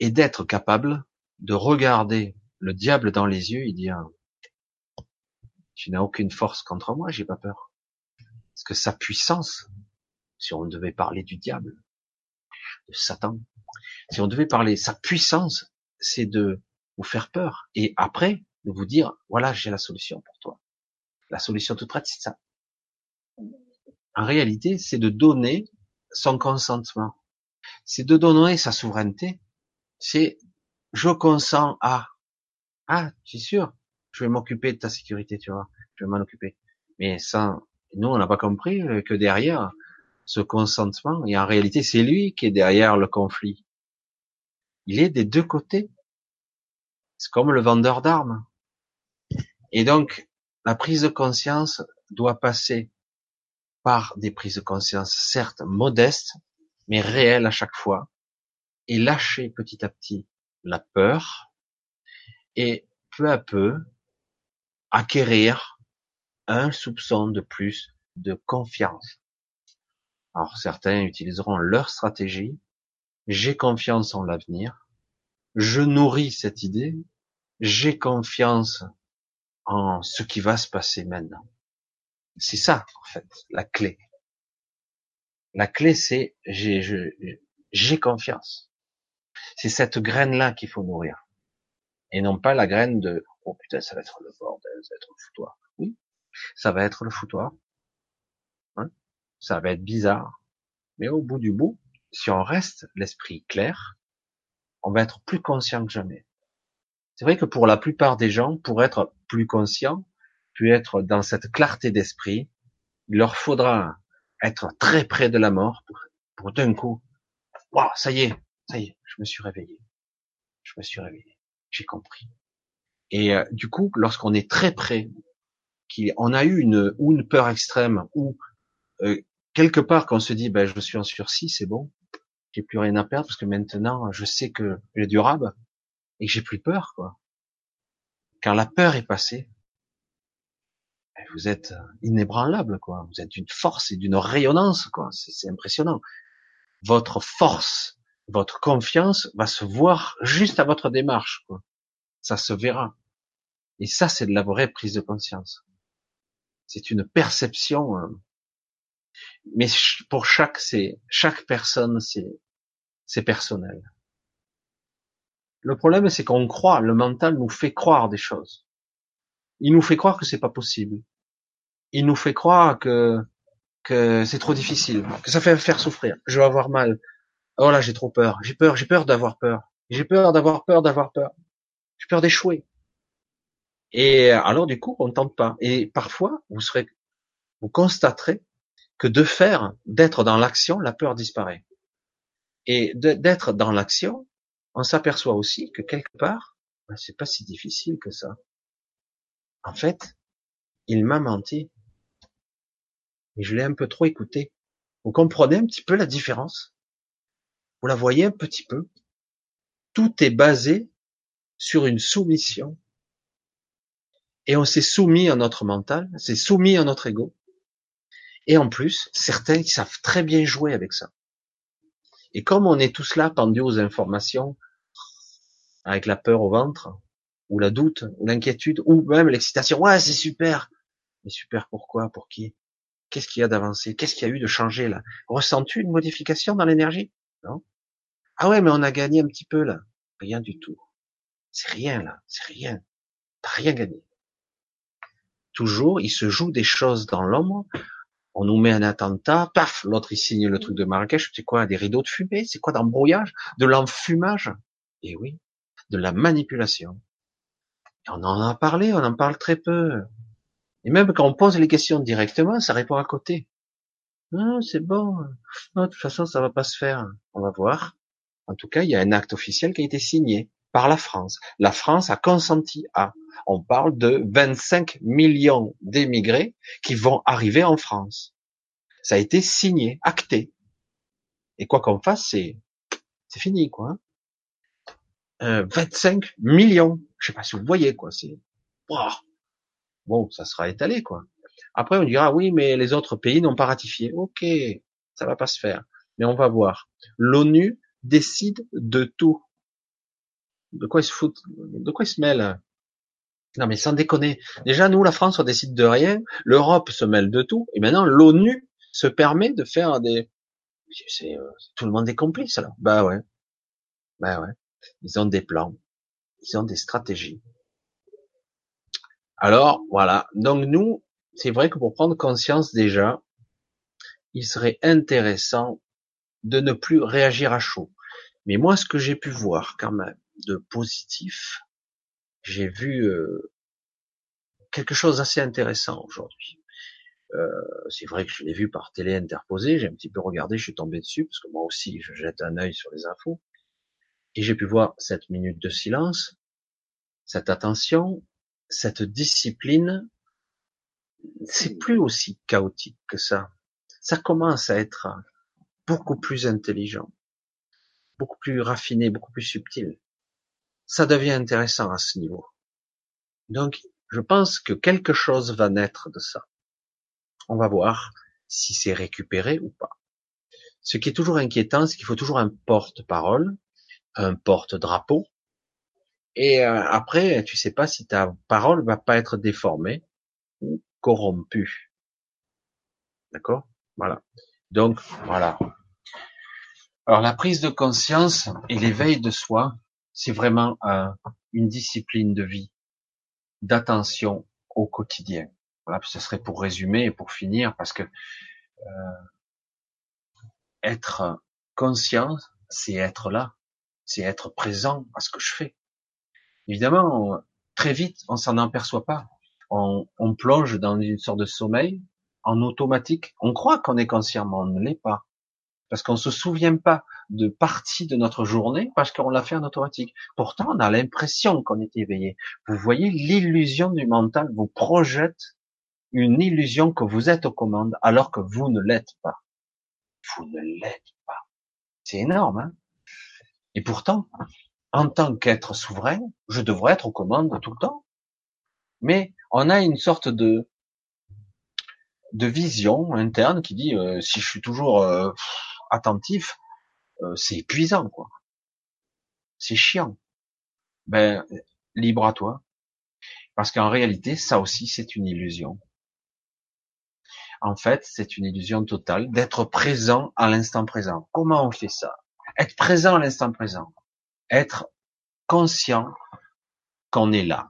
et d'être capable de regarder le diable dans les yeux et dire tu n'as aucune force contre moi, j'ai pas peur. Parce que sa puissance, si on devait parler du diable, de Satan, si on devait parler, sa puissance, c'est de vous faire peur. Et après, de vous dire, voilà, j'ai la solution pour toi. La solution toute prête, c'est ça. En réalité, c'est de donner son consentement. C'est de donner sa souveraineté. C'est, je consens à, ah, tu es sûr? Je vais m'occuper de ta sécurité, tu vois, je vais m'en occuper. Mais ça, nous, on n'a pas compris que derrière ce consentement, et en réalité, c'est lui qui est derrière le conflit. Il est des deux côtés. C'est comme le vendeur d'armes. Et donc, la prise de conscience doit passer par des prises de conscience, certes modestes, mais réelles à chaque fois, et lâcher petit à petit la peur, et peu à peu, acquérir un soupçon de plus de confiance. Alors certains utiliseront leur stratégie. J'ai confiance en l'avenir. Je nourris cette idée. J'ai confiance en ce qui va se passer maintenant. C'est ça, en fait, la clé. La clé, c'est j'ai, confiance. C'est cette graine-là qu'il faut nourrir. Et non pas la graine de oh putain, ça va être le bordel, ça va être le foutoir. Oui, ça va être le foutoir. Hein? Ça va être bizarre. Mais au bout du bout, si on reste l'esprit clair, on va être plus conscient que jamais. C'est vrai que pour la plupart des gens, pour être plus conscient, puis être dans cette clarté d'esprit, il leur faudra être très près de la mort pour, pour d'un coup, waouh, ça y est, ça y est, je me suis réveillé. Je me suis réveillé. J'ai compris. Et euh, du coup, lorsqu'on est très près, qu'on a eu une ou une peur extrême ou euh, quelque part qu'on se dit, ben je suis en sursis, c'est bon, j'ai plus rien à perdre parce que maintenant je sais que j'ai du rab et que j'ai plus peur quoi. Quand la peur est passée, vous êtes inébranlable, quoi. Vous êtes d'une force et d'une rayonnance, quoi. C'est impressionnant. Votre force, votre confiance va se voir juste à votre démarche, quoi. Ça se verra. Et ça, c'est de la vraie prise de conscience. C'est une perception. Hein. Mais pour chaque, c'est chaque personne, c'est c'est personnel. Le problème, c'est qu'on croit, le mental nous fait croire des choses. Il nous fait croire que c'est pas possible. Il nous fait croire que que c'est trop difficile, que ça fait faire souffrir. Je vais avoir mal. Oh là, j'ai trop peur. J'ai peur. J'ai peur d'avoir peur. J'ai peur d'avoir peur d'avoir peur. J'ai peur d'échouer. Et alors du coup, on ne tente pas. Et parfois, vous serez, vous constaterez que de faire, d'être dans l'action, la peur disparaît. Et d'être dans l'action, on s'aperçoit aussi que quelque part, ben, c'est pas si difficile que ça. En fait, il m'a menti. Et je l'ai un peu trop écouté. Vous comprenez un petit peu la différence? Vous la voyez un petit peu Tout est basé sur une soumission. Et on s'est soumis à notre mental, c'est soumis à notre ego. Et en plus, certains savent très bien jouer avec ça. Et comme on est tous là pendus aux informations, avec la peur au ventre, ou la doute, ou l'inquiétude, ou même l'excitation, ouais, c'est super. Mais super pourquoi? Pour qui? Qu'est-ce qu'il y a d'avancé? Qu'est-ce qu'il y a eu de changé là? Ressens-tu une modification dans l'énergie? Ah ouais, mais on a gagné un petit peu là. Rien du tout. C'est rien là, c'est rien. T'as rien gagné. Toujours, il se joue des choses dans l'ombre. On nous met un attentat, paf, l'autre il signe le truc de Marrakech. C'est quoi Des rideaux de fumée? C'est quoi d'embrouillage? De l'enfumage? Eh oui, de la manipulation. On en a parlé, on en parle très peu. Et même quand on pose les questions directement, ça répond à côté. Ah, c'est bon. de toute façon, ça va pas se faire. On va voir. En tout cas, il y a un acte officiel qui a été signé par la France. La France a consenti à. On parle de 25 millions d'émigrés qui vont arriver en France. Ça a été signé, acté. Et quoi qu'on fasse, c'est c'est fini, quoi. Euh, 25 millions. Je sais pas si vous voyez, quoi. C'est bon, ça sera étalé, quoi. Après, on dira oui, mais les autres pays n'ont pas ratifié. Ok, ça va pas se faire. Mais on va voir. L'ONU décide de tout. De quoi il se fout De quoi il se mêle Non mais sans déconner. Déjà nous, la France, on décide de rien. L'Europe se mêle de tout. Et maintenant, l'ONU se permet de faire des. Euh, tout le monde est complice alors. Bah ouais. Bah ouais. Ils ont des plans. Ils ont des stratégies. Alors voilà. Donc nous, c'est vrai que pour prendre conscience déjà, il serait intéressant de ne plus réagir à chaud. Mais moi, ce que j'ai pu voir quand même, de positif, j'ai vu euh, quelque chose d'assez intéressant aujourd'hui. Euh, c'est vrai que je l'ai vu par télé interposée, j'ai un petit peu regardé, je suis tombé dessus, parce que moi aussi, je jette un œil sur les infos, et j'ai pu voir cette minute de silence, cette attention, cette discipline, c'est plus aussi chaotique que ça. Ça commence à être beaucoup plus intelligent, beaucoup plus raffiné, beaucoup plus subtil ça devient intéressant à ce niveau. Donc, je pense que quelque chose va naître de ça. On va voir si c'est récupéré ou pas. Ce qui est toujours inquiétant, c'est qu'il faut toujours un porte-parole, un porte-drapeau. Et euh, après, tu sais pas si ta parole va pas être déformée corrompue. D'accord? Voilà. Donc, voilà. Alors, la prise de conscience et l'éveil de soi, c'est vraiment une discipline de vie, d'attention au quotidien. Voilà, ce serait pour résumer et pour finir, parce que euh, être conscient, c'est être là, c'est être présent à ce que je fais. Évidemment, très vite, on s'en aperçoit pas. On, on, plonge dans une sorte de sommeil en automatique. On croit qu'on est conscient, mais on ne l'est pas parce qu'on se souvient pas de partie de notre journée parce qu'on l'a fait en automatique. Pourtant, on a l'impression qu'on est éveillé. Vous voyez, l'illusion du mental vous projette une illusion que vous êtes aux commandes alors que vous ne l'êtes pas. Vous ne l'êtes pas. C'est énorme, hein Et pourtant, en tant qu'être souverain, je devrais être aux commandes tout le temps. Mais on a une sorte de de vision interne qui dit euh, si je suis toujours euh, attentif, euh, c'est épuisant quoi. C'est chiant. Ben libre à toi. Parce qu'en réalité, ça aussi c'est une illusion. En fait, c'est une illusion totale d'être présent à l'instant présent. Comment on fait ça? Être présent à l'instant présent. Être conscient qu'on est là.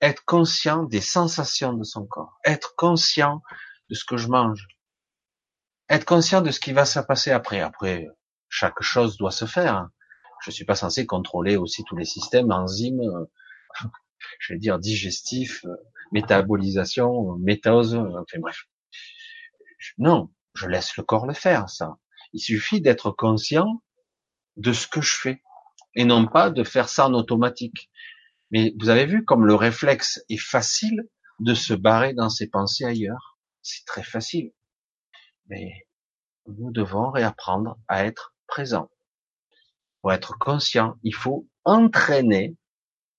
Être conscient des sensations de son corps. Être conscient de ce que je mange. Être conscient de ce qui va se passer après. Après, chaque chose doit se faire. Je suis pas censé contrôler aussi tous les systèmes, enzymes, euh, [LAUGHS] je vais dire digestifs, euh, métabolisation, métose, enfin bref. Non, je laisse le corps le faire, ça. Il suffit d'être conscient de ce que je fais et non pas de faire ça en automatique. Mais vous avez vu comme le réflexe est facile de se barrer dans ses pensées ailleurs. C'est très facile. Mais nous devons réapprendre à être présents. Pour être conscient, il faut entraîner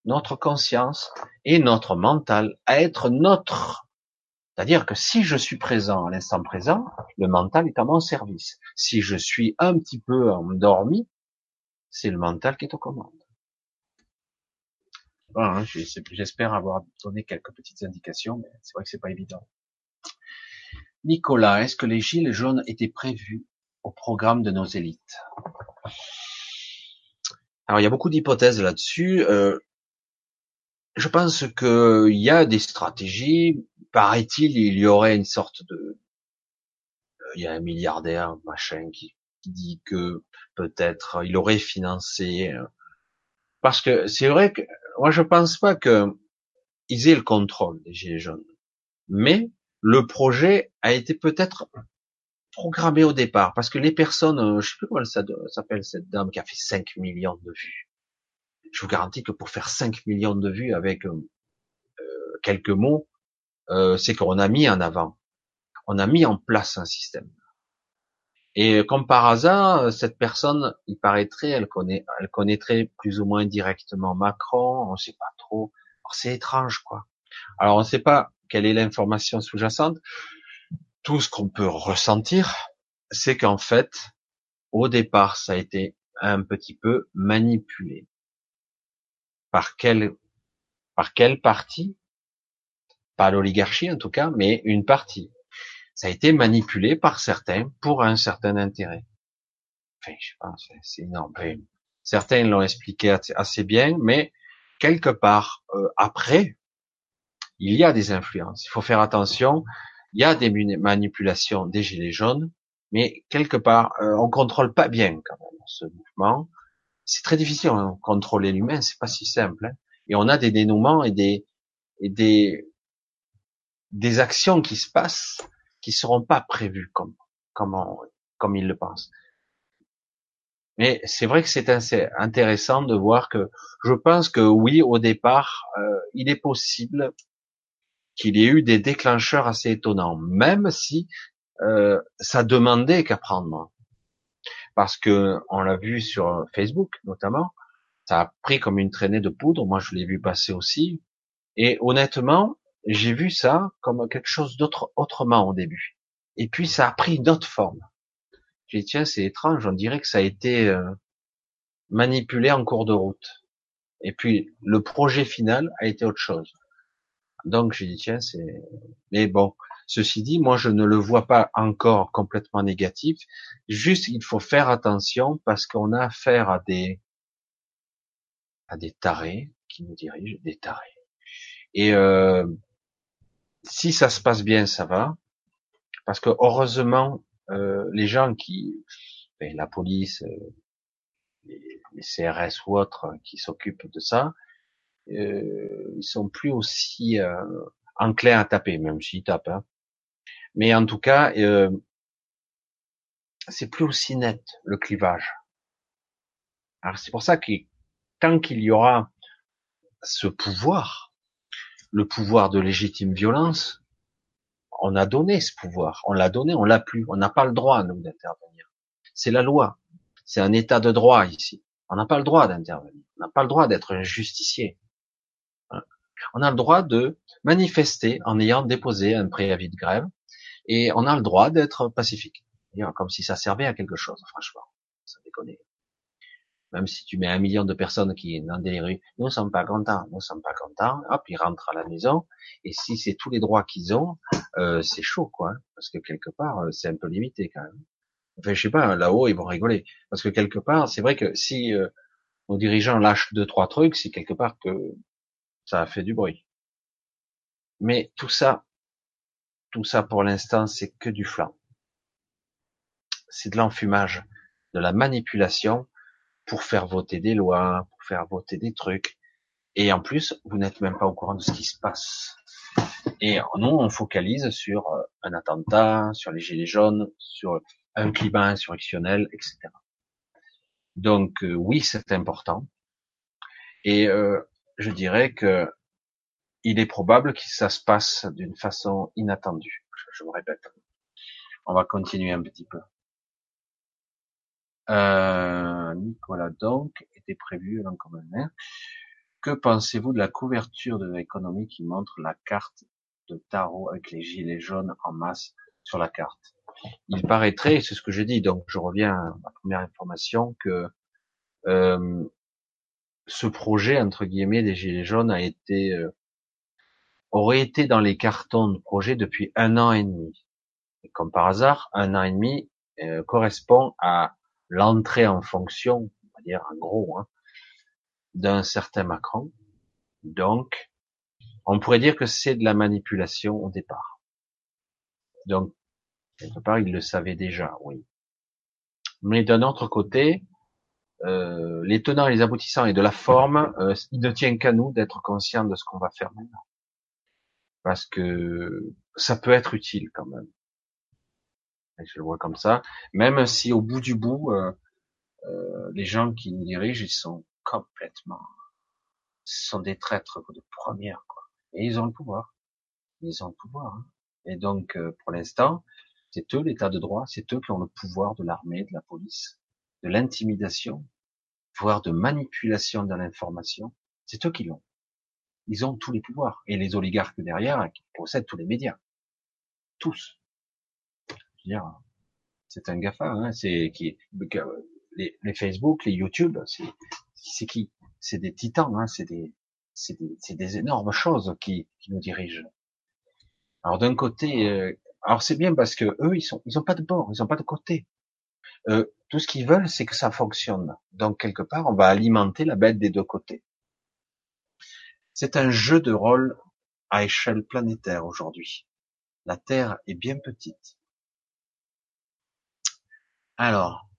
notre conscience et notre mental à être notre. C'est-à-dire que si je suis présent à l'instant présent, le mental est à mon service. Si je suis un petit peu endormi, c'est le mental qui est aux commandes. Voilà, hein, j'espère avoir donné quelques petites indications, mais c'est vrai que c'est pas évident. Nicolas, est-ce que les gilets jaunes étaient prévus au programme de nos élites? Alors il y a beaucoup d'hypothèses là-dessus. Euh, je pense qu'il y a des stratégies. Paraît-il, il y aurait une sorte de, euh, il y a un milliardaire machin qui, dit que peut-être il aurait financé. Euh, parce que c'est vrai que moi je pense pas que ils aient le contrôle des gilets jaunes, mais le projet a été peut-être programmé au départ, parce que les personnes, euh, je sais plus comment ça s'appelle cette dame qui a fait 5 millions de vues. Je vous garantis que pour faire 5 millions de vues avec euh, euh, quelques mots, c'est qu'on a mis en avant, on a mis en place un système. Et comme par hasard, cette personne, il paraîtrait, elle connaît, elle connaîtrait plus ou moins directement Macron, on sait pas trop. C'est étrange, quoi. Alors on ne sait pas quelle est l'information sous-jacente Tout ce qu'on peut ressentir, c'est qu'en fait, au départ, ça a été un petit peu manipulé. Par quelle, par quelle partie? Pas l'oligarchie en tout cas, mais une partie. Ça a été manipulé par certains pour un certain intérêt. Enfin, je pense, c'est énorme. certains l'ont expliqué assez bien, mais quelque part euh, après, il y a des influences. Il faut faire attention. Il y a des manipulations des gilets jaunes, mais quelque part, euh, on contrôle pas bien quand même ce mouvement. C'est très difficile. Hein, contrôler l'humain, c'est pas si simple. Hein. Et on a des dénouements et des et des des actions qui se passent qui seront pas prévues comme comme comme ils le pensent. Mais c'est vrai que c'est intéressant de voir que je pense que oui, au départ, euh, il est possible qu'il y ait eu des déclencheurs assez étonnants, même si euh, ça demandait qu'apprendre. Parce que on l'a vu sur Facebook notamment, ça a pris comme une traînée de poudre. Moi, je l'ai vu passer aussi. Et honnêtement, j'ai vu ça comme quelque chose d'autre autrement au début. Et puis ça a pris une autre forme. J'ai dit tiens, c'est étrange. On dirait que ça a été euh, manipulé en cours de route. Et puis le projet final a été autre chose. Donc j'ai dit tiens c'est mais bon ceci dit moi je ne le vois pas encore complètement négatif juste il faut faire attention parce qu'on a affaire à des à des tarés qui nous dirigent des tarés et euh, si ça se passe bien ça va parce que heureusement euh, les gens qui ben, la police euh, les, CRS ou autres qui s'occupent de ça euh, ils sont plus aussi euh, enclins à taper, même s'ils tapent. Hein. Mais en tout cas, euh, c'est plus aussi net le clivage. Alors c'est pour ça que tant qu'il y aura ce pouvoir, le pouvoir de légitime violence, on a donné ce pouvoir, on l'a donné, on l'a plus, on n'a pas le droit nous d'intervenir. C'est la loi, c'est un état de droit ici. On n'a pas le droit d'intervenir, on n'a pas le droit d'être un justicier on a le droit de manifester en ayant déposé un préavis de grève Et on a le droit d'être pacifique. Comme si ça servait à quelque chose, franchement. Ça déconne. Même si tu mets un million de personnes qui dans des rues, nous ne sommes pas contents, nous ne sommes pas contents, hop, ils rentrent à la maison. Et si c'est tous les droits qu'ils ont, euh, c'est chaud, quoi. Parce que quelque part, euh, c'est un peu limité quand même. Enfin, je sais pas, là-haut, ils vont rigoler. Parce que quelque part, c'est vrai que si euh, nos dirigeants lâchent deux, trois trucs, c'est quelque part que ça a fait du bruit. Mais tout ça, tout ça pour l'instant, c'est que du flanc. C'est de l'enfumage, de la manipulation pour faire voter des lois, pour faire voter des trucs. Et en plus, vous n'êtes même pas au courant de ce qui se passe. Et nous, on focalise sur euh, un attentat, sur les gilets jaunes, sur un climat insurrectionnel, etc. Donc euh, oui, c'est important. Et euh, je dirais que il est probable que ça se passe d'une façon inattendue. Je, me répète. On va continuer un petit peu. Euh, Nicolas donc était prévu comme un Que pensez-vous de la couverture de l'économie qui montre la carte de tarot avec les gilets jaunes en masse sur la carte? Il paraîtrait, c'est ce que j'ai dit, donc je reviens à ma première information, que euh, ce projet entre guillemets des gilets jaunes a été euh, aurait été dans les cartons de projet depuis un an et demi. Et comme par hasard, un an et demi euh, correspond à l'entrée en fonction, on va dire en gros, hein, d'un certain Macron. Donc, on pourrait dire que c'est de la manipulation au départ. Donc, quelque part, il le savait déjà, oui. Mais d'un autre côté, euh, les tenants et les aboutissants et de la forme, euh, il ne tient qu'à nous d'être conscients de ce qu'on va faire maintenant parce que ça peut être utile quand même. Je le vois comme ça, même si au bout du bout, euh, euh, les gens qui nous dirigent, ils sont complètement, ce sont des traîtres de première, quoi. Et ils ont le pouvoir, ils ont le pouvoir. Hein. Et donc, euh, pour l'instant, c'est eux l'état de droit, c'est eux qui ont le pouvoir de l'armée, de la police, de l'intimidation, voire de manipulation de l'information. C'est eux qui l'ont ils ont tous les pouvoirs. Et les oligarques derrière, qui possèdent tous les médias. Tous. C'est un GAFA, hein, c'est qui, les, les, Facebook, les YouTube, c'est qui? C'est des titans, hein, c'est des, c'est des, des, énormes choses qui, qui nous dirigent. Alors d'un côté, euh, alors c'est bien parce que eux, ils sont, ils ont pas de bord, ils ont pas de côté. Euh, tout ce qu'ils veulent, c'est que ça fonctionne. Donc quelque part, on va alimenter la bête des deux côtés. C'est un jeu de rôle à échelle planétaire aujourd'hui. La Terre est bien petite. Alors,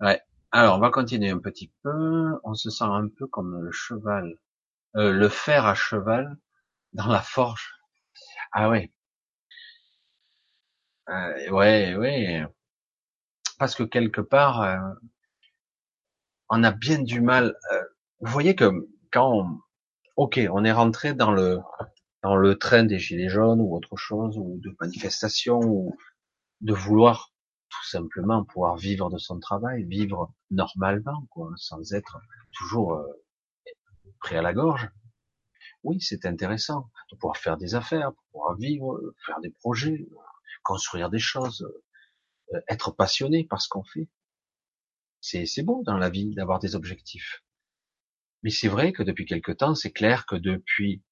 ouais. Alors, on va continuer un petit peu. On se sent un peu comme le cheval, euh, le fer à cheval dans la forge. Ah ouais. Euh, ouais, ouais. Parce que quelque part, euh, on a bien du mal. Euh, vous voyez que quand on, ok, on est rentré dans le dans le train des gilets jaunes ou autre chose ou de manifestation ou de vouloir tout simplement pouvoir vivre de son travail, vivre normalement, quoi, sans être toujours euh, pris à la gorge. Oui, c'est intéressant de pouvoir faire des affaires, de pouvoir vivre, faire des projets, construire des choses, euh, être passionné par ce qu'on fait. C'est c'est beau dans la vie d'avoir des objectifs. Mais c'est vrai que depuis quelque temps, c'est clair que depuis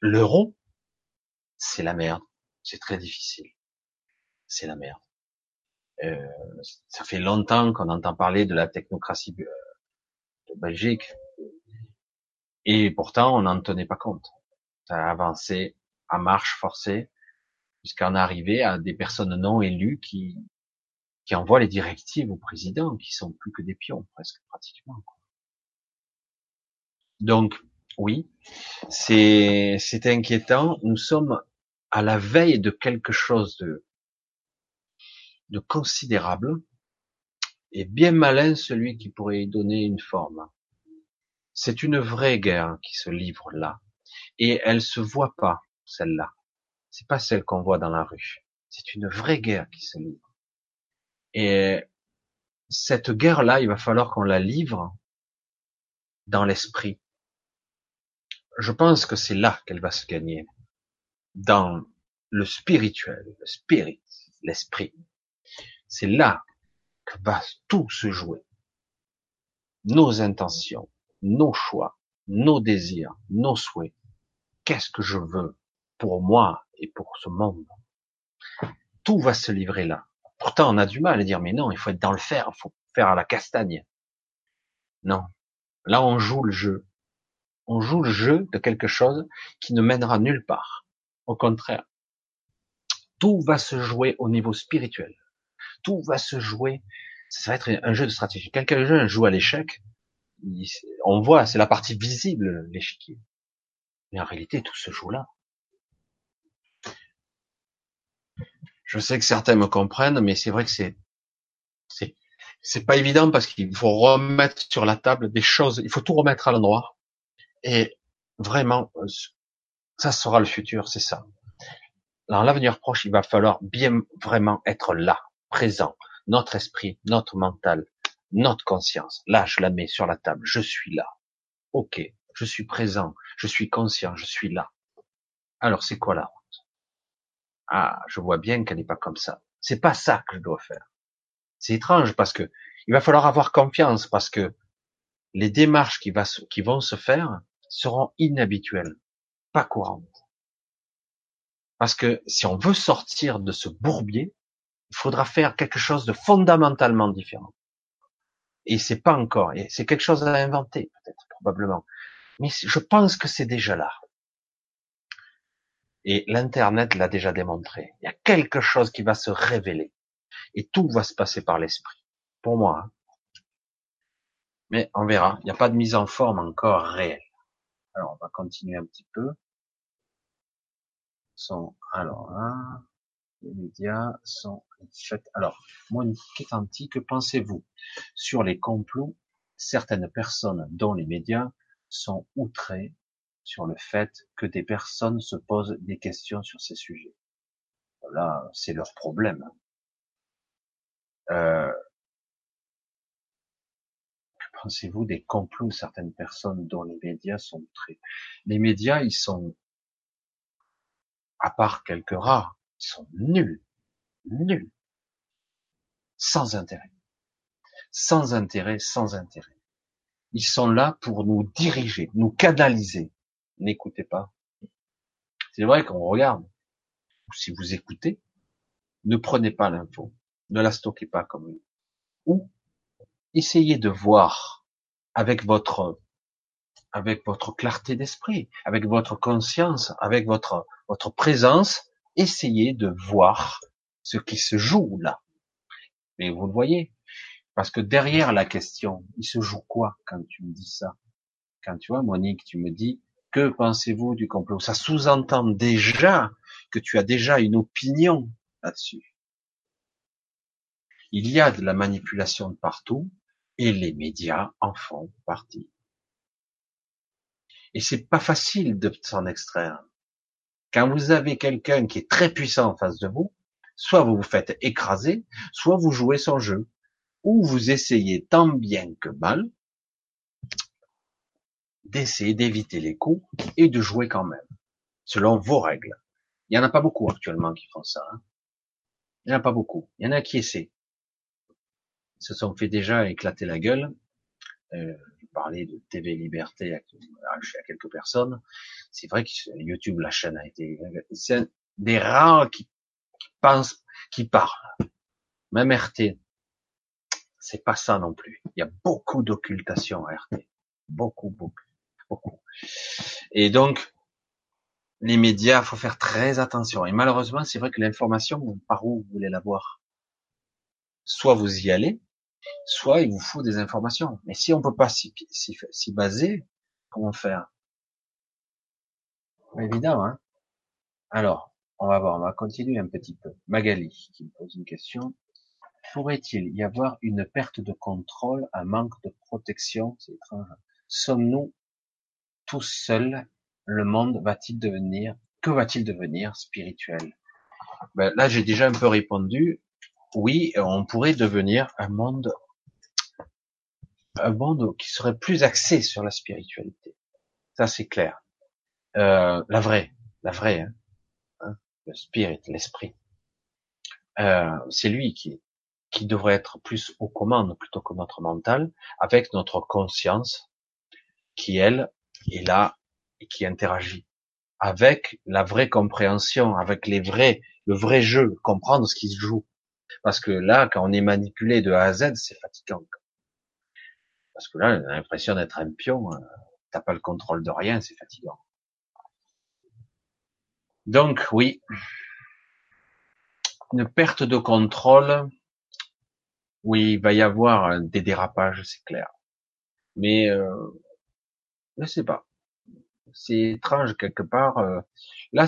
l'euro, c'est la merde. C'est très difficile. C'est la merde. Euh, ça fait longtemps qu'on entend parler de la technocratie euh, de Belgique. Et pourtant, on n'en tenait pas compte. Ça a avancé à marche forcée jusqu'à en arriver à des personnes non élues qui, qui envoient les directives au président, qui sont plus que des pions, presque, pratiquement. Donc, oui, c'est, c'est inquiétant. Nous sommes à la veille de quelque chose de, de considérable et bien malin celui qui pourrait y donner une forme. C'est une vraie guerre qui se livre là. Et elle se voit pas, celle-là. C'est pas celle qu'on voit dans la rue. C'est une vraie guerre qui se livre. Et cette guerre-là, il va falloir qu'on la livre dans l'esprit je pense que c'est là qu'elle va se gagner. Dans le spirituel, le spirit, l'esprit. C'est là que va tout se jouer. Nos intentions, nos choix, nos désirs, nos souhaits. Qu'est-ce que je veux pour moi et pour ce monde? Tout va se livrer là. Pourtant, on a du mal à dire, mais non, il faut être dans le fer, il faut faire à la castagne. Non. Là, on joue le jeu. On joue le jeu de quelque chose qui ne mènera nulle part. Au contraire. Tout va se jouer au niveau spirituel. Tout va se jouer. Ça va être un jeu de stratégie. Quelqu'un joue à l'échec, on voit, c'est la partie visible, l'échiquier. Mais en réalité, tout se joue là. Je sais que certains me comprennent, mais c'est vrai que c'est, c'est, c'est pas évident parce qu'il faut remettre sur la table des choses, il faut tout remettre à l'endroit. Et vraiment, ça sera le futur, c'est ça. Dans l'avenir proche, il va falloir bien vraiment être là, présent, notre esprit, notre mental, notre conscience. Là, je la mets sur la table. Je suis là. Ok, je suis présent, je suis conscient, je suis là. Alors, c'est quoi la honte Ah, je vois bien qu'elle n'est pas comme ça. C'est pas ça que je dois faire. C'est étrange parce que il va falloir avoir confiance parce que les démarches qui vont se faire seront inhabituelles, pas courantes. Parce que si on veut sortir de ce bourbier, il faudra faire quelque chose de fondamentalement différent. Et c'est pas encore, c'est quelque chose à inventer, peut-être, probablement. Mais je pense que c'est déjà là. Et l'Internet l'a déjà démontré. Il y a quelque chose qui va se révéler. Et tout va se passer par l'esprit. Pour moi. Hein. Mais on verra. Il n'y a pas de mise en forme encore réelle. Alors, on va continuer un petit peu. alors là, les médias sont faits. Alors, Monique Tanti, que pensez-vous sur les complots? Certaines personnes, dont les médias, sont outrées sur le fait que des personnes se posent des questions sur ces sujets. Là, c'est leur problème. Euh, que pensez-vous des complots? Certaines personnes dont les médias sont outrés Les médias, ils sont, à part quelques rares, sont nuls, nuls, sans intérêt, sans intérêt, sans intérêt. Ils sont là pour nous diriger, nous canaliser. N'écoutez pas. C'est vrai qu'on regarde. Si vous écoutez, ne prenez pas l'info. Ne la stockez pas comme une. Ou essayez de voir avec votre avec votre clarté d'esprit, avec votre conscience, avec votre votre présence, essayez de voir ce qui se joue là. Mais vous le voyez, parce que derrière la question, il se joue quoi quand tu me dis ça? Quand tu vois, Monique, tu me dis, que pensez-vous du complot? Ça sous-entend déjà que tu as déjà une opinion là-dessus. Il y a de la manipulation partout et les médias en font partie. Et c'est pas facile de s'en extraire. Quand vous avez quelqu'un qui est très puissant en face de vous, soit vous vous faites écraser, soit vous jouez son jeu, ou vous essayez tant bien que mal d'essayer d'éviter les coups et de jouer quand même, selon vos règles. Il y en a pas beaucoup actuellement qui font ça. Hein. Il y en a pas beaucoup. Il y en a qui essaient. Ils se sont fait déjà éclater la gueule. Euh, parler de TV Liberté à, quelques personnes. C'est vrai que YouTube, la chaîne a été, c'est des rares qui, pensent, qui parlent. Même RT, c'est pas ça non plus. Il y a beaucoup d'occultation à RT. Beaucoup, beaucoup, beaucoup. Et donc, les médias, faut faire très attention. Et malheureusement, c'est vrai que l'information, par où vous voulez la voir Soit vous y allez, soit il vous faut des informations. Mais si on peut pas s'y, baser, comment faire? Évidemment. Hein Alors, on va voir, on va continuer un petit peu. Magali qui me pose une question. Pourrait-il y avoir une perte de contrôle, un manque de protection? C'est étrange. Sommes-nous tous seuls? Le monde va-t-il devenir Que va-t-il devenir spirituel? Ben, Là, j'ai déjà un peu répondu oui, on pourrait devenir un monde, un monde qui serait plus axé sur la spiritualité. Ça, c'est clair. Euh, la vraie, la vraie, hein, hein le spirit, l'esprit. Euh, c'est lui qui, qui devrait être plus aux commandes plutôt que notre mental, avec notre conscience, qui elle est là et qui interagit avec la vraie compréhension, avec les vrais, le vrai jeu, comprendre ce qui se joue. Parce que là, quand on est manipulé de A à Z, c'est fatigant. Parce que là, on a l'impression d'être un pion, euh, t'as pas le contrôle de rien, c'est fatigant. Donc oui, une perte de contrôle, oui, il va y avoir des dérapages, c'est clair. Mais euh, je sais pas. C'est étrange quelque part. Euh, là,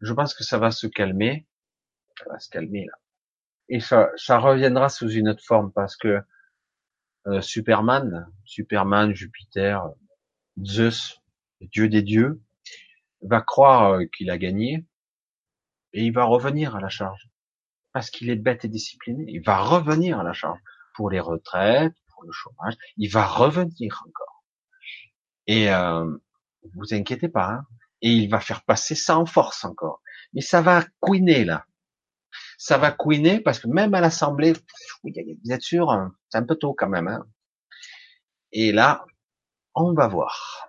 je pense que ça va se calmer. Ça va se calmer là. Et ça, reviendra sous une autre forme parce que euh, Superman, Superman, Jupiter, Zeus, dieu des dieux, va croire euh, qu'il a gagné et il va revenir à la charge parce qu'il est bête et discipliné. Il va revenir à la charge pour les retraites, pour le chômage. Il va revenir encore. Et euh, vous inquiétez pas. Hein et il va faire passer ça en force encore. Mais ça va couiner là. Ça va couiner parce que même à l'Assemblée, vous êtes sûr, c'est un peu tôt quand même. Hein et là, on va voir.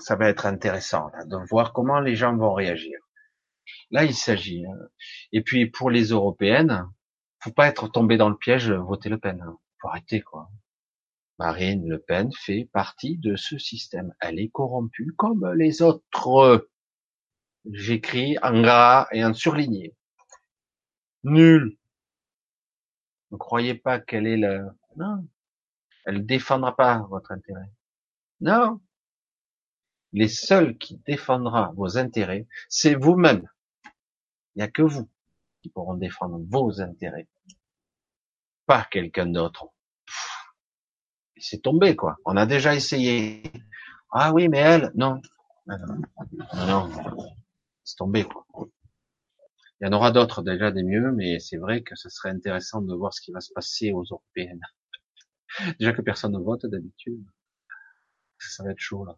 Ça va être intéressant de voir comment les gens vont réagir. Là, il s'agit. Hein. Et puis pour les européennes, faut pas être tombé dans le piège, voter Le Pen. Hein. Faut arrêter quoi. Marine Le Pen fait partie de ce système. Elle est corrompue comme les autres. J'écris en gras et en surligné. Nul. Ne croyez pas qu'elle est le... Non. Elle défendra pas votre intérêt. Non. Les seuls qui défendra vos intérêts, c'est vous-même. Il n'y a que vous qui pourront défendre vos intérêts. Pas quelqu'un d'autre c'est tombé, quoi. On a déjà essayé. Ah oui, mais elle, non. Non, c'est tombé, quoi. Il y en aura d'autres déjà des mieux, mais c'est vrai que ce serait intéressant de voir ce qui va se passer aux européennes. [LAUGHS] déjà que personne ne vote d'habitude. Ça va être chaud, là.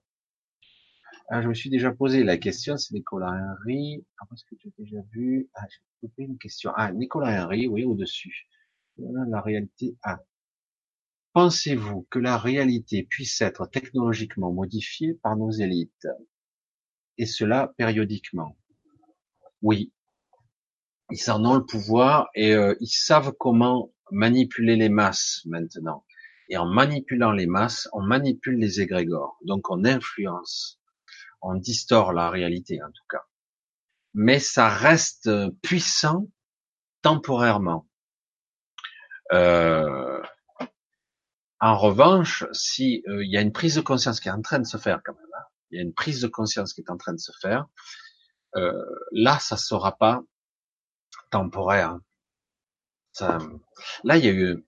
Ah, je me suis déjà posé la question, c'est Nicolas Henry. Ah, est-ce que tu as déjà vu? Ah, j'ai coupé une question. Ah, Nicolas Henry, oui, au-dessus. La réalité, ah, Pensez-vous que la réalité puisse être technologiquement modifiée par nos élites? Et cela périodiquement Oui. Ils en ont le pouvoir et euh, ils savent comment manipuler les masses maintenant. Et en manipulant les masses, on manipule les égrégores. Donc on influence, on distord la réalité en tout cas. Mais ça reste puissant temporairement. Euh, en revanche, si euh, il y a une prise de conscience qui est en train de se faire quand même, hein, il y a une prise de conscience qui est en train de se faire, euh, là, ça sera pas temporaire. Ça, là, il y a eu,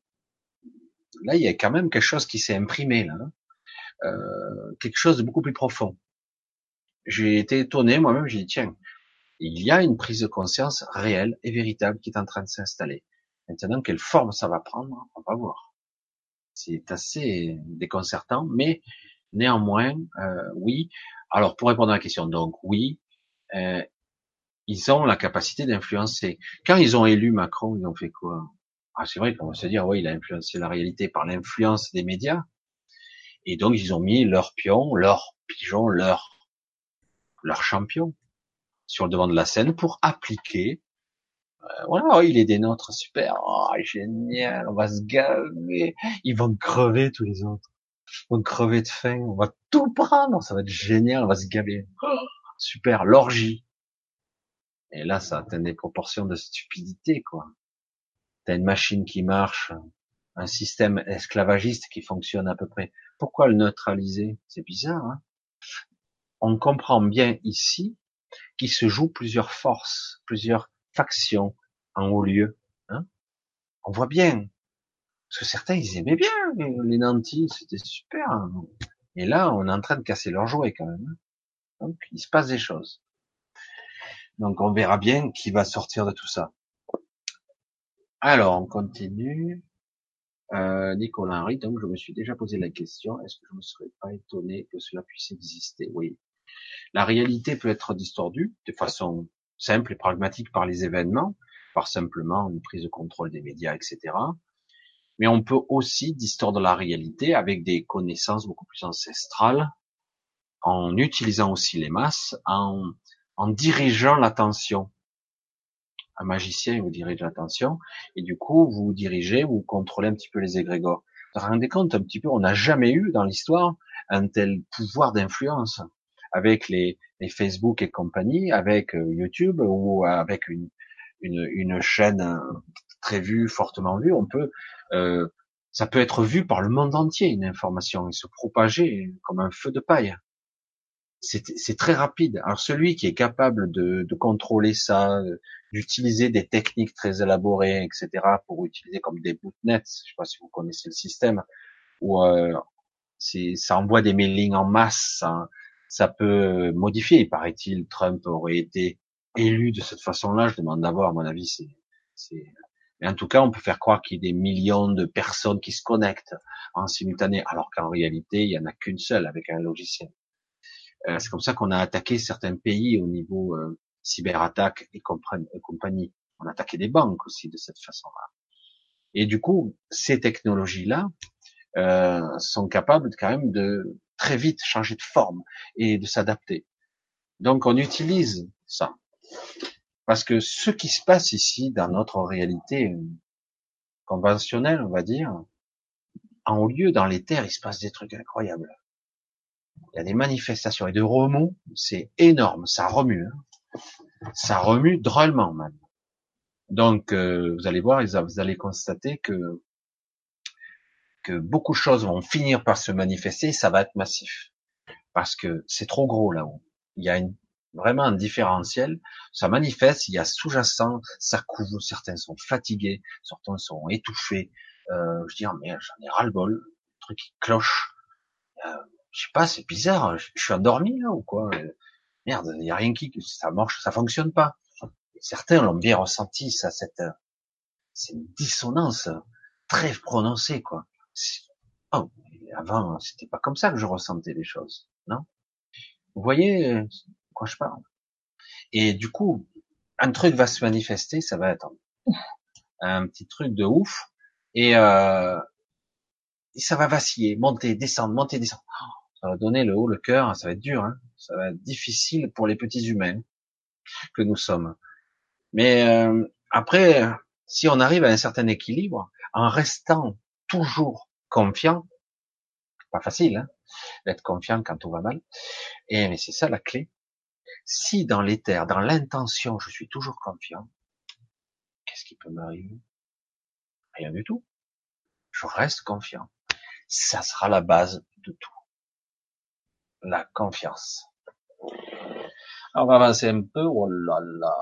là, il y a quand même quelque chose qui s'est imprimé là, hein. euh, quelque chose de beaucoup plus profond. J'ai été étonné moi-même. J'ai dit tiens, il y a une prise de conscience réelle et véritable qui est en train de s'installer. Maintenant, quelle forme ça va prendre, on va voir c'est assez déconcertant, mais néanmoins, euh, oui. Alors pour répondre à la question, donc oui, euh, ils ont la capacité d'influencer. Quand ils ont élu Macron, ils ont fait quoi? Ah c'est vrai qu'on va se dire, oui, il a influencé la réalité par l'influence des médias, et donc ils ont mis leur pion, leur pigeon, leur leur champion sur le devant de la scène pour appliquer euh, voilà, oh, il est des nôtres, super, oh, génial, on va se gaver, ils vont crever tous les autres, ils vont crever de faim, on va tout prendre, ça va être génial, on va se gaver, oh, super, l'orgie. Et là, ça atteint des proportions de stupidité, quoi. T'as une machine qui marche, un système esclavagiste qui fonctionne à peu près. Pourquoi le neutraliser? C'est bizarre. Hein? On comprend bien ici qu'il se joue plusieurs forces, plusieurs factions en haut lieu. Hein? On voit bien. Parce que certains, ils aimaient bien les nantis, c'était super. Et là, on est en train de casser leurs jouets quand même. Donc, il se passe des choses. Donc, on verra bien qui va sortir de tout ça. Alors, on continue. Euh, Nicolas Henry, donc je me suis déjà posé la question, est-ce que je ne serais pas étonné que cela puisse exister? Oui. La réalité peut être distordue de façon simple et pragmatique par les événements, par simplement une prise de contrôle des médias, etc. Mais on peut aussi distordre la réalité avec des connaissances beaucoup plus ancestrales, en utilisant aussi les masses, en, en dirigeant l'attention. Un magicien vous dirige l'attention, et du coup, vous dirigez, vous contrôlez un petit peu les égrégores. Vous vous rendez compte un petit peu, on n'a jamais eu dans l'histoire un tel pouvoir d'influence avec les, les, Facebook et compagnie, avec euh, YouTube ou avec une, une, une chaîne euh, très vue, fortement vue, on peut, euh, ça peut être vu par le monde entier une information et se propager comme un feu de paille c'est très rapide. Alors celui qui est capable de, de contrôler ça, d'utiliser des techniques très élaborées, etc., pour utiliser comme des bootnets, je sais pas si vous connaissez le système, où euh, ça envoie des mailings en masse, ça, ça peut modifier. Paraît-il, Trump aurait été élu de cette façon-là. Je demande d'avoir, à mon avis, c'est, mais en tout cas, on peut faire croire qu'il y a des millions de personnes qui se connectent en simultané, alors qu'en réalité, il y en a qu'une seule avec un logiciel. Euh, c'est comme ça qu'on a attaqué certains pays au niveau euh, cyberattaque et, compagnie. On a attaqué des banques aussi de cette façon-là. Et du coup, ces technologies-là euh, sont capables quand même de très vite changer de forme et de s'adapter. Donc on utilise ça. Parce que ce qui se passe ici dans notre réalité conventionnelle, on va dire, en haut lieu, dans les terres, il se passe des trucs incroyables il y a des manifestations et de remous, c'est énorme, ça remue, hein. ça remue drôlement même. Donc euh, vous allez voir, vous allez constater que que beaucoup de choses vont finir par se manifester, ça va être massif parce que c'est trop gros là-haut. Il y a une, vraiment un différentiel, ça manifeste, il y a sous-jacent, ça couvre, certains sont fatigués, certains sont étouffés. Euh, je dis mais j'en ai ras le bol, le truc qui cloche. Euh, je sais pas, c'est bizarre, je, suis endormi là ou quoi Merde, il y a rien qui, ça marche, ça fonctionne pas. certains l'ont bien ressenti, ça, cette, une dissonance très prononcée, quoi. Oh, avant, c'était pas comme ça que je ressentais les choses, non? Vous voyez de quoi je parle? Et du coup, un truc va se manifester, ça va être un petit truc de ouf, et, euh, et ça va vaciller, monter, descendre, monter, descendre ça va donner le haut, le cœur, ça va être dur, hein. ça va être difficile pour les petits humains que nous sommes. Mais euh, après, si on arrive à un certain équilibre, en restant toujours confiant, pas facile hein, d'être confiant quand tout va mal, et mais c'est ça la clé. Si dans l'éther, dans l'intention, je suis toujours confiant, qu'est-ce qui peut m'arriver? Rien du tout. Je reste confiant. Ça sera la base de tout la confiance. on va avancer un peu. Oh là là.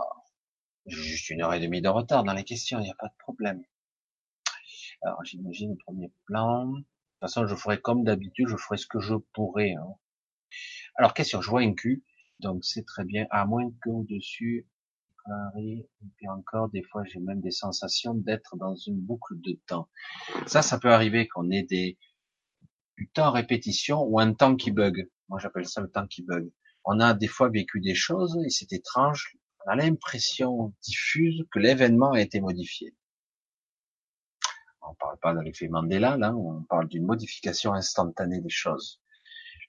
Juste une heure et demie de retard dans les questions, il n'y a pas de problème. Alors, j'imagine le premier plan. De toute façon, je ferai comme d'habitude, je ferai ce que je pourrai. Hein. Alors, question, je vois un cul, donc c'est très bien, à moins qu'au-dessus, et puis encore, des fois, j'ai même des sensations d'être dans une boucle de temps. Ça, ça peut arriver qu'on ait des, du temps répétition ou un temps qui bug. Moi, j'appelle ça le temps qui bug. On a des fois vécu des choses et c'est étrange. On a l'impression diffuse que l'événement a été modifié. On parle pas de l'effet Mandela, là, on parle d'une modification instantanée des choses.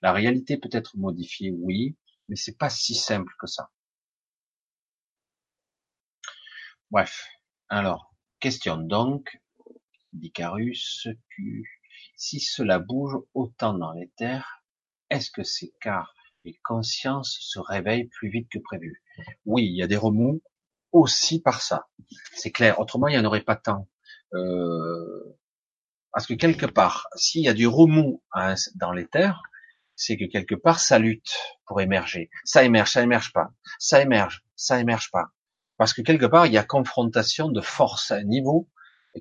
La réalité peut être modifiée, oui, mais c'est pas si simple que ça. Bref. Alors, question donc, d'Icarus, si cela bouge autant dans les terres, est-ce que c'est car les consciences se réveillent plus vite que prévu? Oui, il y a des remous aussi par ça. C'est clair. Autrement, il n'y en aurait pas tant. Euh, parce que quelque part, s'il y a du remous hein, dans les terres, c'est que quelque part, ça lutte pour émerger. Ça émerge, ça émerge pas. Ça émerge, ça émerge pas. Parce que quelque part, il y a confrontation de force à un niveau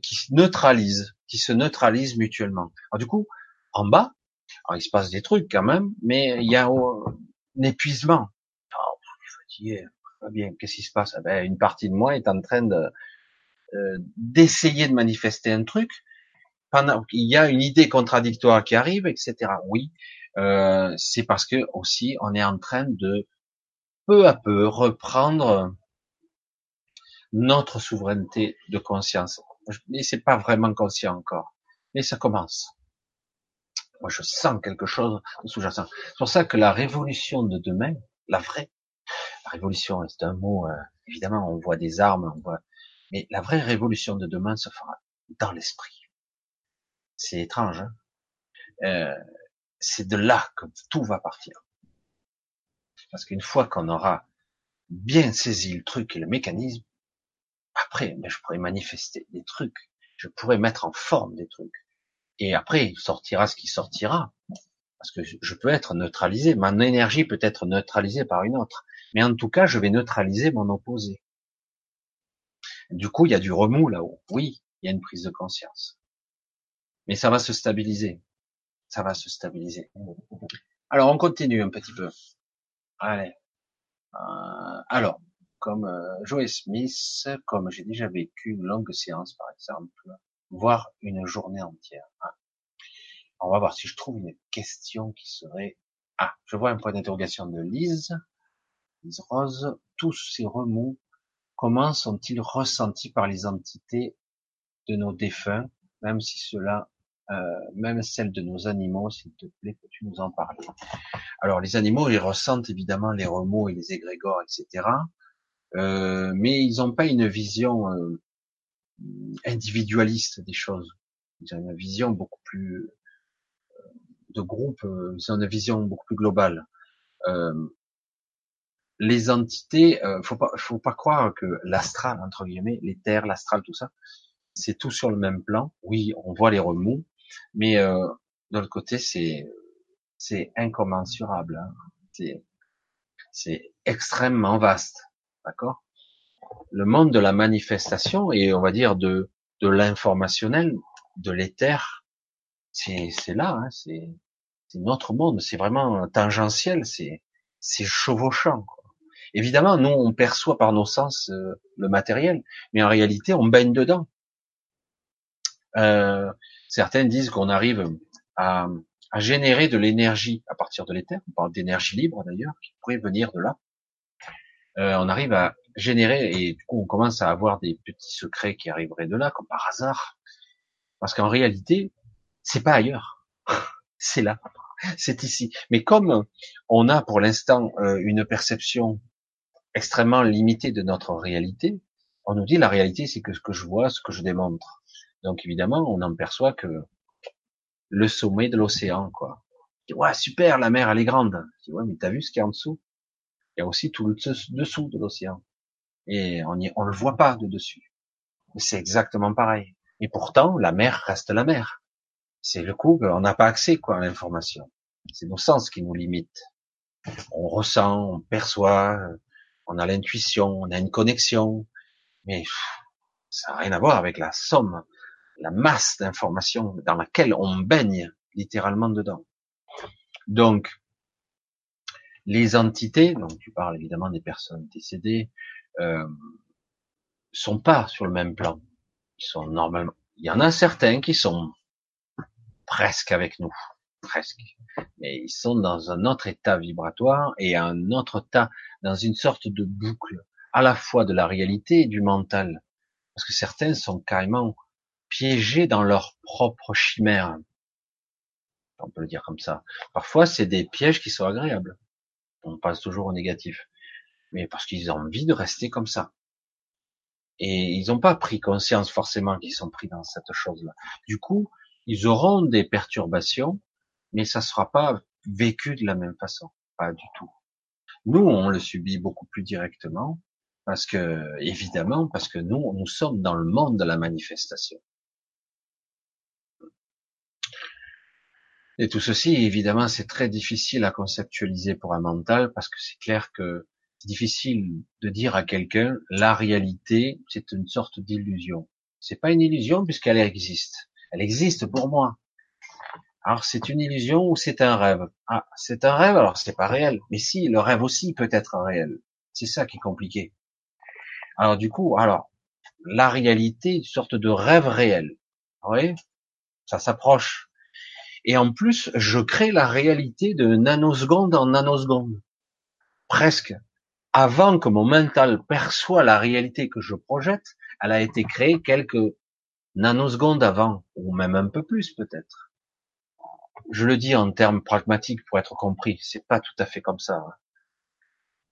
qui se neutralise, qui se neutralise mutuellement. Alors du coup, en bas, il se passe des trucs quand même, mais il y a un épuisement. Oh, fatigué, bien, qu'est-ce qui se passe? Eh Une partie de moi est en train de euh, d'essayer de manifester un truc. Il y a une idée contradictoire qui arrive, etc. Oui, euh, c'est parce que aussi on est en train de peu à peu reprendre notre souveraineté de conscience. Mais c'est pas vraiment conscient encore, mais ça commence. Moi, je sens quelque chose sous-jacent. C'est pour ça que la révolution de demain, la vraie, la révolution, c'est un mot, euh, évidemment, on voit des armes, on voit, mais la vraie révolution de demain se fera dans l'esprit. C'est étrange, hein euh, c'est de là que tout va partir. Parce qu'une fois qu'on aura bien saisi le truc et le mécanisme, après, ben, je pourrais manifester des trucs, je pourrais mettre en forme des trucs. Et après, il sortira ce qui sortira. Parce que je peux être neutralisé, mon énergie peut être neutralisée par une autre. Mais en tout cas, je vais neutraliser mon opposé. Du coup, il y a du remous là-haut. Oui, il y a une prise de conscience. Mais ça va se stabiliser. Ça va se stabiliser. Alors, on continue un petit peu. Allez. Euh, alors, comme euh, Joe Smith, comme j'ai déjà vécu une longue séance, par exemple, voire une journée entière. Ah. On va voir si je trouve une question qui serait... Ah, je vois un point d'interrogation de Lise. Lise Rose. Tous ces remous, comment sont-ils ressentis par les entités de nos défunts, même si cela, euh, même celles de nos animaux, s'il te plaît, peux-tu nous en parler Alors, les animaux, ils ressentent évidemment les remous et les égrégores, etc. Euh, mais ils n'ont pas une vision euh, individualiste des choses. Ils ont une vision beaucoup plus euh, de groupe, euh, ils ont une vision beaucoup plus globale. Les entités, faut pas, faut pas croire que l'astral entre guillemets, les terres, l'astral, tout ça, c'est tout sur le même plan. Oui, on voit les remous, mais de l'autre côté, c'est c'est incommensurable. Hein. C'est extrêmement vaste, d'accord le monde de la manifestation et on va dire de, de l'informationnel, de l'éther, c'est, c'est là, hein, c'est, c'est notre monde, c'est vraiment tangentiel, c'est, c'est chevauchant. Quoi. Évidemment, nous, on perçoit par nos sens euh, le matériel, mais en réalité, on baigne dedans. Euh, certains disent qu'on arrive à, à générer de l'énergie à partir de l'éther, on parle d'énergie libre d'ailleurs, qui pourrait venir de là. Euh, on arrive à générer et du coup on commence à avoir des petits secrets qui arriveraient de là comme par hasard. Parce qu'en réalité c'est pas ailleurs. [LAUGHS] C'est là. C'est ici. Mais comme on a pour l'instant euh, une perception extrêmement limitée de notre réalité on nous dit la réalité c'est que ce que je vois ce que je démontre. Donc évidemment on en perçoit que le sommet de l'océan quoi. Ouais super la mer elle est grande ouais mais t'as vu ce qu'il y a en dessous? Il y a aussi tout le dessous de l'océan et on y, on le voit pas de dessus. C'est exactement pareil. Et pourtant, la mer reste la mer. C'est le coup on n'a pas accès quoi à l'information. C'est nos sens qui nous limitent. On ressent, on perçoit, on a l'intuition, on a une connexion, mais ça n'a rien à voir avec la somme, la masse d'informations dans laquelle on baigne littéralement dedans. Donc, les entités, donc tu parles évidemment des personnes décédées, euh, sont pas sur le même plan. Ils sont normalement. Il y en a certains qui sont presque avec nous, presque, mais ils sont dans un autre état vibratoire et un autre état, dans une sorte de boucle, à la fois de la réalité et du mental, parce que certains sont carrément piégés dans leur propre chimère. On peut le dire comme ça. Parfois, c'est des pièges qui sont agréables. On passe toujours au négatif mais parce qu'ils ont envie de rester comme ça. Et ils n'ont pas pris conscience forcément qu'ils sont pris dans cette chose-là. Du coup, ils auront des perturbations, mais ça sera pas vécu de la même façon, pas du tout. Nous, on le subit beaucoup plus directement, parce que, évidemment, parce que nous, nous sommes dans le monde de la manifestation. Et tout ceci, évidemment, c'est très difficile à conceptualiser pour un mental, parce que c'est clair que c'est difficile de dire à quelqu'un la réalité, c'est une sorte d'illusion. C'est pas une illusion puisqu'elle existe. Elle existe pour moi. Alors c'est une illusion ou c'est un rêve? Ah, c'est un rêve, alors c'est pas réel. Mais si, le rêve aussi peut être réel. C'est ça qui est compliqué. Alors du coup, alors la réalité, une sorte de rêve réel. Oui, ça s'approche. Et en plus, je crée la réalité de nanoseconde en nanoseconde. Presque. Avant que mon mental perçoit la réalité que je projette, elle a été créée quelques nanosecondes avant, ou même un peu plus peut-être. Je le dis en termes pragmatiques pour être compris, c'est pas tout à fait comme ça. Hein.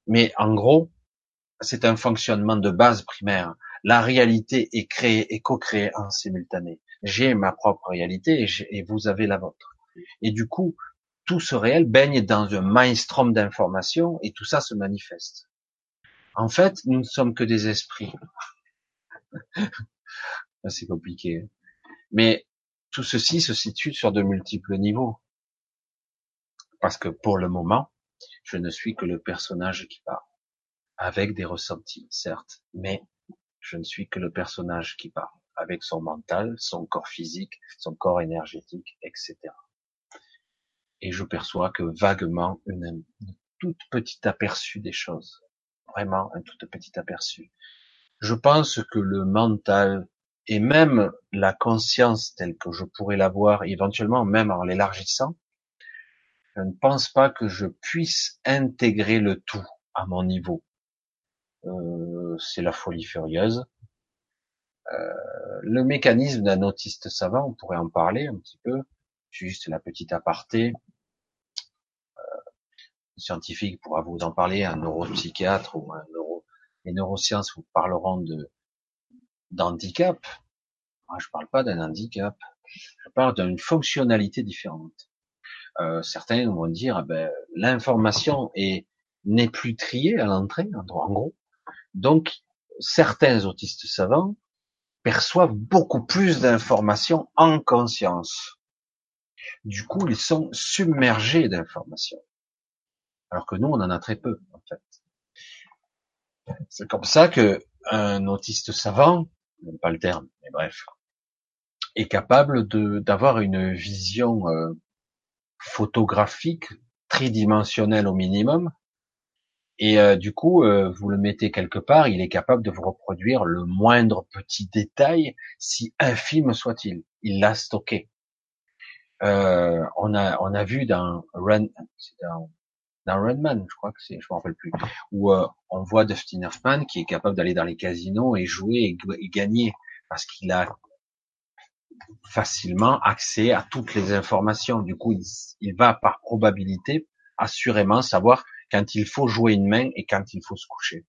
Mais en gros, c'est un fonctionnement de base primaire. La réalité est créée et co-créée en simultané. J'ai ma propre réalité et, vous avez la vôtre. Et du coup, tout ce réel baigne dans un maelstrom d'informations et tout ça se manifeste. En fait, nous ne sommes que des esprits. [LAUGHS] C'est compliqué. Mais tout ceci se situe sur de multiples niveaux. Parce que pour le moment, je ne suis que le personnage qui parle. Avec des ressentis, certes, mais je ne suis que le personnage qui parle. Avec son mental, son corps physique, son corps énergétique, etc. Et je perçois que vaguement une, toute petite aperçu des choses. Vraiment un tout petit aperçu. Je pense que le mental et même la conscience telle que je pourrais l'avoir, éventuellement même en l'élargissant, je ne pense pas que je puisse intégrer le tout à mon niveau. Euh, c'est la folie furieuse. Euh, le mécanisme d'un autiste savant, on pourrait en parler un petit peu, juste la petite aparté. Euh, scientifique pourra vous en parler, un neuropsychiatre ou un neuro... Les neurosciences vous parleront de d'handicap. Moi, je parle pas d'un handicap. Je parle d'une fonctionnalité différente. Euh, certains vont dire, ben, l'information est n'est plus triée à l'entrée, en gros. Donc, certains autistes savants perçoivent beaucoup plus d'informations en conscience. Du coup, ils sont submergés d'informations. Alors que nous, on en a très peu, en fait. C'est comme ça que un autiste savant, même pas le terme, mais bref, est capable d'avoir une vision euh, photographique tridimensionnelle au minimum. Et euh, du coup, euh, vous le mettez quelque part, il est capable de vous reproduire le moindre petit détail, si infime soit-il. Il l'a stocké. on a on a vu dans Run, dans dans Redman, je crois que c'est, je me rappelle plus, où euh, on voit Dustin Hoffman qui est capable d'aller dans les casinos et jouer et, gagner parce qu'il a facilement accès à toutes les informations. Du coup, il, va par probabilité assurément savoir quand il faut jouer une main et quand il faut se coucher.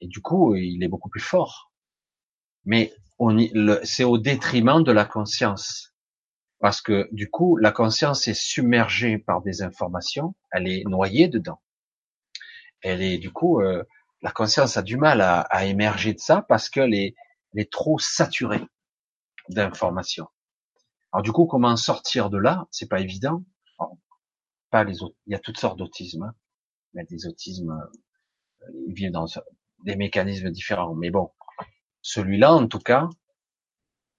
Et du coup, il est beaucoup plus fort. Mais c'est au détriment de la conscience parce que du coup, la conscience est submergée par des informations, elle est noyée dedans. Elle est du coup, euh, la conscience a du mal à, à, émerger de ça parce qu'elle est, elle est trop saturée d'informations. Alors du coup, comment sortir de là? C'est pas évident. Pas les autres. Il y a toutes sortes d'autisme. Hein. Il y a des autismes, euh, ils vivent dans des mécanismes différents. Mais bon, celui-là, en tout cas,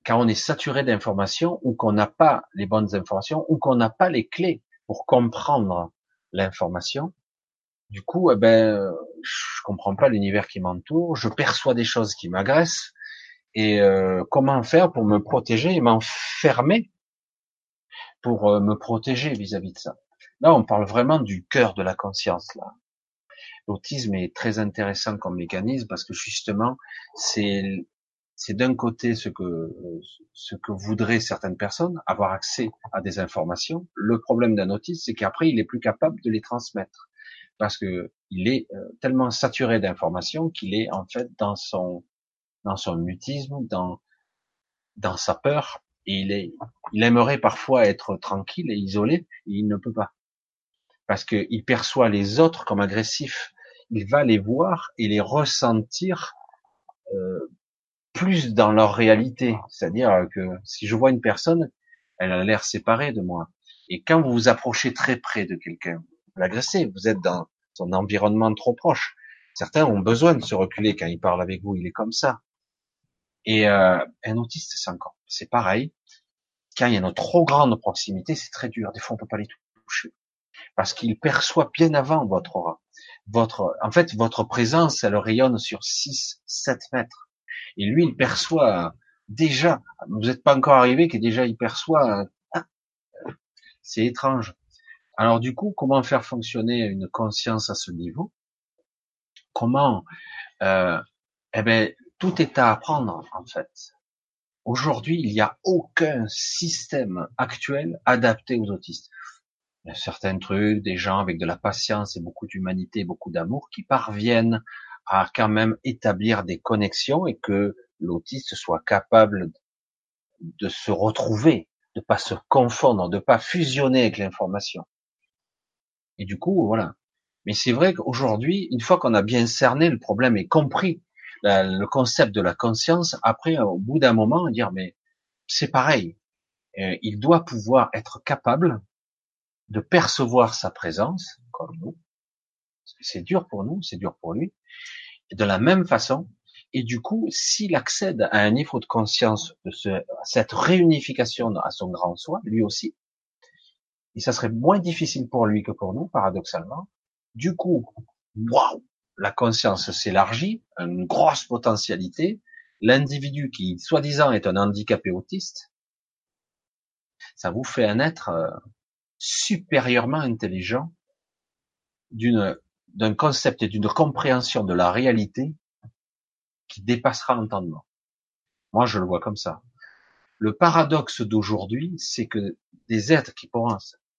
quand on est saturé d'informations ou qu'on n'a pas les bonnes informations ou qu'on n'a pas les clés pour comprendre l'information, du coup, eh ben, je comprends pas l'univers qui m'entoure, je perçois des choses qui m'agressent, et euh, comment faire pour me protéger et m'enfermer pour euh, me protéger vis-à-vis -vis de ça? Là, on parle vraiment du cœur de la conscience. Là, l'autisme est très intéressant comme mécanisme parce que justement, c'est c'est d'un côté ce que ce que voudraient certaines personnes, avoir accès à des informations. Le problème d'un autiste, c'est qu'après, il est plus capable de les transmettre parce que il est euh, tellement saturé d'informations qu'il est en fait dans son dans son mutisme, dans dans sa peur, et il est il aimerait parfois être tranquille et isolé, et il ne peut pas parce qu'il perçoit les autres comme agressifs. Il va les voir et les ressentir euh, plus dans leur réalité. C'est-à-dire que si je vois une personne, elle a l'air séparée de moi. Et quand vous vous approchez très près de quelqu'un, vous l'agressez, vous êtes dans son environnement trop proche. Certains ont besoin de se reculer quand il parle avec vous, il est comme ça. Et euh, un autiste, c'est encore, c'est pareil. Quand il y a une trop grande proximité, c'est très dur. Des fois, on peut pas les toucher parce qu'il perçoit bien avant votre aura. Votre, en fait, votre présence, elle rayonne sur 6, 7 mètres. Et lui, il perçoit déjà, vous n'êtes pas encore arrivé, que déjà il perçoit C'est étrange. Alors du coup, comment faire fonctionner une conscience à ce niveau? Comment euh, Eh ben, tout est à apprendre en fait. Aujourd'hui, il n'y a aucun système actuel adapté aux autistes. Certains trucs, des gens avec de la patience et beaucoup d'humanité, beaucoup d'amour, qui parviennent à quand même établir des connexions et que l'autiste soit capable de se retrouver, de pas se confondre, de pas fusionner avec l'information. Et du coup, voilà. Mais c'est vrai qu'aujourd'hui, une fois qu'on a bien cerné le problème et compris le concept de la conscience, après, au bout d'un moment, dire, mais c'est pareil. Euh, il doit pouvoir être capable de percevoir sa présence, comme nous. C'est dur pour nous, c'est dur pour lui. De la même façon, et du coup, s'il accède à un niveau de conscience de cette réunification à son grand soi, lui aussi, et ça serait moins difficile pour lui que pour nous, paradoxalement. Du coup, waouh, la conscience s'élargit, une grosse potentialité. L'individu qui, soi-disant, est un handicapé autiste, ça vous fait un être euh, supérieurement intelligent d'une d'un concept et d'une compréhension de la réalité qui dépassera l'entendement. Moi, je le vois comme ça. Le paradoxe d'aujourd'hui, c'est que des êtres qui,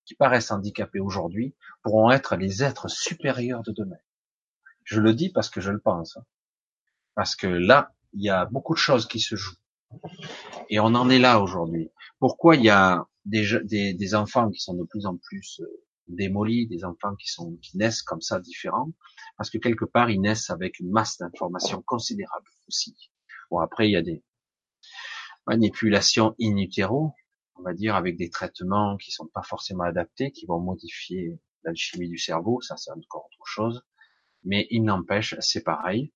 qui paraissent handicapés aujourd'hui pourront être les êtres supérieurs de demain. Je le dis parce que je le pense. Parce que là, il y a beaucoup de choses qui se jouent. Et on en est là aujourd'hui. Pourquoi il y a des, des, des, enfants qui sont de plus en plus euh, démolis, des enfants qui sont qui naissent comme ça différents, parce que quelque part ils naissent avec une masse d'informations considérable aussi. Bon après il y a des manipulations in utero, on va dire avec des traitements qui sont pas forcément adaptés, qui vont modifier l'alchimie du cerveau, ça c'est encore autre chose. Mais il n'empêche, c'est pareil.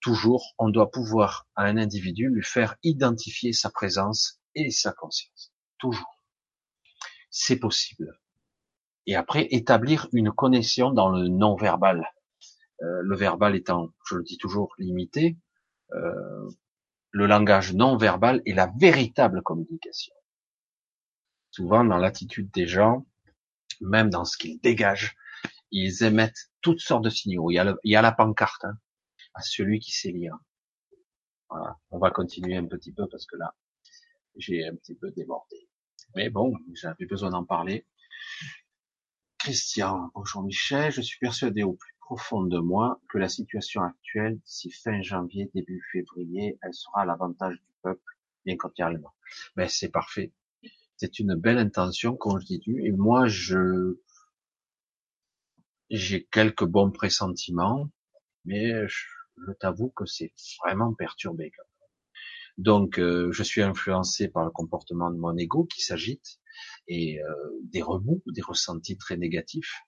Toujours, on doit pouvoir à un individu lui faire identifier sa présence et sa conscience. Toujours. C'est possible. Et après, établir une connexion dans le non-verbal. Euh, le verbal étant, je le dis toujours, limité. Euh, le langage non verbal est la véritable communication. Souvent, dans l'attitude des gens, même dans ce qu'ils dégagent, ils émettent toutes sortes de signaux. Il y a, la pancarte hein, à celui qui sait lire. On va continuer un petit peu parce que là, j'ai un petit peu débordé. Mais bon, j'avais besoin d'en parler. Christian, bonjour Michel, je suis persuadé au plus profond de moi que la situation actuelle, si fin janvier, début février, elle sera à l'avantage du peuple, bien qu'entièrement. Ben, c'est parfait. C'est une belle intention, comme je dis, et moi, je, j'ai quelques bons pressentiments, mais je, t'avoue que c'est vraiment perturbé. Donc, euh, je suis influencé par le comportement de mon ego qui s'agite et euh, des remous, des ressentis très négatifs.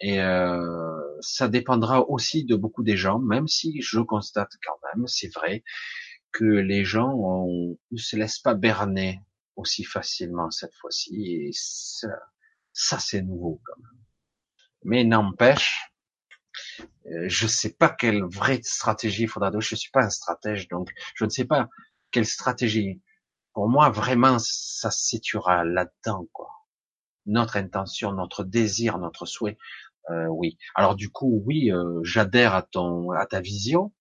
Et euh, ça dépendra aussi de beaucoup des gens, même si je constate quand même, c'est vrai, que les gens ne se laissent pas berner aussi facilement cette fois-ci. Et ça, ça c'est nouveau quand même. Mais n'empêche, je ne sais pas quelle vraie stratégie il faudra. Je suis pas un stratège, donc je ne sais pas quelle stratégie. Pour moi, vraiment, ça se situera là-dedans, quoi. Notre intention, notre désir, notre souhait. Euh, oui. Alors du coup, oui, euh, j'adhère à ton, à ta vision,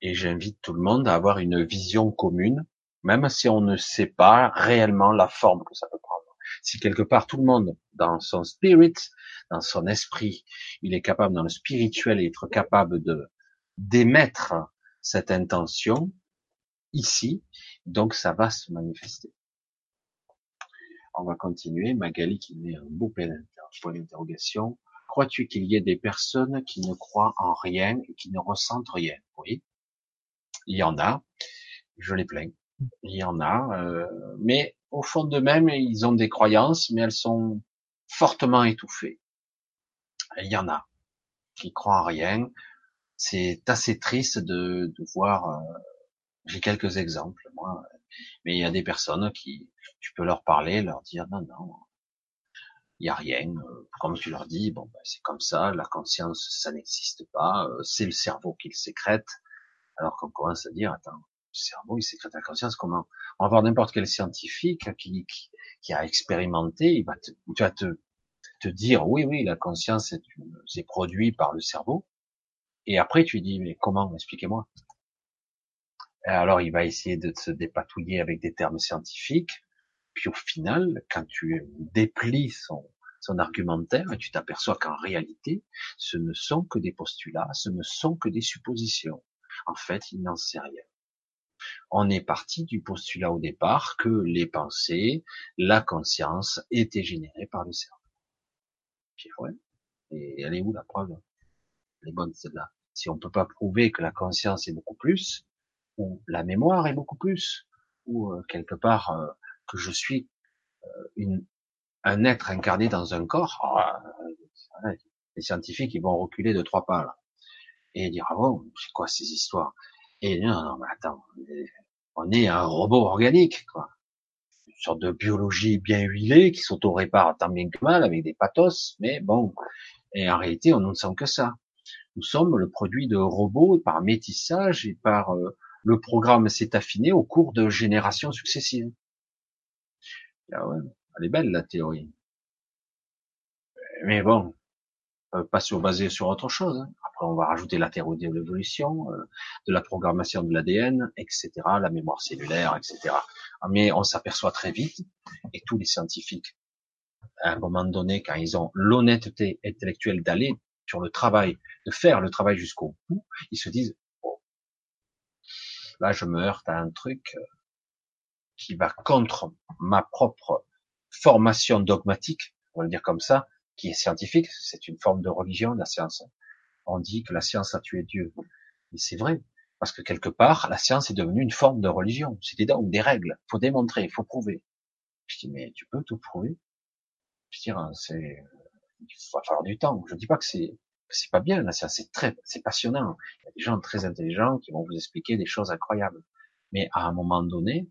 et j'invite tout le monde à avoir une vision commune, même si on ne sait pas réellement la forme que ça peut prendre. Si quelque part tout le monde, dans son spirit, dans son esprit, il est capable, dans le spirituel, être capable de d'émettre cette intention ici, donc ça va se manifester. On va continuer. Magali qui met un beau point d'interrogation. Crois-tu qu'il y ait des personnes qui ne croient en rien et qui ne ressentent rien? Oui, il y en a. Je les plains. Il y en a, euh, mais au fond d'eux-mêmes, ils ont des croyances, mais elles sont fortement étouffées. Il y en a qui croient en rien. C'est assez triste de, de voir. Euh, j'ai quelques exemples, moi, mais il y a des personnes qui, tu peux leur parler, leur dire non, non, il y a rien. Euh, comme tu leur dis, bon, ben, c'est comme ça, la conscience, ça n'existe pas, c'est le cerveau qui le sécrète. Alors qu'on commence à dire, attends, cerveau, il sécrète la conscience. Comment On va voir n'importe quel scientifique qui, a expérimenté, il va te, tu vas te, dire, oui, oui, la conscience, c'est produit par le cerveau. Et après, tu dis, mais comment? Expliquez-moi. Alors, il va essayer de se dépatouiller avec des termes scientifiques. Puis au final, quand tu déplies son, son argumentaire, tu t'aperçois qu'en réalité, ce ne sont que des postulats, ce ne sont que des suppositions. En fait, il n'en sait rien. On est parti du postulat au départ que les pensées, la conscience étaient générées par le cerveau. Et elle est où la preuve? Elle est bonne celle-là. Si on peut pas prouver que la conscience est beaucoup plus, ou la mémoire est beaucoup plus, ou euh, quelque part euh, que je suis euh, une, un être incarné dans un corps, oh, les scientifiques ils vont reculer de trois pas là et dire ah bon c'est quoi ces histoires? Et non non mais attends on est un robot organique quoi une sorte de biologie bien huilée qui s'auto-répare tant bien que mal avec des pathos mais bon et en réalité on ne sent que ça nous sommes le produit de robots par métissage et par euh, le programme s'est affiné au cours de générations successives. Ah ouais, elle est belle la théorie. Mais bon, pas sur basé sur autre chose. Hein. Après, on va rajouter la théorie de l'évolution, euh, de la programmation de l'ADN, etc., la mémoire cellulaire, etc. Mais on s'aperçoit très vite, et tous les scientifiques, à un moment donné, quand ils ont l'honnêteté intellectuelle d'aller sur le travail, de faire le travail jusqu'au bout, ils se disent, oh, là, je me heurte à un truc euh, qui va contre ma propre formation dogmatique, on va le dire comme ça, qui est scientifique, c'est une forme de religion, la science. On dit que la science a tué Dieu. Mais c'est vrai, parce que quelque part, la science est devenue une forme de religion. C'est des, des règles, faut démontrer, faut prouver. Je dis, mais tu peux tout prouver Je dis, c'est, il va falloir du temps. Je dis pas que c'est, c'est pas bien, la science, c'est très, c'est passionnant. Il y a des gens très intelligents qui vont vous expliquer des choses incroyables. Mais à un moment donné,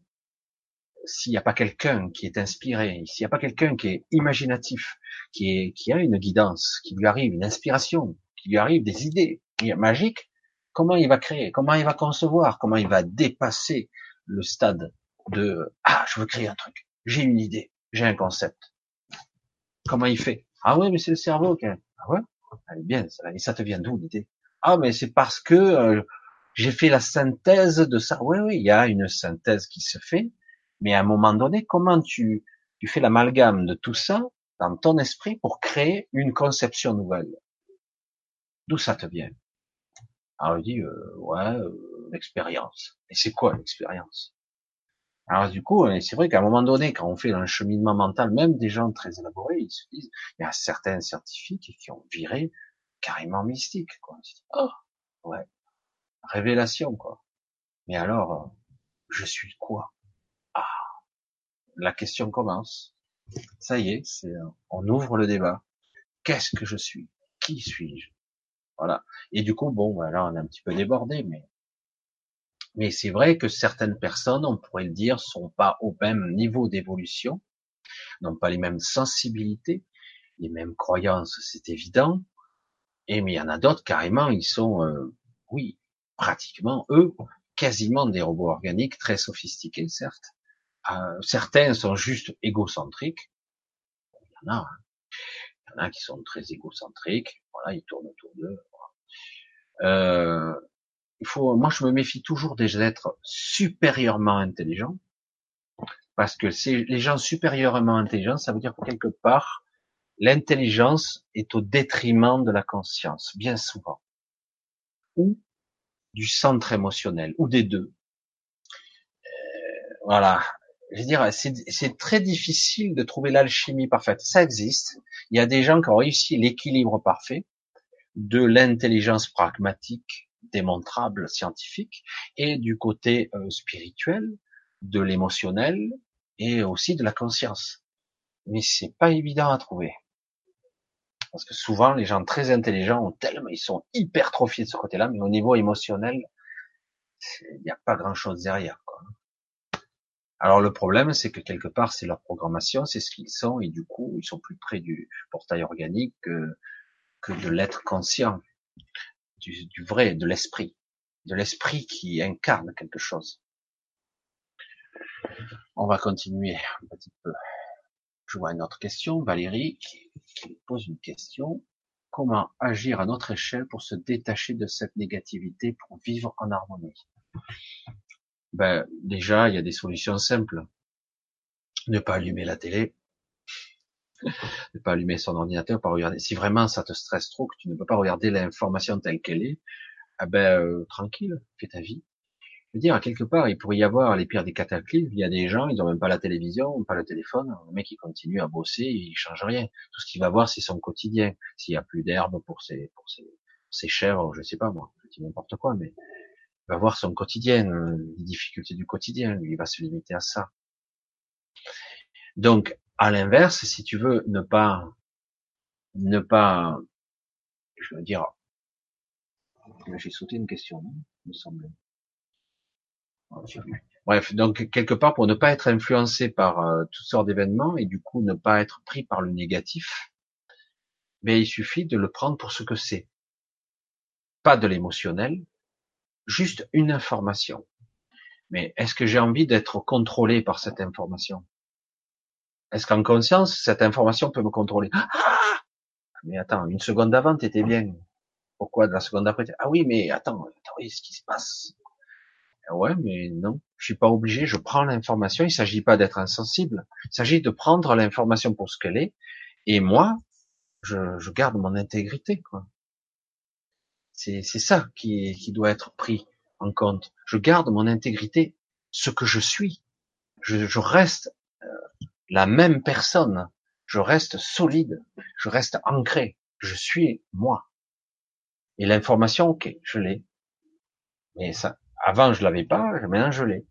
s'il n'y a pas quelqu'un qui est inspiré, s'il n'y a pas quelqu'un qui est imaginatif, qui, est, qui a une guidance, qui lui arrive une inspiration, qui lui arrive des idées magiques, comment il va créer, comment il va concevoir, comment il va dépasser le stade de ah je veux créer un truc, j'ai une idée, j'ai un concept. Comment il fait Ah ouais mais c'est le cerveau qui ah ouais? Est bien ça, et ça te vient d'où l'idée? Ah mais c'est parce que euh, j'ai fait la synthèse de ça. Oui oui il y a une synthèse qui se fait mais à un moment donné, comment tu, tu fais l'amalgame de tout ça dans ton esprit pour créer une conception nouvelle? D'où ça te vient? Alors il dit, euh, ouais, euh, l'expérience. Et c'est quoi l'expérience? Alors du coup, c'est vrai qu'à un moment donné, quand on fait un cheminement mental, même des gens très élaborés, ils se disent, il y a certains scientifiques qui ont viré carrément mystique, quoi. Oh, ouais, révélation, quoi. Mais alors, euh, je suis quoi? La question commence. Ça y est, c'est, on ouvre le débat. Qu'est-ce que je suis? Qui suis-je? Voilà. Et du coup, bon, là, on est un petit peu débordé, mais mais c'est vrai que certaines personnes, on pourrait le dire, sont pas au même niveau d'évolution, n'ont pas les mêmes sensibilités, les mêmes croyances, c'est évident. Et mais il y en a d'autres carrément, ils sont, euh, oui, pratiquement eux, quasiment des robots organiques très sophistiqués, certes, euh, certains sont juste égocentriques. Il y en a. Hein. Il y en a qui sont très égocentriques. Voilà, ils tournent autour d'eux. Euh, il faut, moi, je me méfie toujours des êtres supérieurement intelligents, parce que c'est les gens supérieurement intelligents, ça veut dire que quelque part, l'intelligence est au détriment de la conscience, bien souvent, ou du centre émotionnel, ou des deux. Euh, voilà je veux dire, c'est très difficile de trouver l'alchimie parfaite. Ça existe. Il y a des gens qui ont réussi l'équilibre parfait de l'intelligence pragmatique, démontrable, scientifique, et du côté euh, spirituel, de l'émotionnel, et aussi de la conscience. Mais c'est pas évident à trouver. Parce que souvent, les gens très intelligents ont tellement, ils sont hypertrophiés de ce côté-là, mais au niveau émotionnel, il n'y a pas grand chose derrière. Quoi. Alors le problème, c'est que quelque part, c'est leur programmation, c'est ce qu'ils sont, et du coup, ils sont plus près du portail organique que, de l'être conscient, du, du, vrai, de l'esprit, de l'esprit qui incarne quelque chose. On va continuer un petit peu. Je vois une autre question, Valérie, qui pose une question. Comment agir à notre échelle pour se détacher de cette négativité, pour vivre en harmonie? Ben déjà, il y a des solutions simples. Ne pas allumer la télé, [LAUGHS] ne pas allumer son ordinateur, pas regarder. Si vraiment ça te stresse trop, que tu ne peux pas regarder l'information telle qu'elle est, ah ben euh, tranquille, fais ta vie. Je veux dire, quelque part, il pourrait y avoir les pires des cataclysmes. Il y a des gens, ils ont même pas la télévision, pas le téléphone. Le mec, il continue à bosser, il change rien. Tout ce qu'il va voir, c'est son quotidien. S'il y a plus d'herbe pour ses, pour ses, ses chèvres, je sais pas moi, je dis n'importe quoi, mais va voir son quotidien, les difficultés du quotidien. il va se limiter à ça. Donc, à l'inverse, si tu veux ne pas, ne pas, je veux dire, j'ai sauté une question, il me semble. Bref, donc quelque part pour ne pas être influencé par euh, toutes sortes d'événements et du coup ne pas être pris par le négatif, mais il suffit de le prendre pour ce que c'est. Pas de l'émotionnel, juste une information. Mais est-ce que j'ai envie d'être contrôlé par cette information? Est-ce qu'en conscience, cette information peut me contrôler? Ah Mais attends, une seconde avant, t'étais bien. Pourquoi de la seconde après? Ah oui, mais attends, attends, ce qui se passe? Ouais, mais non, je suis pas obligé. Je prends l'information. Il s'agit pas d'être insensible. Il s'agit de prendre l'information pour ce qu'elle est. Et moi, je, je, garde mon intégrité. Quoi. C'est, ça qui, doit être pris en compte. Je garde mon intégrité, ce que je suis. Je, reste euh, la même personne. Je reste solide. Je reste ancré. Je suis moi. Et l'information, ok, je l'ai. Mais ça, avant, je l'avais pas, maintenant je l'ai.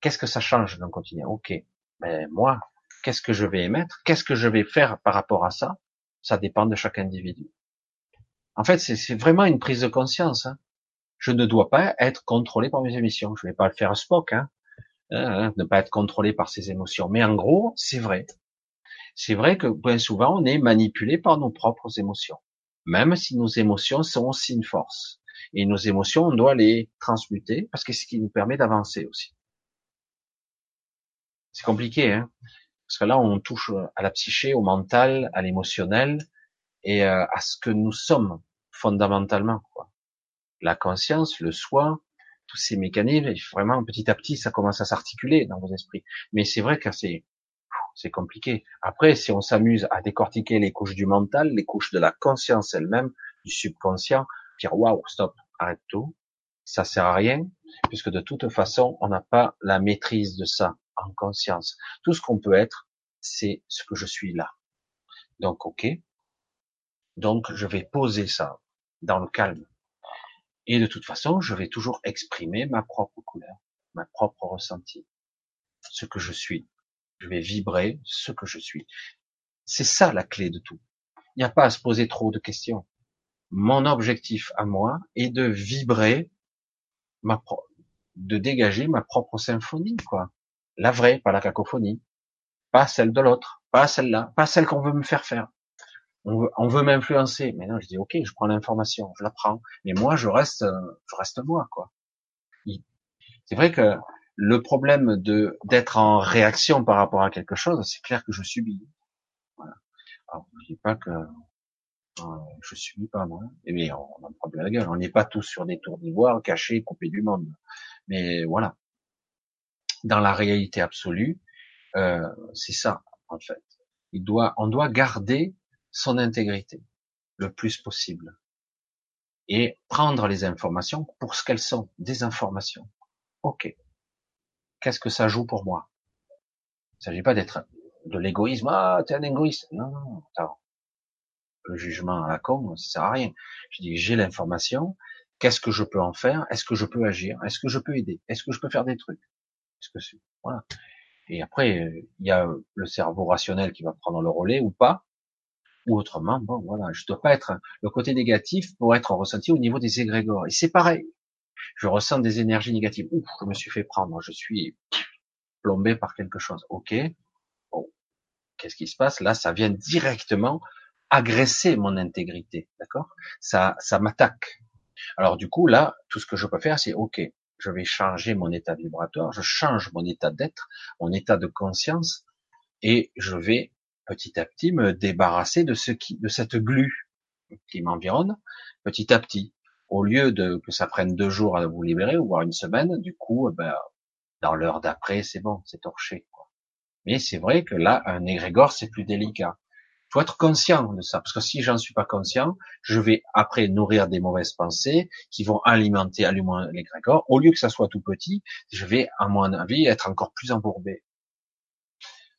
Qu'est-ce que ça change d'un quotidien? Ok, mais ben, moi, qu'est-ce que je vais émettre? Qu'est-ce que je vais faire par rapport à ça? Ça dépend de chaque individu. En fait, c'est vraiment une prise de conscience. Hein. Je ne dois pas être contrôlé par mes émissions. Je ne vais pas le faire à Spock, hein. Hein, hein, ne pas être contrôlé par ses émotions. Mais en gros, c'est vrai. C'est vrai que bien souvent, on est manipulé par nos propres émotions, même si nos émotions sont aussi une force. Et nos émotions, on doit les transmuter parce que c'est ce qui nous permet d'avancer aussi. C'est compliqué, hein parce que là, on touche à la psyché, au mental, à l'émotionnel et euh, à ce que nous sommes fondamentalement. Quoi. La conscience, le soi, tous ces mécanismes, vraiment petit à petit, ça commence à s'articuler dans vos esprits. Mais c'est vrai que c'est c'est compliqué. Après, si on s'amuse à décortiquer les couches du mental, les couches de la conscience elle-même, du subconscient, dire waouh, stop, arrête tout, ça sert à rien, puisque de toute façon, on n'a pas la maîtrise de ça en conscience. Tout ce qu'on peut être, c'est ce que je suis là. Donc, ok. Donc, je vais poser ça dans le calme. Et de toute façon, je vais toujours exprimer ma propre couleur, ma propre ressenti, ce que je suis. Je vais vibrer ce que je suis. C'est ça la clé de tout. Il n'y a pas à se poser trop de questions mon objectif à moi est de vibrer ma de dégager ma propre symphonie, quoi. La vraie, pas la cacophonie. Pas celle de l'autre. Pas celle-là. Pas celle qu'on veut me faire faire. On veut, on veut m'influencer. Mais non, je dis, ok, je prends l'information, je la prends. Mais moi, je reste, je reste moi, quoi. C'est vrai que le problème de, d'être en réaction par rapport à quelque chose, c'est clair que je subis. Voilà. Alors, dis pas que je suis pas moi. Mais on en prend la gueule. On n'est pas tous sur des tours d'ivoire cachés, coupés du monde. Mais voilà. Dans la réalité absolue, euh, c'est ça en fait. Il doit, on doit garder son intégrité le plus possible et prendre les informations pour ce qu'elles sont, des informations. Ok. Qu'est-ce que ça joue pour moi? Il ne s'agit pas d'être de l'égoïsme. Ah, t'es un égoïste. Non, non, attends le jugement à la con, ça sert à rien. Je dis, j'ai l'information, qu'est-ce que je peux en faire? Est-ce que je peux agir? Est-ce que je peux aider? Est-ce que je peux faire des trucs? Est-ce que c'est voilà. Et après, il y a le cerveau rationnel qui va prendre le relais ou pas, ou autrement. Bon, voilà, je dois pas être le côté négatif pour être ressenti au niveau des égrégores. Et c'est pareil. Je ressens des énergies négatives. Ouf, je me suis fait prendre. Je suis plombé par quelque chose. Ok. Bon, qu'est-ce qui se passe? Là, ça vient directement agresser mon intégrité, d'accord? Ça, ça m'attaque. Alors du coup là, tout ce que je peux faire, c'est ok, je vais changer mon état vibratoire, je change mon état d'être, mon état de conscience, et je vais petit à petit me débarrasser de ce qui, de cette glu qui m'environne, petit à petit. Au lieu de que ça prenne deux jours à vous libérer, ou voire une semaine, du coup, ben, dans l'heure d'après, c'est bon, c'est torché. Mais c'est vrai que là, un égrégore, c'est plus délicat faut être conscient de ça, parce que si j'en suis pas conscient, je vais après nourrir des mauvaises pensées qui vont alimenter, alimenter l'égrégore. Au lieu que ça soit tout petit, je vais, à mon avis, être encore plus embourbé.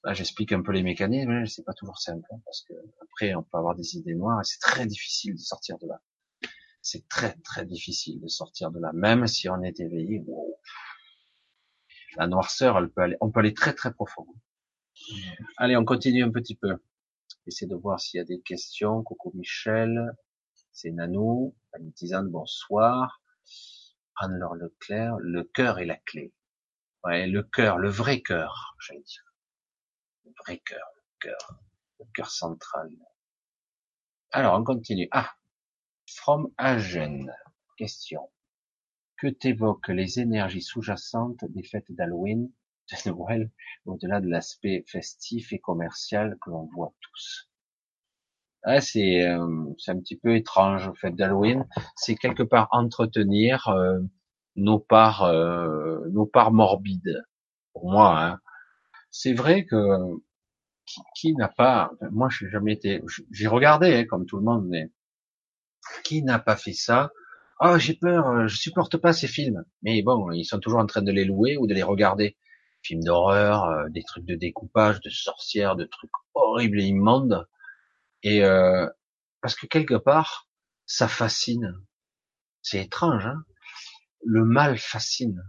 Là, j'explique un peu les mécanismes, mais c'est pas toujours simple, hein, parce que après, on peut avoir des idées noires, et c'est très difficile de sortir de là. C'est très très difficile de sortir de là, même si on est éveillé. La noirceur, elle peut aller, on peut aller très très profond. Allez, on continue un petit peu. J'essaie de voir s'il y a des questions. Coucou Michel, c'est Nanou, Annie bonsoir. Anne-Laure Leclerc, le cœur est la clé. Ouais, le cœur, le vrai cœur, j'allais dire. Le vrai cœur, le cœur, le cœur central. Alors, on continue. Ah, From Agen, question. Que t'évoquent les énergies sous-jacentes des fêtes d'Halloween de Noël, au-delà de l'aspect festif et commercial que l'on voit tous? Ah, c'est euh, c'est un petit peu étrange fait d'Halloween, c'est quelque part entretenir euh, nos parts euh, nos parts morbides. Pour moi, hein. C'est vrai que qui, n'a pas, moi je n'ai jamais été, j'ai regardé hein, comme tout le monde, mais qui n'a pas fait ça? Oh, j'ai peur, je supporte pas ces films. Mais bon, ils sont toujours en train de les louer ou de les regarder films d'horreur, euh, des trucs de découpage, de sorcières, de trucs horribles et immondes. Et euh, parce que quelque part, ça fascine. C'est étrange, hein Le mal fascine.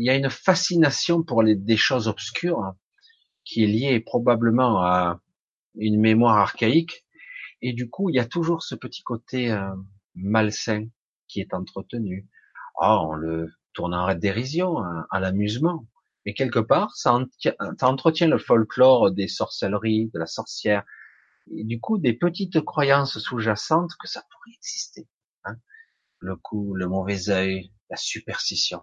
Il y a une fascination pour les, des choses obscures qui est liée probablement à une mémoire archaïque. Et du coup, il y a toujours ce petit côté euh, malsain qui est entretenu. Oh, on le tourne en dérision, à, l'amusement. Mais quelque part, ça, entretient le folklore des sorcelleries, de la sorcière, et du coup des petites croyances sous-jacentes que ça pourrait exister. Hein. Le coup, le mauvais œil, la superstition.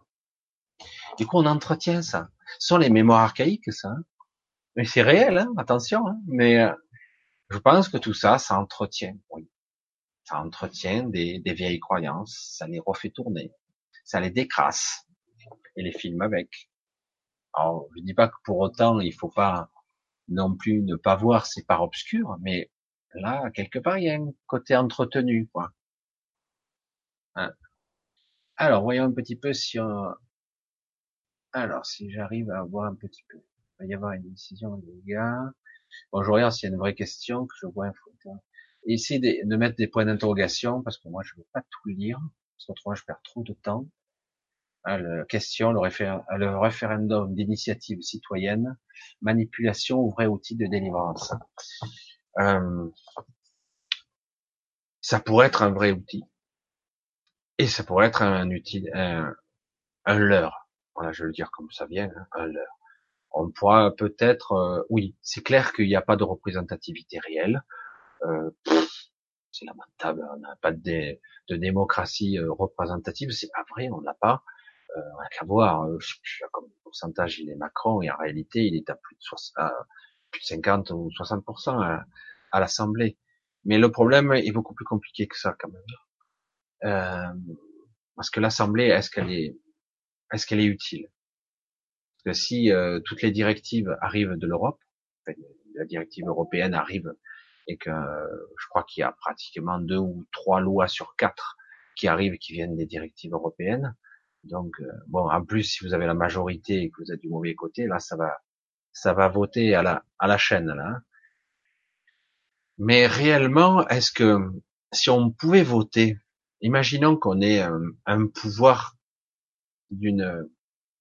Du coup, on entretient ça. Ce sont les mémoires archaïques, ça. Hein. Mais c'est réel, hein attention. Hein Mais euh, je pense que tout ça, ça entretient, oui. Ça entretient des, vieilles croyances, ça les refait tourner ça les décrasse et les films avec. Alors, je dis pas que pour autant il faut pas non plus ne pas voir ces parts obscures, mais là quelque part il y a un côté entretenu, quoi. Alors voyons un petit peu si on... alors si j'arrive à voir un petit peu, il va y avoir une décision les gars. Bon, je regarde s'il y a une vraie question que je vois un photo. Essayez de, de mettre des points d'interrogation parce que moi je ne veux pas tout lire, parce qu'autrement je perds trop de temps. Ah, la question, le, référendum d'initiative citoyenne, manipulation ou vrai outil de délivrance. Euh, ça pourrait être un vrai outil. Et ça pourrait être un outil, un, leurre. Voilà, je vais le dire comme ça vient, hein, un leurre. On pourra peut-être, euh, oui, c'est clair qu'il n'y a pas de représentativité réelle. Euh, c'est lamentable, on n'a pas de, démocratie représentative, c'est pas vrai, on l'a pas euh, rien qu'à voir, euh, je, sais comme pourcentage il est Macron et en réalité il est à plus de, 60, plus de 50 ou 60% à, à l'Assemblée. Mais le problème est beaucoup plus compliqué que ça quand même. Euh, parce que l'Assemblée, est-ce qu'elle est, est-ce qu'elle est utile Parce que si euh, toutes les directives arrivent de l'Europe, la directive européenne arrive et que je crois qu'il y a pratiquement deux ou trois lois sur quatre qui arrivent qui viennent des directives européennes, donc euh, bon, en plus si vous avez la majorité et que vous êtes du mauvais côté, là ça va, ça va voter à la à la chaîne là. Mais réellement, est-ce que si on pouvait voter, imaginons qu'on ait un, pouvoir d'une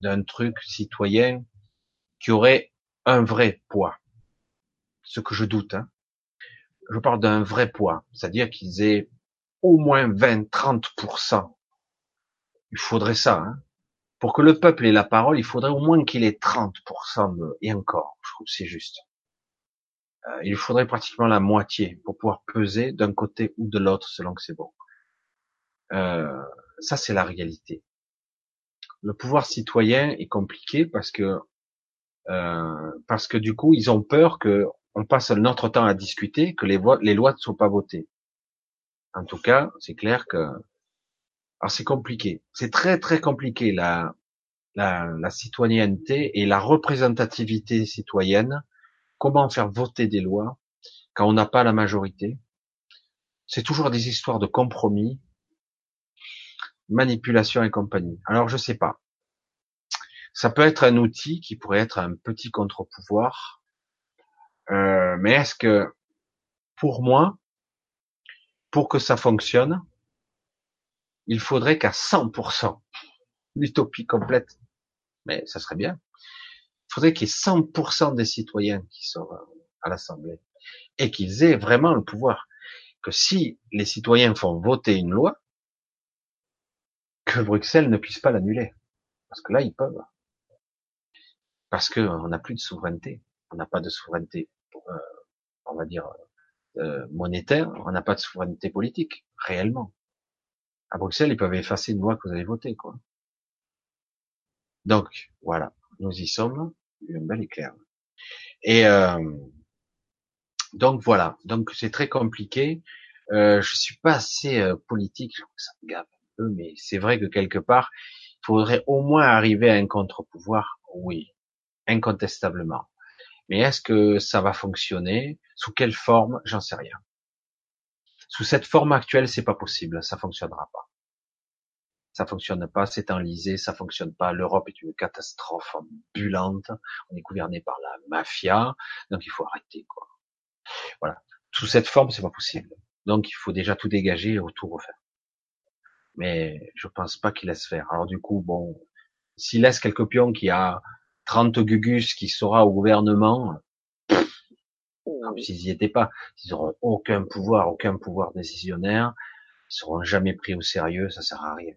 d'un truc citoyen qui aurait un vrai poids, ce que je doute. Hein. Je parle d'un vrai poids, c'est-à-dire qu'ils aient au moins 20-30% il faudrait ça. Hein. Pour que le peuple ait la parole, il faudrait au moins qu'il ait 30% de... et encore, je trouve c'est juste. Euh, il faudrait pratiquement la moitié pour pouvoir peser d'un côté ou de l'autre selon que c'est bon. Euh, ça, c'est la réalité. Le pouvoir citoyen est compliqué parce que euh, parce que du coup, ils ont peur que on passe notre temps à discuter, que les, les lois ne soient pas votées. En tout cas, c'est clair que alors c'est compliqué. C'est très très compliqué la, la citoyenneté et la représentativité citoyenne. Comment faire voter des lois quand on n'a pas la majorité? C'est toujours des histoires de compromis, manipulation et compagnie. Alors je sais pas. Ça peut être un outil qui pourrait être un petit contre-pouvoir, euh, mais est-ce que pour moi, pour que ça fonctionne, il faudrait qu'à 100%, l'utopie complète, mais ça serait bien, il faudrait qu'il y ait 100% des citoyens qui sont à l'Assemblée et qu'ils aient vraiment le pouvoir. Que si les citoyens font voter une loi, que Bruxelles ne puisse pas l'annuler. Parce que là, ils peuvent. Parce qu'on n'a plus de souveraineté. On n'a pas de souveraineté, euh, on va dire, euh, monétaire. On n'a pas de souveraineté politique, réellement. À Bruxelles, ils peuvent effacer une loi que vous avez votée, quoi. Donc, voilà. Nous y sommes. Un bel éclair. Et, euh, donc voilà. Donc c'est très compliqué. Euh, je suis pas assez euh, politique, ça me gave mais c'est vrai que quelque part, il faudrait au moins arriver à un contre-pouvoir. Oui, incontestablement. Mais est-ce que ça va fonctionner? Sous quelle forme? J'en sais rien. Sous cette forme actuelle, c'est pas possible, ça fonctionnera pas. Ça fonctionne pas, c'est enlisé, ça fonctionne pas. L'Europe est une catastrophe ambulante. On est gouverné par la mafia, donc il faut arrêter quoi. Voilà. Sous cette forme, c'est pas possible. Donc il faut déjà tout dégager et tout refaire. Mais je pense pas qu'il laisse faire. Alors du coup, bon, s'il laisse quelques pions qui a 30 gugus qui sera au gouvernement, s'ils y étaient pas, s'ils n'auront aucun pouvoir, aucun pouvoir décisionnaire, ils seront jamais pris au sérieux, ça sert à rien.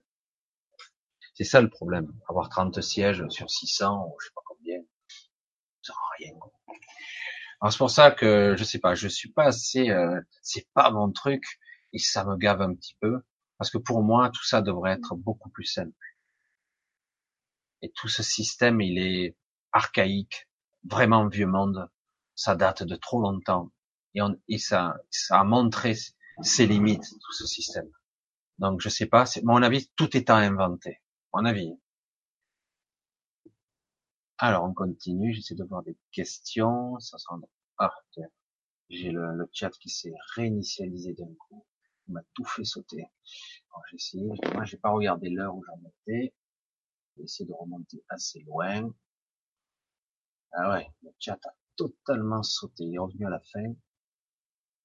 C'est ça le problème. Avoir 30 sièges sur 600, ou je sais pas combien, ça sert à rien. Alors c'est pour ça que je sais pas, je suis pas assez, euh, c'est pas mon truc et ça me gave un petit peu parce que pour moi tout ça devrait être beaucoup plus simple. Et tout ce système, il est archaïque, vraiment vieux monde. Ça date de trop longtemps et, on, ça, ça a montré ses limites tout ce système. Donc je sais pas, c'est mon avis, tout est à inventer. Mon avis. Alors, on continue. J'essaie de voir des questions. Ça sera... Ah. J'ai le, chat qui s'est réinitialisé d'un coup. M'a tout fait sauter. J'ai essayé. Moi, j'ai pas regardé l'heure où j'en étais. J'ai essayé de remonter assez loin. Ah ouais, le chat a totalement sauté. Il est revenu à la fin.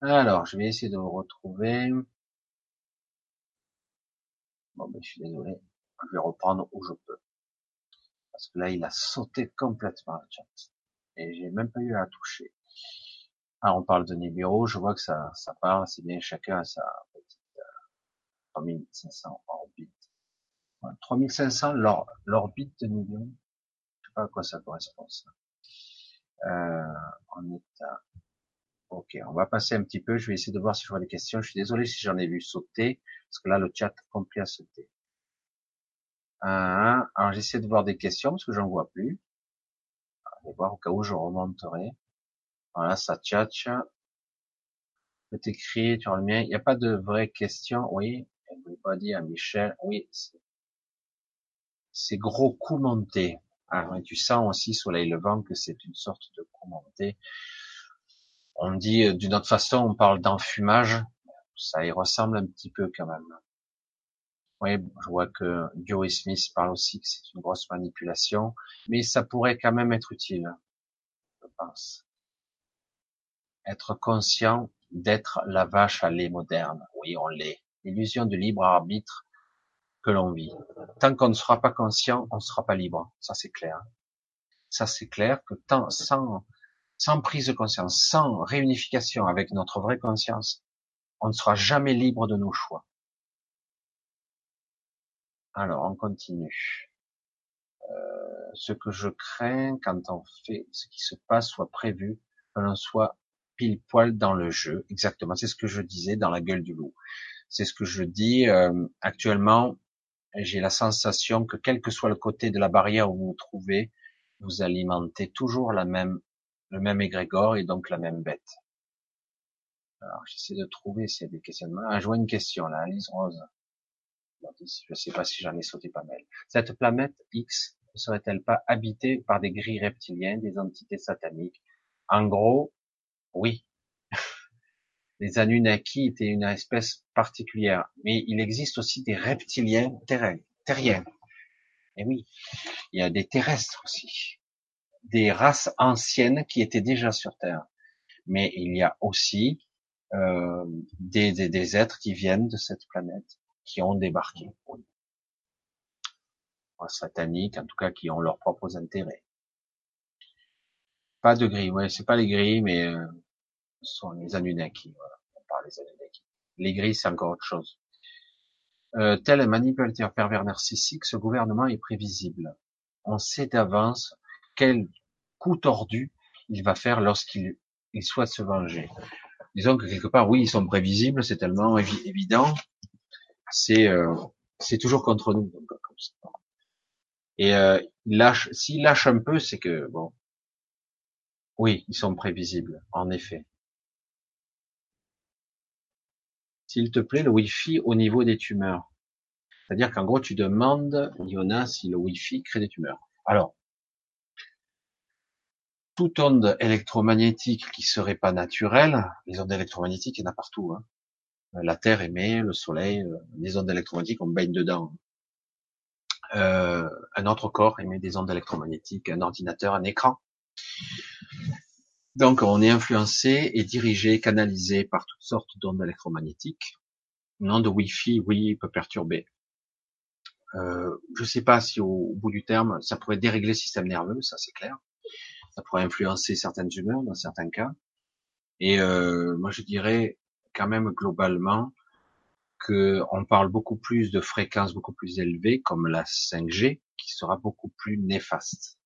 Alors, je vais essayer de me retrouver. Bon, ben, je suis désolé. Je vais reprendre où je peux. Parce que là, il a sauté complètement le chat. Et j'ai même pas eu à toucher. Alors, on parle de Nibiru, je vois que ça, ça parle, c'est bien chacun a sa 3500 orbite. 3500 l'orbite de Nibiru. Je sais pas à quoi ça correspond, ça. Euh, on est à, ok, on va passer un petit peu, je vais essayer de voir si je vois des questions. Je suis désolé si j'en ai vu sauter, parce que là, le chat complet a sauté. Alors j'essaie de voir des questions parce que j'en vois plus. Je vais voir au cas où je remonterai. Voilà, ça tchatche. C'est écrit sur le mien. Il n'y a pas de vraies questions. Oui. Pas dire Michel. Oui. C'est gros coup monté. Alors, tu sens aussi soleil levant que c'est une sorte de coup monté. On dit euh, d'une autre façon, on parle d'enfumage. Ça y ressemble un petit peu quand même. Oui, je vois que Joey Smith parle aussi que c'est une grosse manipulation, mais ça pourrait quand même être utile, je pense. Être conscient d'être la vache à lait moderne. Oui, on l'est. L'illusion du libre arbitre que l'on vit. Tant qu'on ne sera pas conscient, on ne sera pas libre. Ça, c'est clair. Ça, c'est clair que tant, sans, sans prise de conscience, sans réunification avec notre vraie conscience, on ne sera jamais libre de nos choix. Alors, on continue. Euh, ce que je crains quand on fait ce qui se passe soit prévu, que l'on soit pile poil dans le jeu. Exactement, c'est ce que je disais dans la gueule du loup. C'est ce que je dis euh, actuellement. j'ai la sensation que quel que soit le côté de la barrière où vous vous trouvez, vous alimentez toujours la même, le même égrégore et donc la même bête. Alors, j'essaie de trouver s'il y a des questionnements. Ah, je vois une question là, Alice Rose. Je sais pas si j'en ai sauté pas mal. Cette planète X ne serait-elle pas habitée par des gris reptiliens, des entités sataniques? En gros, oui. Les Anunnaki étaient une espèce particulière, mais il existe aussi des reptiliens terriens. Et oui, il y a des terrestres aussi, des races anciennes qui étaient déjà sur Terre. Mais il y a aussi euh, des, êtres qui viennent de cette planète, qui ont débarqué. Sataniques, en tout cas, qui ont leurs propres intérêts. Pas de gris, ouais, c'est pas les gris, mais euh, sont les Anunnaki. Voilà, on parle des Anunnaki. Les gris, c'est encore autre chose. Euh, tel un manipulateur pervers narcissique, ce gouvernement est prévisible. On sait d'avance quel coup tordu il va faire lorsqu'il il souhaite se venger disons que quelque part, oui, ils sont prévisibles, c'est tellement évident, c'est euh, toujours contre nous. Et euh, lâche, s'ils lâchent un peu, c'est que bon, oui, ils sont prévisibles, en effet. S'il te plaît, le Wi-Fi au niveau des tumeurs. C'est-à-dire qu'en gros, tu demandes, Yona, si le Wi-Fi crée des tumeurs. Alors, toute onde électromagnétique qui serait pas naturelle, les ondes électromagnétiques, il y en a partout. Hein. La Terre émet, le Soleil, euh, les ondes électromagnétiques, on baigne dedans. Euh, un autre corps émet des ondes électromagnétiques, un ordinateur, un écran. Donc on est influencé et dirigé, canalisé par toutes sortes d'ondes électromagnétiques. Une onde Wi-Fi, oui, peut perturber. Euh, je sais pas si au bout du terme, ça pourrait dérégler le système nerveux, ça c'est clair ça pourrait influencer certaines humeurs dans certains cas. Et euh, moi, je dirais quand même globalement que on parle beaucoup plus de fréquences beaucoup plus élevées, comme la 5G, qui sera beaucoup plus néfaste,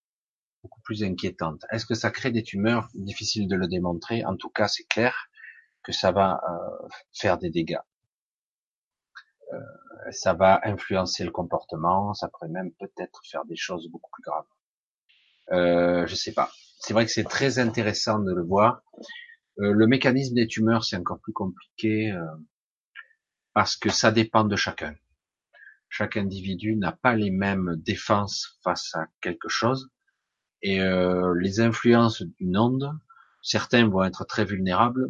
plus inquiétante. Est-ce que ça crée des tumeurs Difficile de le démontrer? En tout cas, c'est clair que ça va euh, faire des dégâts. Euh, ça va influencer le comportement, ça pourrait même peut-être faire des choses beaucoup plus graves. Euh, je sais pas. C'est vrai que c'est très intéressant de le voir. Euh, le mécanisme des tumeurs, c'est encore plus compliqué parce que ça dépend de chacun. Chaque individu n'a pas les mêmes défenses face à quelque chose et euh, les influences d'une onde, certains vont être très vulnérables,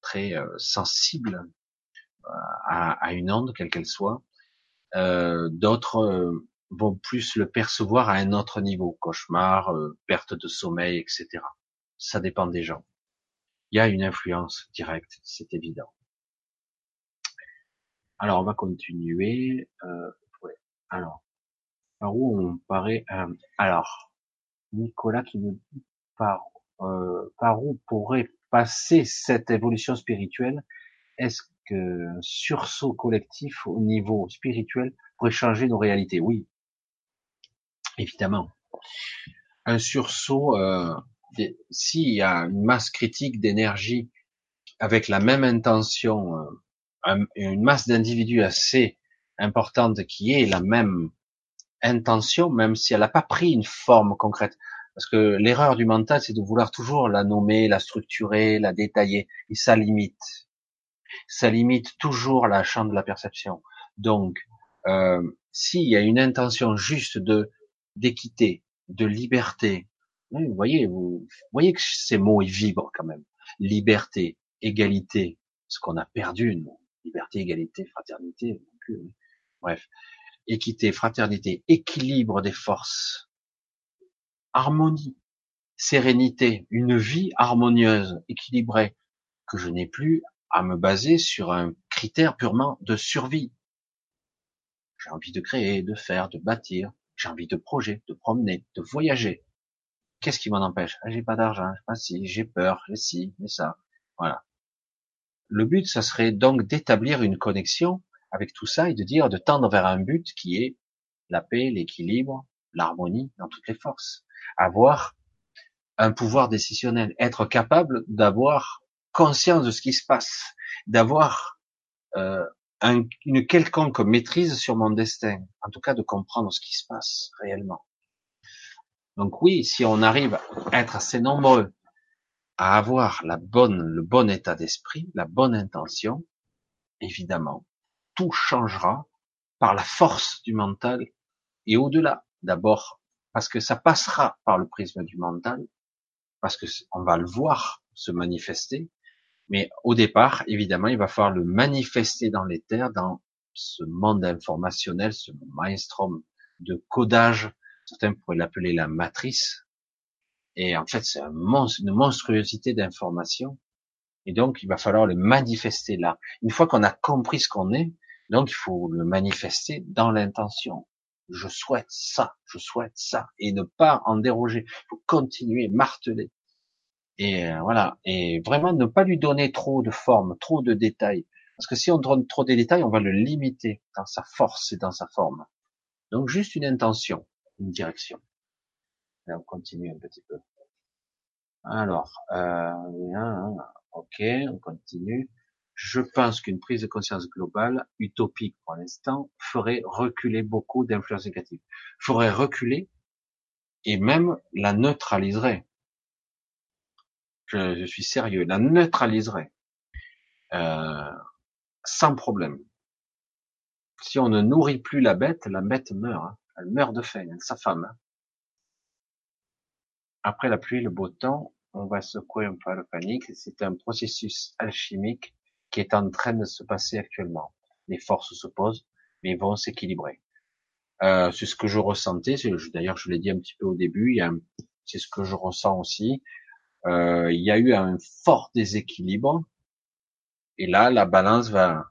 très sensibles à, à, une onde, quelle qu'elle soit. D'autres vont plus le percevoir à un autre niveau, cauchemar, euh, perte de sommeil, etc. Ça dépend des gens. Il y a une influence directe, c'est évident. Alors on va continuer. Euh, Alors par où on paraît euh, Alors Nicolas qui dit par euh, par où pourrait passer cette évolution spirituelle Est-ce que sursaut collectif au niveau spirituel pourrait changer nos réalités? Oui, évidemment. Un sursaut, euh, s'il y a une masse critique d'énergie avec la même intention, euh, une masse d'individus assez importante qui est la même intention, même si elle n'a pas pris une forme concrète. Parce que l'erreur du mental, c'est de vouloir toujours la nommer, la structurer, la détailler, et ça limite. Ça limite toujours la champ de la perception. Donc, euh, s'il y a une intention juste de d'équité, de liberté. vous voyez, vous, voyez que ces mots ils vibrent quand même. Liberté, égalité, ce qu'on a perdu, nous. Liberté, égalité, fraternité, bref. Équité, fraternité, équilibre des forces, harmonie, sérénité, une vie harmonieuse, équilibrée, que je n'ai plus à me baser sur un critère purement de survie. J'ai envie de créer, de faire, de bâtir, j'ai envie de projet, de promener, de voyager. Qu'est-ce qui m'en empêche? Ah, J'ai pas d'argent, pas si, j'ai peur, j'ai si, mais ça. Voilà. Le but, ça serait donc d'établir une connexion avec tout ça et de dire, de tendre vers un but qui est la paix, l'équilibre, l'harmonie dans toutes les forces. Avoir un pouvoir décisionnel, être capable d'avoir conscience de ce qui se passe, d'avoir euh, une quelconque maîtrise sur mon destin, en tout cas de comprendre ce qui se passe réellement. Donc oui, si on arrive à être assez nombreux à avoir la bonne, le bon état d'esprit, la bonne intention, évidemment, tout changera par la force du mental et au-delà. D'abord, parce que ça passera par le prisme du mental, parce que on va le voir se manifester, mais au départ, évidemment, il va falloir le manifester dans les terres, dans ce monde informationnel, ce maelstrom de codage. Certains pourraient l'appeler la matrice. Et en fait, c'est une monstruosité d'informations. Et donc, il va falloir le manifester là. Une fois qu'on a compris ce qu'on est, donc il faut le manifester dans l'intention. Je souhaite ça, je souhaite ça, et ne pas en déroger. Il faut continuer, marteler. Et euh, voilà. Et vraiment ne pas lui donner trop de forme, trop de détails. Parce que si on donne trop de détails, on va le limiter dans sa force et dans sa forme. Donc juste une intention, une direction. On continue un petit peu. Alors, euh, ok, on continue. Je pense qu'une prise de conscience globale, utopique pour l'instant, ferait reculer beaucoup d'influences négatives. Ferait reculer et même la neutraliserait je, suis sérieux, la neutraliserait euh, sans problème. Si on ne nourrit plus la bête, la bête meurt. Hein. Elle meurt de faim, sa femme. Hein. Après la pluie, le beau temps, on va secouer un peu la panique. C'est un processus alchimique qui est en train de se passer actuellement. Les forces s'opposent, mais vont s'équilibrer. Euh, c'est ce que je ressentais. D'ailleurs, je l'ai dit un petit peu au début. C'est ce que je ressens aussi. Euh, il y a eu un fort déséquilibre, et là, la balance va,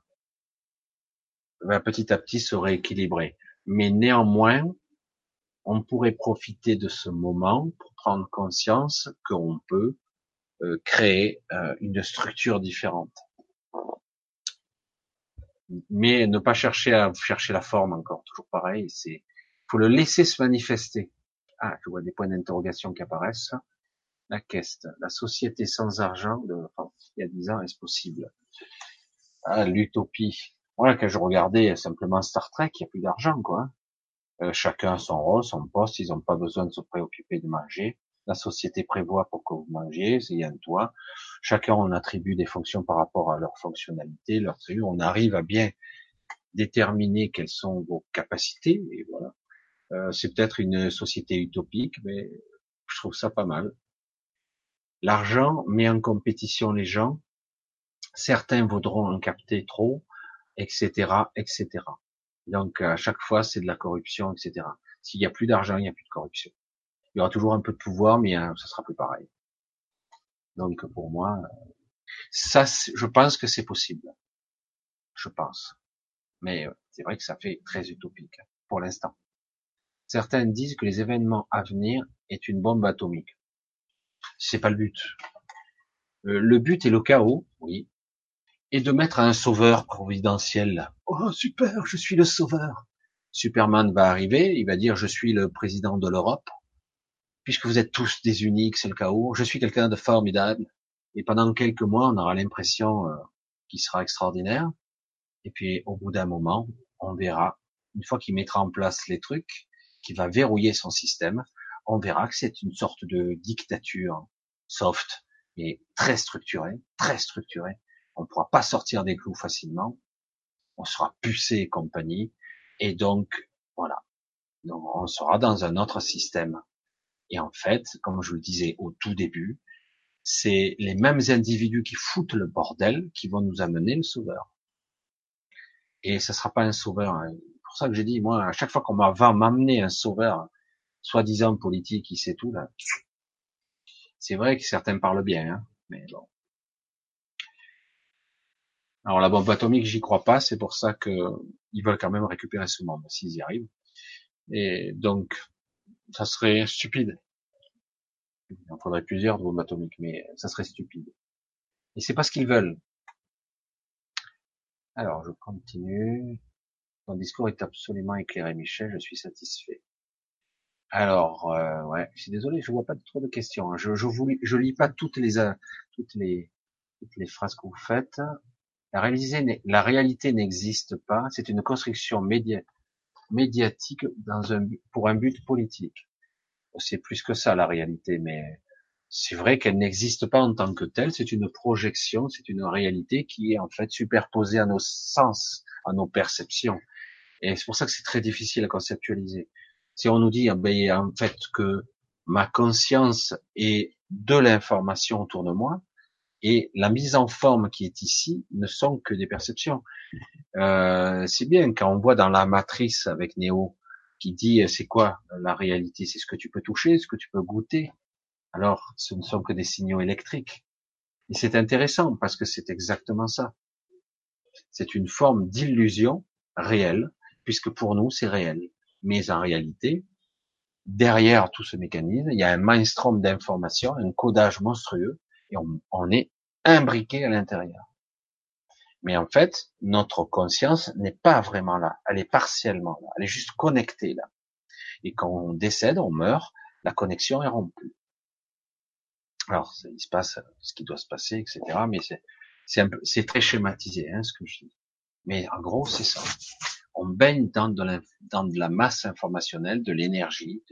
petit à petit se rééquilibrer. Mais néanmoins, on pourrait profiter de ce moment pour prendre conscience qu'on peut euh, créer une structure différente. Mais ne pas chercher à chercher la forme encore, toujours pareil, c'est faut le laisser se manifester. Ah, je vois des points d'interrogation qui apparaissent la caisse, la société sans argent de, enfin, il y a dix ans, est-ce possible? Ah, L'utopie. Voilà, quand je regardais simplement Star Trek, il n'y a plus d'argent, quoi. Euh, chacun a son rôle, son poste, ils n'ont pas besoin de se préoccuper de manger. La société prévoit pour que vous mangiez, il y a un toit. Chacun on attribue des fonctions par rapport à leur fonctionnalité, leur. On arrive à bien déterminer quelles sont vos capacités, et voilà. Euh, c'est peut-être une société utopique, mais je trouve ça pas mal. L'argent met en compétition les gens. Certains voudront en capter trop, etc., etc. Donc à chaque fois, c'est de la corruption, etc. S'il y a plus d'argent, il n'y a plus de corruption. Il y aura toujours un peu de pouvoir, mais euh, ça sera plus pareil. Donc pour moi, ça, je pense que c'est possible. Je pense. Mais euh, c'est vrai que ça fait très utopique pour l'instant. Certains disent que les événements à venir est une bombe atomique. C'est pas le but. Euh, le but est le chaos, oui, et de mettre un sauveur providentiel. Oh super, je suis le sauveur. Superman va arriver, il va dire je suis le président de l'Europe, puisque vous êtes tous des uniques, c'est le chaos. Je suis quelqu'un de formidable. Et pendant quelques mois, on aura l'impression euh, qu'il sera extraordinaire. Et puis au bout d'un moment, on verra, une fois qu'il mettra en place les trucs, qu'il va verrouiller son système, on verra que c'est une sorte de dictature soft, et très structurée, très structurée. On ne pourra pas sortir des clous facilement. On sera pucé et compagnie. Et donc, voilà. On sera dans un autre système. Et en fait, comme je le disais au tout début, c'est les mêmes individus qui foutent le bordel qui vont nous amener le sauveur. Et ce sera pas un sauveur. Hein. C'est pour ça que j'ai dit, moi, à chaque fois qu'on va m'amener un sauveur, soi-disant politique, qui sait tout là. C'est vrai que certains parlent bien, hein, mais bon. Alors la bombe atomique, j'y crois pas, c'est pour ça que ils veulent quand même récupérer ce monde, s'ils y arrivent. Et donc, ça serait stupide. Il en faudrait plusieurs de bombes atomiques, mais ça serait stupide. Et c'est pas ce qu'ils veulent. Alors, je continue. Ton discours est absolument éclairé, Michel, je suis satisfait. Alors, euh, ouais, je suis désolé, je vois pas trop de questions. Hein. Je, je, vous, je lis pas toutes les, toutes les, toutes les phrases que vous faites. La, la réalité n'existe pas, c'est une construction médiatique dans un, pour un but politique. C'est plus que ça la réalité, mais c'est vrai qu'elle n'existe pas en tant que telle, c'est une projection, c'est une réalité qui est en fait superposée à nos sens, à nos perceptions. Et c'est pour ça que c'est très difficile à conceptualiser. Si on nous dit, ah ben, en fait, que ma conscience est de l'information autour de moi, et la mise en forme qui est ici ne sont que des perceptions. Euh, c'est bien quand on voit dans la matrice avec Néo qui dit c'est quoi la réalité, c'est ce que tu peux toucher, ce que tu peux goûter, alors ce ne sont que des signaux électriques. Et c'est intéressant parce que c'est exactement ça. C'est une forme d'illusion réelle, puisque pour nous c'est réel. Mais en réalité, derrière tout ce mécanisme, il y a un mainstream d'informations, un codage monstrueux, et on, est imbriqué à l'intérieur. Mais en fait, notre conscience n'est pas vraiment là, elle est partiellement là, elle est juste connectée là. Et quand on décède, on meurt, la connexion est rompue. Alors, il se passe ce qui doit se passer, etc. Mais c'est très schématisé, hein, ce que je dis. Mais en gros, c'est ça. On baigne dans de, la, dans de la masse informationnelle, de l'énergie.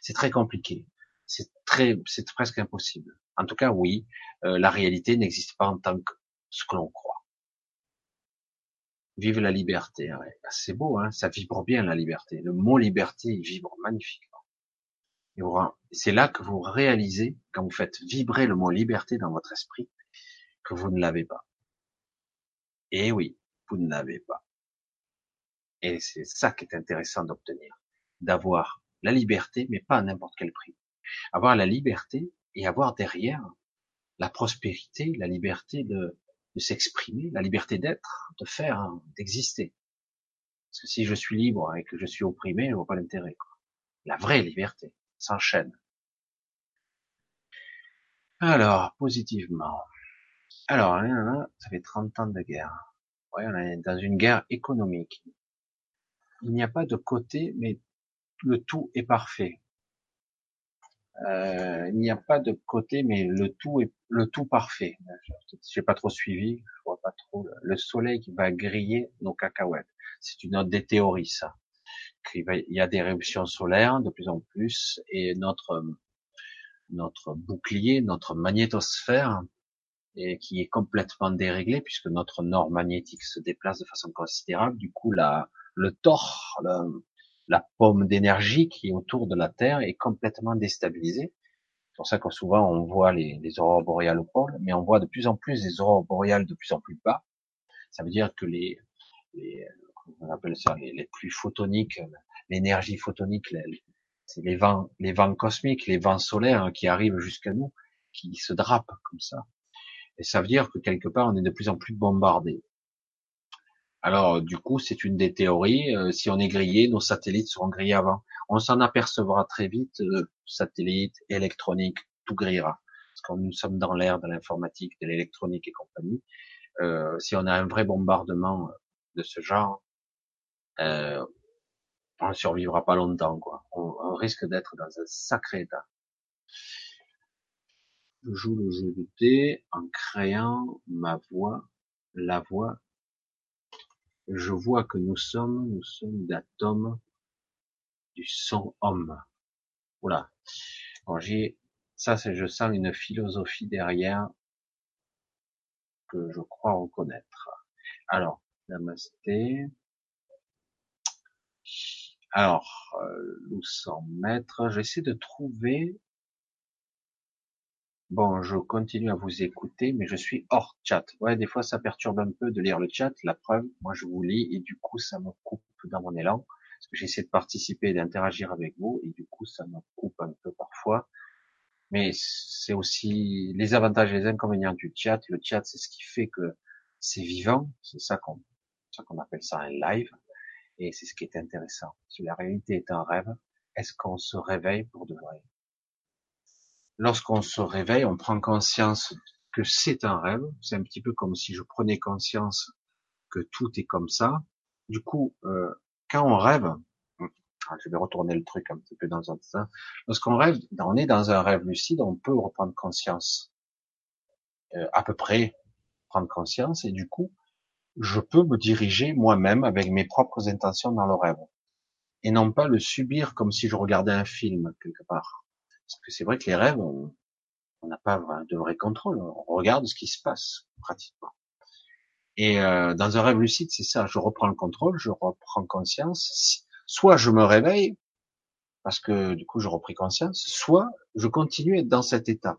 C'est très compliqué. C'est très, c'est presque impossible. En tout cas, oui, euh, la réalité n'existe pas en tant que ce que l'on croit. Vive la liberté. Bah, c'est beau, hein, ça vibre bien la liberté. Le mot liberté, il vibre magnifiquement. C'est là que vous réalisez, quand vous faites vibrer le mot liberté dans votre esprit, que vous ne l'avez pas. Et oui, vous ne l'avez pas. Et c'est ça qui est intéressant d'obtenir. D'avoir la liberté, mais pas à n'importe quel prix. Avoir la liberté et avoir derrière la prospérité, la liberté de, s'exprimer, la liberté d'être, de faire, d'exister. Parce que si je suis libre et que je suis opprimé, je vois pas l'intérêt. La vraie liberté s'enchaîne. Alors, positivement. Alors, ça fait 30 ans de guerre. Ouais, on est dans une guerre économique. Il n'y a pas de côté, mais le tout est parfait. Euh, il n'y a pas de côté, mais le tout est le tout parfait. J'ai pas trop suivi, je vois pas trop le soleil qui va griller nos cacahuètes. C'est une des théories, ça il y a des éruptions solaires de plus en plus et notre notre bouclier, notre magnétosphère, et qui est complètement déréglé puisque notre nord magnétique se déplace de façon considérable. Du coup, la, le tort, la, pomme d'énergie qui est autour de la Terre est complètement déstabilisée. C'est pour ça que souvent on voit les, les aurores boréales au pôle, mais on voit de plus en plus des aurores boréales de plus en plus bas. Ça veut dire que les, les on appelle ça les, pluies photoniques, l'énergie photonique, c'est les vents, les vents cosmiques, les vents solaires qui arrivent jusqu'à nous, qui se drapent comme ça. Et ça veut dire que quelque part, on est de plus en plus bombardé. Alors, du coup, c'est une des théories. Euh, si on est grillé, nos satellites seront grillés avant. On s'en apercevra très vite. Euh, satellites, électronique, tout grillera. Parce que nous sommes dans l'ère de l'informatique, de l'électronique et compagnie. Euh, si on a un vrai bombardement de ce genre, euh, on ne survivra pas longtemps, quoi. On, risque d'être dans un sacré état. Je joue le jeu de thé en créant ma voix, la voix. Je vois que nous sommes, nous sommes d'atomes du son homme. Voilà. Bon, j'ai, ça c'est, je sens une philosophie derrière que je crois reconnaître. Alors, namasté. Alors, euh, nous 100 mètres, j'essaie de trouver. Bon, je continue à vous écouter, mais je suis hors chat. Ouais, des fois ça perturbe un peu de lire le chat. La preuve, moi je vous lis et du coup ça me coupe dans mon élan parce que j'essaie de participer et d'interagir avec vous et du coup ça me coupe un peu parfois. Mais c'est aussi les avantages et les inconvénients du chat. Le chat, c'est ce qui fait que c'est vivant. C'est ça qu'on, ça qu'on appelle ça un live. Et c'est ce qui est intéressant. Si la réalité est un rêve, est-ce qu'on se réveille pour de vrai? Lorsqu'on se réveille, on prend conscience que c'est un rêve. C'est un petit peu comme si je prenais conscience que tout est comme ça. Du coup, euh, quand on rêve, ah, je vais retourner le truc un petit peu dans un sens. Lorsqu'on rêve, on est dans un rêve lucide, on peut reprendre conscience, euh, à peu près prendre conscience, et du coup, je peux me diriger moi-même avec mes propres intentions dans le rêve et non pas le subir comme si je regardais un film quelque part. Parce que c'est vrai que les rêves, on n'a pas de vrai contrôle. On regarde ce qui se passe pratiquement. Et euh, dans un rêve lucide, c'est ça. Je reprends le contrôle, je reprends conscience. Soit je me réveille parce que du coup je repris conscience, soit je continue à être dans cet état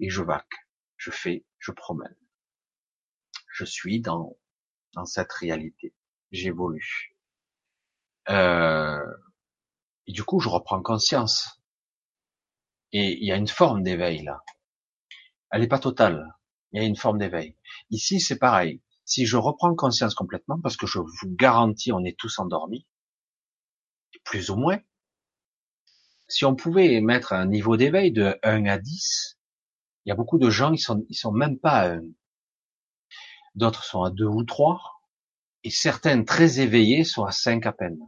et je vaque, je fais, je promène. Je suis dans dans cette réalité. J'évolue. Euh, et du coup, je reprends conscience. Et il y a une forme d'éveil là. Elle n'est pas totale. Il y a une forme d'éveil. Ici, c'est pareil. Si je reprends conscience complètement, parce que je vous garantis, on est tous endormis, plus ou moins. Si on pouvait mettre un niveau d'éveil de 1 à 10, il y a beaucoup de gens, ils sont, ils sont même pas à 1. D'autres sont à 2 ou 3. Et certaines très éveillées sont à 5 à peine.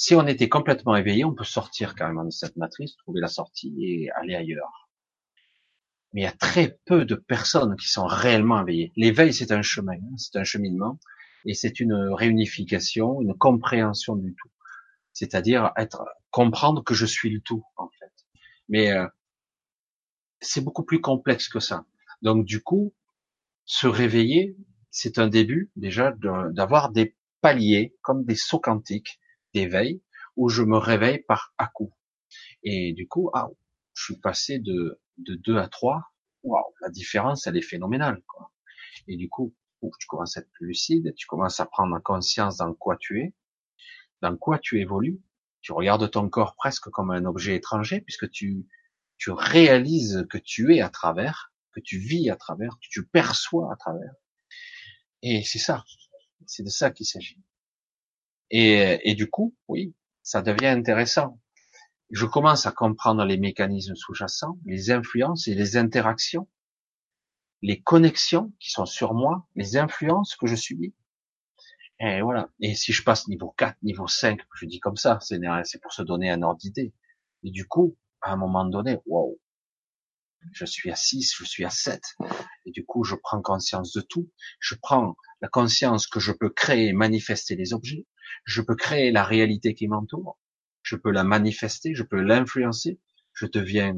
Si on était complètement éveillé, on peut sortir carrément de cette matrice, trouver la sortie et aller ailleurs. Mais il y a très peu de personnes qui sont réellement éveillées. L'éveil, c'est un chemin, hein, c'est un cheminement, et c'est une réunification, une compréhension du tout. C'est-à-dire être, comprendre que je suis le tout, en fait. Mais euh, c'est beaucoup plus complexe que ça. Donc du coup, se réveiller, c'est un début déjà d'avoir des paliers comme des sauts quantiques d'éveil où je me réveille par à coup. Et du coup, ah, je suis passé de, de 2 à 3. Waouh, la différence, elle est phénoménale. Quoi. Et du coup, tu commences à être plus lucide, tu commences à prendre conscience dans quoi tu es, dans quoi tu évolues. Tu regardes ton corps presque comme un objet étranger, puisque tu, tu réalises que tu es à travers, que tu vis à travers, que tu perçois à travers. Et c'est ça, c'est de ça qu'il s'agit. Et, du coup, oui, ça devient intéressant. Je commence à comprendre les mécanismes sous-jacents, les influences et les interactions, les connexions qui sont sur moi, les influences que je subis. Et voilà. Et si je passe niveau 4, niveau 5, je dis comme ça, c'est pour se donner un ordre d'idée. Et du coup, à un moment donné, waouh, je suis à 6, je suis à 7. Et du coup, je prends conscience de tout. Je prends la conscience que je peux créer et manifester les objets. Je peux créer la réalité qui m'entoure. Je peux la manifester, je peux l'influencer. Je deviens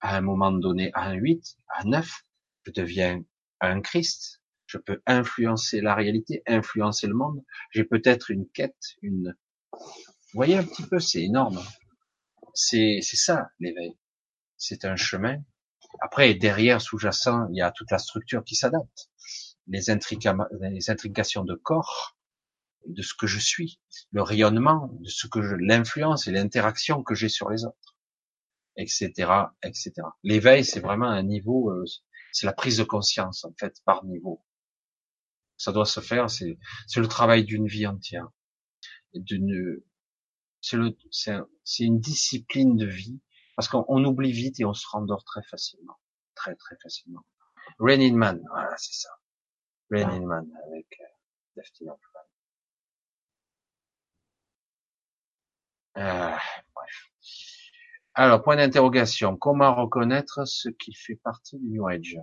à un moment donné un 8, à un 9. Je deviens un Christ. Je peux influencer la réalité, influencer le monde. J'ai peut-être une quête, une... Vous voyez un petit peu, c'est énorme. C'est, c'est ça, l'éveil. C'est un chemin. Après, derrière, sous-jacent, il y a toute la structure qui s'adapte. Les, les intrications de corps, de ce que je suis, le rayonnement, de ce que je, l'influence et l'interaction que j'ai sur les autres, etc., etc. L'éveil, c'est vraiment un niveau, euh, c'est la prise de conscience en fait par niveau. Ça doit se faire, c'est c'est le travail d'une vie entière, d'une c'est le c'est une discipline de vie parce qu'on oublie vite et on se rendort très facilement, très très facilement. Rain Man, voilà c'est ça. Rain Man avec euh, Euh, bref. Alors, point d'interrogation. Comment reconnaître ce qui fait partie du New Age?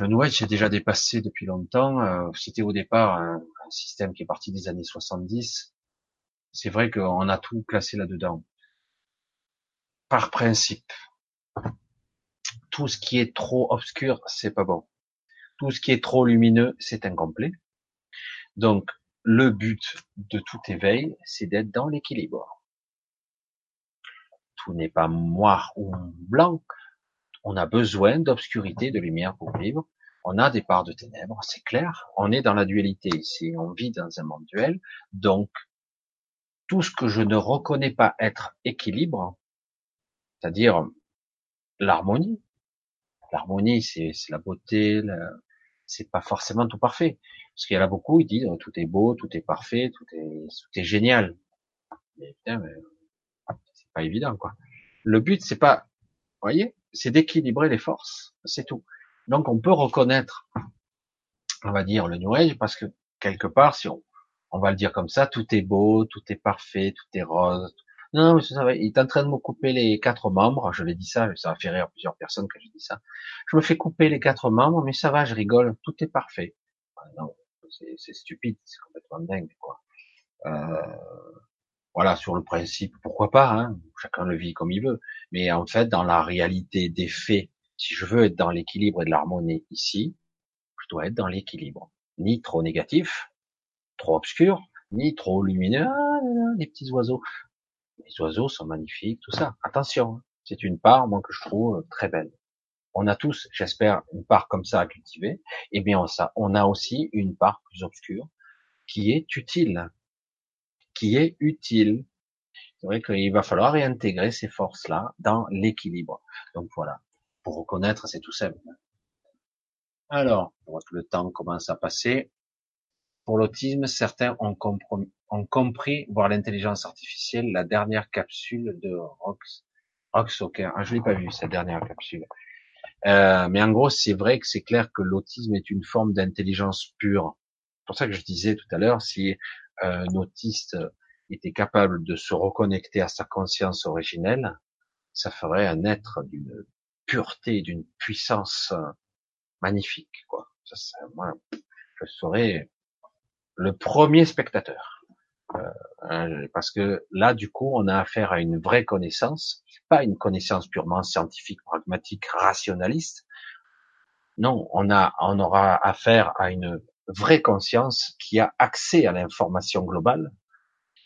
Le New Age est déjà dépassé depuis longtemps. Euh, c'était au départ un, système qui est parti des années 70. C'est vrai qu'on a tout classé là-dedans. Par principe, tout ce qui est trop obscur, c'est pas bon. Tout ce qui est trop lumineux, c'est incomplet. Donc, le but de tout éveil, c'est d'être dans l'équilibre. Tout n'est pas noir ou blanc. On a besoin d'obscurité, de lumière pour vivre. On a des parts de ténèbres, c'est clair. On est dans la dualité ici. On vit dans un monde duel. Donc, tout ce que je ne reconnais pas être équilibre, c'est-à-dire l'harmonie. L'harmonie, c'est la beauté, c'est pas forcément tout parfait. Parce qu'il y en a beaucoup, ils disent tout est beau, tout est parfait, tout est, tout est génial. Mais putain, c'est pas évident, quoi. Le but, c'est pas, vous voyez, c'est d'équilibrer les forces, c'est tout. Donc, on peut reconnaître, on va dire, le New Age, parce que quelque part, si on, on va le dire comme ça, tout est beau, tout est parfait, tout est rose. Non, mais ça va. Il est en train de me couper les quatre membres. Je l'ai dit ça, ça a fait rire plusieurs personnes quand j'ai dit ça. Je me fais couper les quatre membres, mais ça va, je rigole. Tout est parfait. non, c'est stupide, c'est complètement dingue, quoi. Euh, voilà, sur le principe, pourquoi pas, hein, chacun le vit comme il veut. Mais en fait, dans la réalité des faits, si je veux être dans l'équilibre et de l'harmonie ici, je dois être dans l'équilibre. Ni trop négatif, trop obscur, ni trop lumineux. Ah, les petits oiseaux. Les oiseaux sont magnifiques, tout ça. Attention, hein. c'est une part, moi, que je trouve très belle. On a tous, j'espère, une part comme ça à cultiver. Et bien, ça, on a aussi une part plus obscure qui est utile, qui est utile. C'est vrai qu'il va falloir réintégrer ces forces-là dans l'équilibre. Donc voilà, pour reconnaître, c'est tout simple. Alors, on voit que le temps commence à passer. Pour l'autisme, certains ont, compris, voir l'intelligence artificielle, la dernière capsule de Rox, Rox Ah, je l'ai pas vu cette dernière capsule. Euh, mais en gros, c'est vrai que c'est clair que l'autisme est une forme d'intelligence pure. C'est pour ça que je disais tout à l'heure, si un autiste était capable de se reconnecter à sa conscience originelle, ça ferait un être d'une pureté, d'une puissance magnifique. Quoi. Ça, moi, je serais le premier spectateur. Euh, hein, parce que là, du coup, on a affaire à une vraie connaissance, pas une connaissance purement scientifique, pragmatique, rationaliste. Non, on a, on aura affaire à une vraie conscience qui a accès à l'information globale,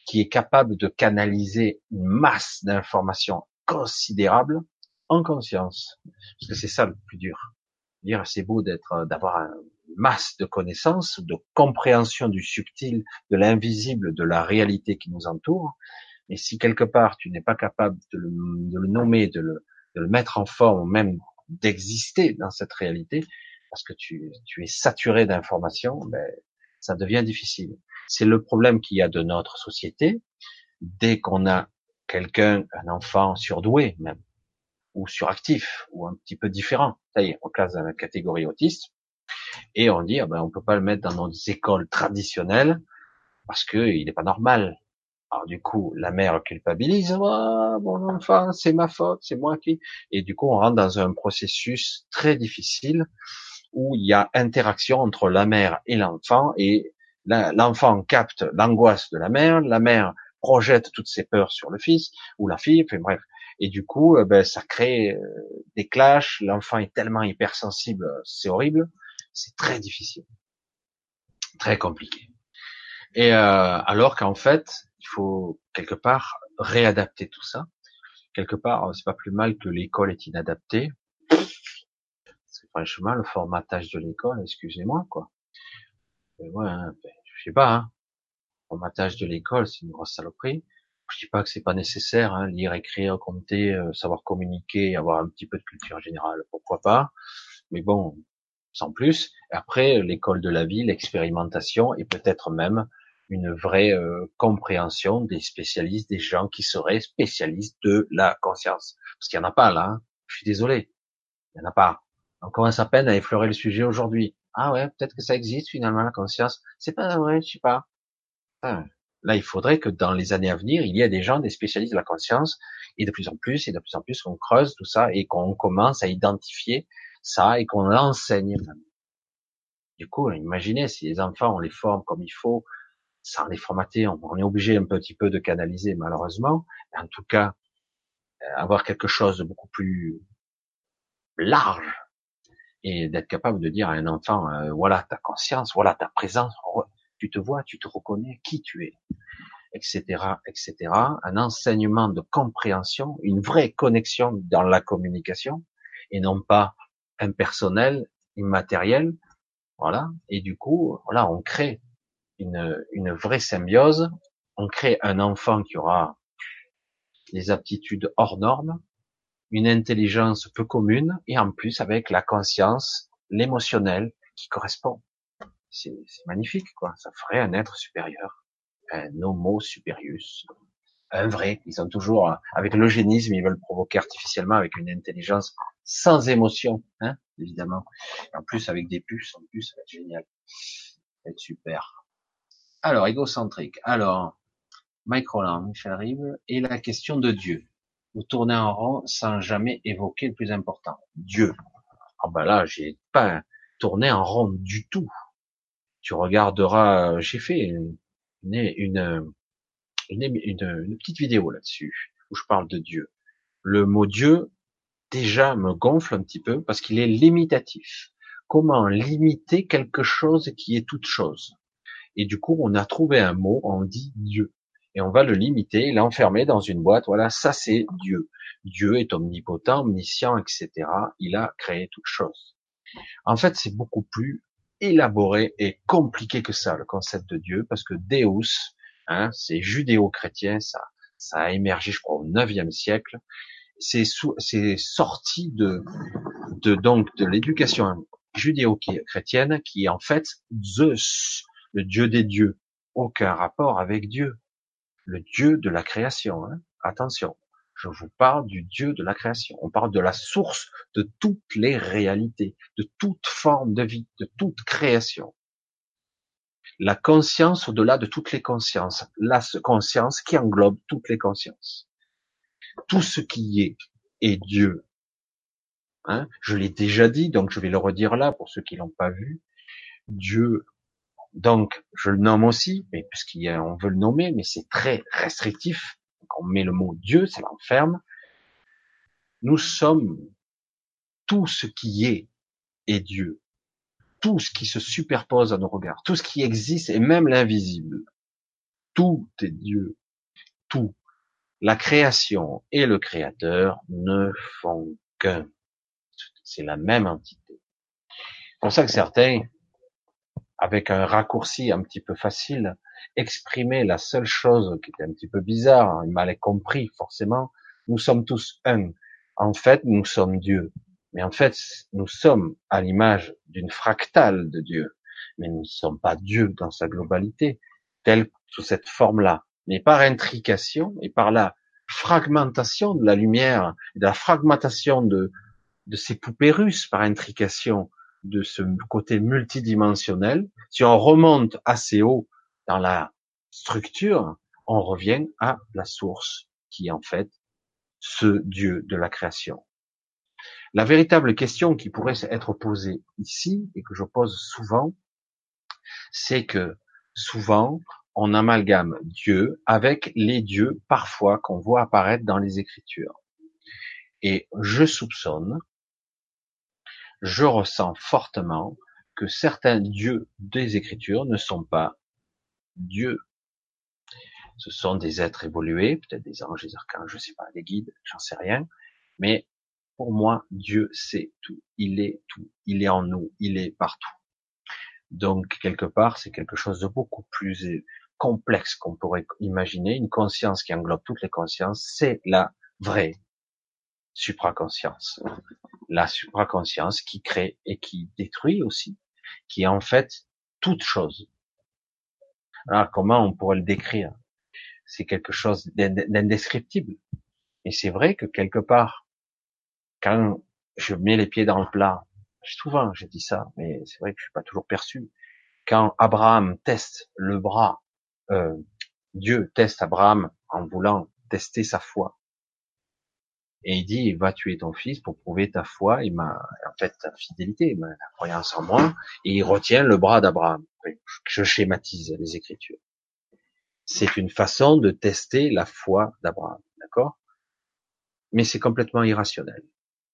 qui est capable de canaliser une masse d'informations considérable en conscience. Parce que c'est ça le plus dur. Dire c'est beau d'être, d'avoir une masse de connaissances, de compréhension du subtil, de l'invisible, de la réalité qui nous entoure. Mais si quelque part tu n'es pas capable de le, de le nommer, de le, de le mettre en forme, même d'exister dans cette réalité, parce que tu, tu es saturé d'informations, ben, ça devient difficile. C'est le problème qu'il y a de notre société. Dès qu'on a quelqu'un, un enfant surdoué même, ou suractif, ou un petit peu différent, ça y est, on classe dans la catégorie autiste, et on dit, ah ben, on peut pas le mettre dans nos écoles traditionnelles, parce que il n'est pas normal. Alors du coup, la mère culpabilise, oh, mon enfant, c'est ma faute, c'est moi qui. Et du coup, on rentre dans un processus très difficile où il y a interaction entre la mère et l'enfant et l'enfant capte l'angoisse de la mère, la mère projette toutes ses peurs sur le fils ou la fille, enfin bref. Et du coup, euh, ben, ça crée euh, des clashs. L'enfant est tellement hypersensible, c'est horrible. C'est très difficile, très compliqué. Et euh, alors qu'en fait, il faut quelque part réadapter tout ça. Quelque part, c'est pas plus mal que l'école est inadaptée. C'est franchement le formatage de l'école, excusez-moi quoi. ouais, hein, ben, je sais pas. Hein. Le formatage de l'école, c'est une grosse saloperie. Je dis pas que c'est pas nécessaire, hein, lire, écrire, compter, euh, savoir communiquer, avoir un petit peu de culture générale, pourquoi pas. Mais bon, sans plus. Après, l'école de la vie, l'expérimentation et peut-être même une vraie euh, compréhension des spécialistes, des gens qui seraient spécialistes de la conscience. Parce qu'il n'y en a pas là. Hein. Je suis désolé, il n'y en a pas. On commence à peine à effleurer le sujet aujourd'hui. Ah ouais, peut-être que ça existe finalement la conscience. C'est pas vrai, je sais pas. là, il faudrait que dans les années à venir, il y ait des gens, des spécialistes de la conscience, et de plus en plus, et de plus en plus, qu'on creuse tout ça et qu'on commence à identifier ça et qu'on l'enseigne. Du coup, imaginez si les enfants, on les forme comme il faut, sans les formater, on, est obligé un petit peu de canaliser malheureusement. En tout cas, euh, avoir quelque chose de beaucoup plus large et d'être capable de dire à un enfant, euh, voilà ta conscience, voilà ta présence, tu te vois, tu te reconnais, qui tu es, etc., etc. Un enseignement de compréhension, une vraie connexion dans la communication et non pas impersonnel, immatériel, voilà. Et du coup, voilà, on crée une, une vraie symbiose. On crée un enfant qui aura des aptitudes hors normes, une intelligence peu commune, et en plus avec la conscience, l'émotionnel qui correspond. C'est magnifique, quoi. Ça ferait un être supérieur, un homo superius, un vrai. Ils ont toujours, avec l'eugénisme, ils veulent provoquer artificiellement avec une intelligence sans émotion, hein, évidemment. en plus avec des puces, en plus, ça va être génial. Ça va être super. Alors, égocentrique. Alors, Mike Roland, Michel Rive, et la question de Dieu. Vous tournez en rond sans jamais évoquer le plus important. Dieu. Ah ben là, j'ai pas tourné en rond du tout. Tu regarderas, j'ai fait une, une, une, petite vidéo là-dessus où je parle de Dieu. Le mot Dieu déjà me gonfle un petit peu parce qu'il est limitatif. Comment limiter quelque chose qui est toute chose? Et du coup, on a trouvé un mot, on dit Dieu. Et on va le limiter, l'enfermer dans une boîte. Voilà, ça c'est Dieu. Dieu est omnipotent, omniscient, etc. Il a créé toute chose. En fait, c'est beaucoup plus élaboré et compliqué que ça, le concept de Dieu, parce que Deus, hein, c'est judéo-chrétien, ça, ça a émergé, je crois, au IXe siècle. C'est sorti de, de donc de l'éducation judéo-chrétienne qui est en fait Zeus, le dieu des dieux. Aucun rapport avec Dieu, le dieu de la création. Hein. Attention, je vous parle du Dieu de la création. On parle de la source de toutes les réalités, de toute forme de vie, de toute création. La conscience au-delà de toutes les consciences. La conscience qui englobe toutes les consciences. Tout ce qui est est Dieu. Hein je l'ai déjà dit, donc je vais le redire là pour ceux qui l'ont pas vu. Dieu, donc je le nomme aussi, mais puisqu'on veut le nommer, mais c'est très restrictif on met le mot Dieu, ça l'enferme. Nous sommes tout ce qui est est Dieu. Tout ce qui se superpose à nos regards, tout ce qui existe et même l'invisible. Tout est Dieu. Tout. La création et le créateur ne font qu'un. C'est la même entité. C'est pour ça que certains, avec un raccourci un petit peu facile, exprimer la seule chose qui était un petit peu bizarre, hein, il m'allait compris forcément, nous sommes tous un. En fait, nous sommes Dieu. Mais en fait, nous sommes à l'image d'une fractale de Dieu. Mais nous ne sommes pas Dieu dans sa globalité, telle sous cette forme-là. Mais par intrication et par la fragmentation de la lumière, de la fragmentation de, de ces poupées russes par intrication de ce côté multidimensionnel, si on remonte assez haut dans la structure, on revient à la source, qui est en fait ce Dieu de la création. La véritable question qui pourrait être posée ici, et que je pose souvent, c'est que souvent, on amalgame Dieu avec les dieux parfois qu'on voit apparaître dans les Écritures. Et je soupçonne, je ressens fortement que certains dieux des Écritures ne sont pas Dieu. Ce sont des êtres évolués, peut-être des anges, des archanges, je sais pas, des guides, j'en sais rien. Mais pour moi, Dieu c'est tout. Il est tout. Il est en nous. Il est partout. Donc, quelque part, c'est quelque chose de beaucoup plus complexe qu'on pourrait imaginer. Une conscience qui englobe toutes les consciences, c'est la vraie supraconscience. La supraconscience qui crée et qui détruit aussi, qui est en fait toute chose. Alors, comment on pourrait le décrire? C'est quelque chose d'indescriptible. Et c'est vrai que quelque part, quand je mets les pieds dans le plat, souvent j'ai dit ça, mais c'est vrai que je suis pas toujours perçu. Quand Abraham teste le bras, euh, Dieu teste Abraham en voulant tester sa foi. Et il dit, va tuer ton fils pour prouver ta foi et ma, en fait, ta fidélité, ma croyance en moi. Et il retient le bras d'Abraham. Je schématise les Écritures. C'est une façon de tester la foi d'Abraham, d'accord? Mais c'est complètement irrationnel,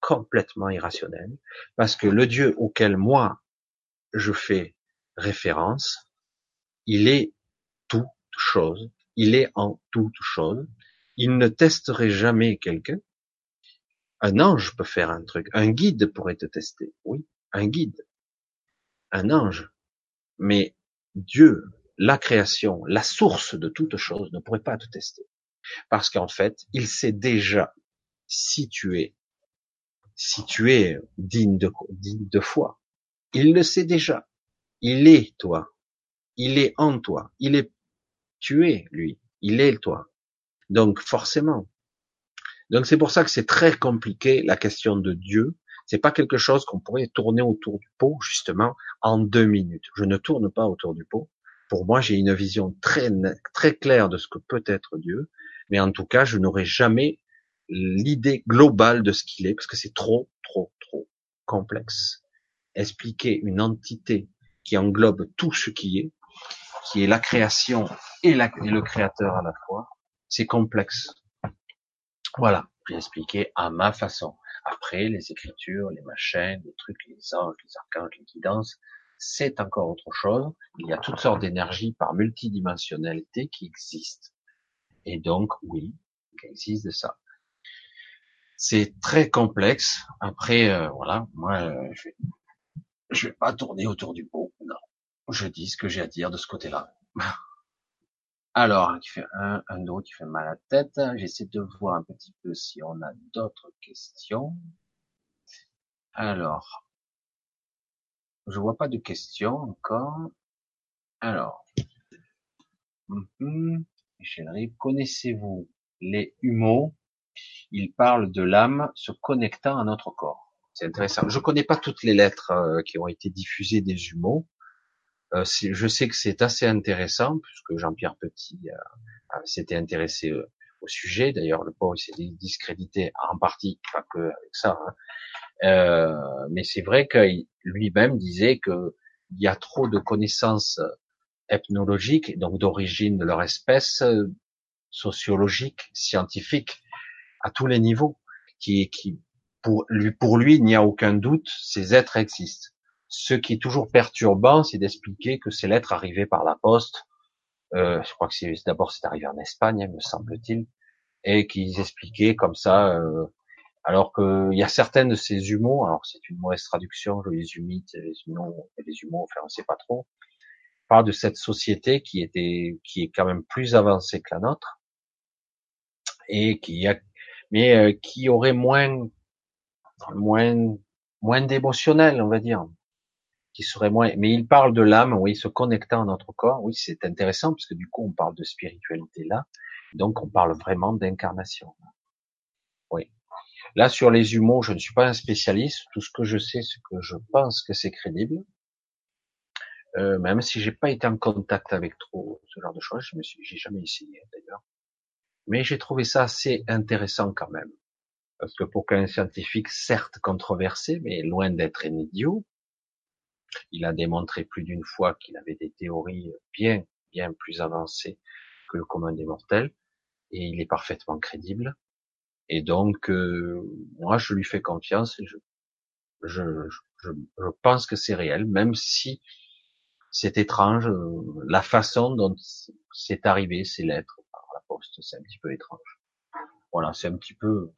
complètement irrationnel, parce que le Dieu auquel moi je fais référence, il est toute chose, il est en toute chose. Il ne testerait jamais quelqu'un. Un ange peut faire un truc, un guide pourrait te tester, oui, un guide, un ange, mais Dieu, la création, la source de toute chose, ne pourrait pas te tester. Parce qu'en fait, il sait déjà si tu es, si tu es digne de, digne de foi. Il le sait déjà. Il est toi. Il est en toi. Il est, tu es lui. Il est toi. Donc, forcément. Donc, c'est pour ça que c'est très compliqué, la question de Dieu, c'est pas quelque chose qu'on pourrait tourner autour du pot, justement, en deux minutes. Je ne tourne pas autour du pot. Pour moi, j'ai une vision très, très claire de ce que peut être Dieu. Mais en tout cas, je n'aurai jamais l'idée globale de ce qu'il est, parce que c'est trop, trop, trop complexe. Expliquer une entité qui englobe tout ce qui est, qui est la création et, le créateur à la fois. C'est complexe. Voilà, j'ai expliqué à ma façon. Après, les écritures, les machins, les trucs, les anges, les archanges, les guidances, c'est encore autre chose. Il y a toutes sortes d'énergies par multidimensionnalité qui existent. Et donc, oui, il existe de ça. C'est très complexe. Après, euh, voilà, moi, euh, je vais, je vais pas tourner autour du pot. Non, je dis ce que j'ai à dire de ce côté-là. [LAUGHS] Alors, qui fait un, un qui fait mal à la tête. J'essaie de voir un petit peu si on a d'autres questions. Alors, je vois pas de questions encore. Alors, mm connaissez-vous les humeaux? Il parle de l'âme se connectant à notre corps. C'est intéressant. Je connais pas toutes les lettres euh, qui ont été diffusées des humeaux. Euh, je sais que c'est assez intéressant puisque Jean-Pierre Petit euh, s'était intéressé euh, au sujet. D'ailleurs, le pauvre s'est discrédité en partie, pas que avec ça. Hein. Euh, mais c'est vrai que lui-même disait que il y a trop de connaissances ethnologiques, donc d'origine de leur espèce, sociologique, scientifique, à tous les niveaux, qui, qui pour lui, pour lui, il n'y a aucun doute, ces êtres existent. Ce qui est toujours perturbant, c'est d'expliquer que ces lettres arrivaient par la poste. Euh, je crois que c'est d'abord c'est arrivé en Espagne, me semble-t-il, et qu'ils expliquaient comme ça. Euh, alors qu'il y a certaines de ces humours, alors c'est une mauvaise traduction, les humites, les humours, les humours, enfin on sait pas trop, parle de cette société qui était, qui est quand même plus avancée que la nôtre, et qui a, mais euh, qui aurait moins, moins, moins d'émotionnel, on va dire qui serait moins. Mais il parle de l'âme, oui, se connectant à notre corps. Oui, c'est intéressant parce que du coup, on parle de spiritualité là, donc on parle vraiment d'incarnation. Oui. Là, sur les humours, je ne suis pas un spécialiste. Tout ce que je sais, c'est que je pense que c'est crédible. Euh, même si j'ai pas été en contact avec trop ce genre de choses, je me suis, j'ai jamais essayé d'ailleurs. Mais j'ai trouvé ça assez intéressant quand même. Parce que pour qu'un scientifique, certes controversé, mais loin d'être un idiot, il a démontré plus d'une fois qu'il avait des théories bien, bien plus avancées que le commun des mortels, et il est parfaitement crédible. Et donc, euh, moi, je lui fais confiance et je, je, je, je pense que c'est réel, même si c'est étrange, euh, la façon dont c'est arrivé, ces lettres par la poste, c'est un petit peu étrange. Voilà, c'est un petit peu,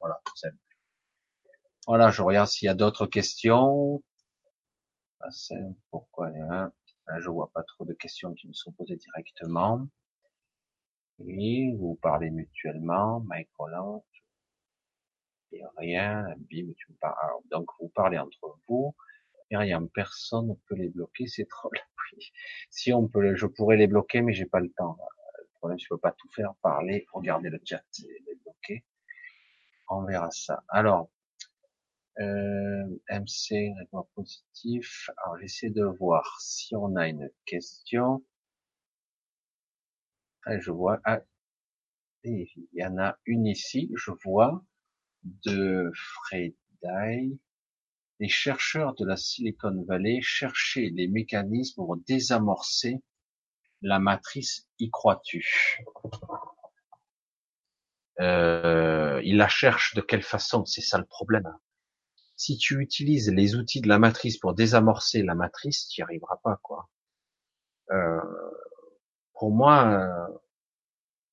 voilà, voilà, je regarde s'il y a d'autres questions pourquoi hein, je vois pas trop de questions qui me sont posées directement. Et vous parlez mutuellement, Mike Roland, et rien, bim, tu me parles. donc vous parlez entre vous, et rien, personne ne peut les bloquer, c'est trop [LAUGHS] Si on peut, je pourrais les bloquer, mais j'ai pas le temps. Le problème, je peux pas tout faire, parler, regarder le chat les bloquer. On verra ça. Alors, euh, MC, répond positif. Alors, j'essaie de voir si on a une question. Ah, je vois, ah, il y en a une ici, je vois, de Freday. Les chercheurs de la Silicon Valley cherchaient des mécanismes pour désamorcer la matrice. Y crois-tu euh, Ils la cherchent de quelle façon? C'est ça le problème si tu utilises les outils de la matrice pour désamorcer la matrice, tu n'y arriveras pas, quoi. Euh, pour moi, euh,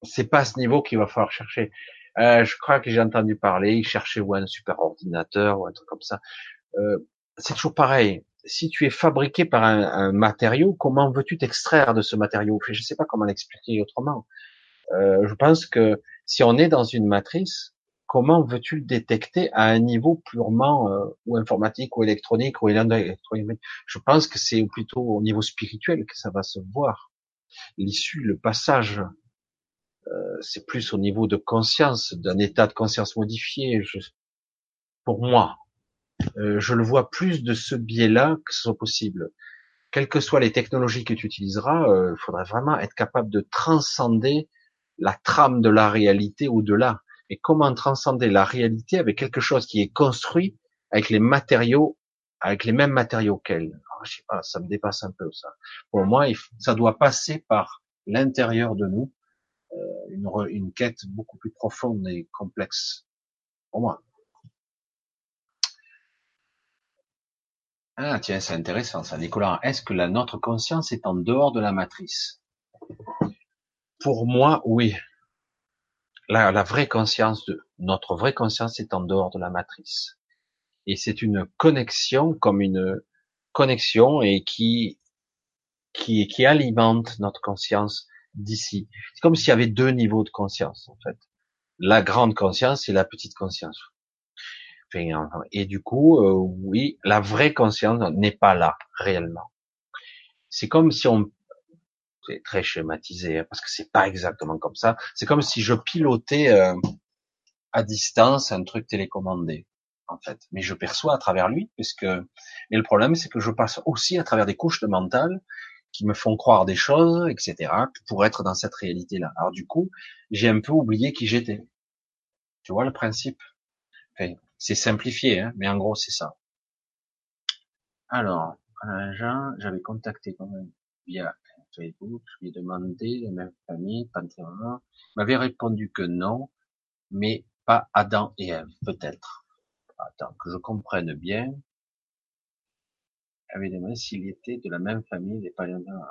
c'est pas à ce niveau qu'il va falloir chercher. Euh, je crois que j'ai entendu parler, il cherchait ou un super ordinateur ou un truc comme ça. Euh, c'est toujours pareil. Si tu es fabriqué par un, un matériau, comment veux-tu t'extraire de ce matériau? Je ne sais pas comment l'expliquer autrement. Euh, je pense que si on est dans une matrice, comment veux-tu le détecter à un niveau purement euh, ou informatique ou électronique ou électronique? Je pense que c'est plutôt au niveau spirituel que ça va se voir. L'issue, le passage, euh, c'est plus au niveau de conscience, d'un état de conscience modifié. Pour moi, euh, je le vois plus de ce biais-là que ce soit possible. Quelles que soient les technologies que tu utiliseras, il faudrait vraiment être capable de transcender la trame de la réalité au-delà et comment transcender la réalité avec quelque chose qui est construit avec les matériaux avec les mêmes matériaux qu'elle. Ah, je sais pas, ça me dépasse un peu ça. Pour moi, ça doit passer par l'intérieur de nous, euh, une, une quête beaucoup plus profonde et complexe. Pour moi. Ah tiens, c'est intéressant ça, Nicolas. Est-ce que la notre conscience est en dehors de la matrice? Pour moi, oui. La, la vraie conscience de notre vraie conscience est en dehors de la matrice. Et c'est une connexion comme une connexion et qui qui qui alimente notre conscience d'ici. C'est comme s'il y avait deux niveaux de conscience en fait. La grande conscience et la petite conscience. Et du coup, euh, oui, la vraie conscience n'est pas là réellement. C'est comme si on, c'est très schématisé hein, parce que c'est pas exactement comme ça. C'est comme si je pilotais euh, à distance un truc télécommandé en fait, mais je perçois à travers lui, puisque. Mais le problème, c'est que je passe aussi à travers des couches de mental qui me font croire des choses, etc., pour être dans cette réalité-là. Alors du coup, j'ai un peu oublié qui j'étais. Tu vois le principe? C'est simplifié, hein, mais en gros, c'est ça. Alors, j'avais contacté quand même via Facebook, je lui ai demandé la même famille, Panthéon, m'avait répondu que non, mais pas Adam et Ève, peut-être. Attends, que je comprenne bien. avait demandé s'il était de la même famille des paléontologues.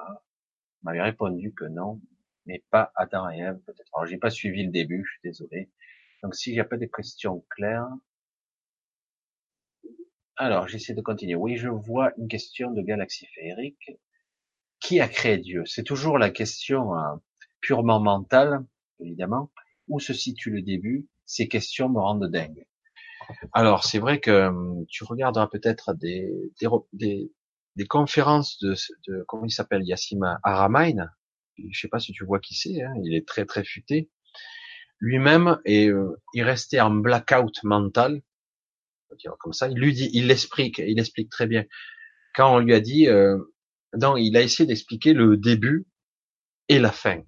m'avait répondu que non, mais pas Adam et Ève, peut-être. Alors, j'ai pas suivi le début, je suis désolé. Donc, n'y a pas de questions claires, alors, j'essaie de continuer. Oui, je vois une question de galaxie féerique. Qui a créé Dieu? C'est toujours la question euh, purement mentale, évidemment. Où se situe le début? Ces questions me rendent dingue. Alors, c'est vrai que hum, tu regarderas peut-être des, des, des, conférences de, de, comment il s'appelle, Yassima Aramain. Je sais pas si tu vois qui c'est. Hein, il est très très futé. Lui-même est, euh, il restait en blackout mental comme ça. Il lui dit, il l'explique, il explique très bien. Quand on lui a dit, euh, non, il a essayé d'expliquer le début et la fin.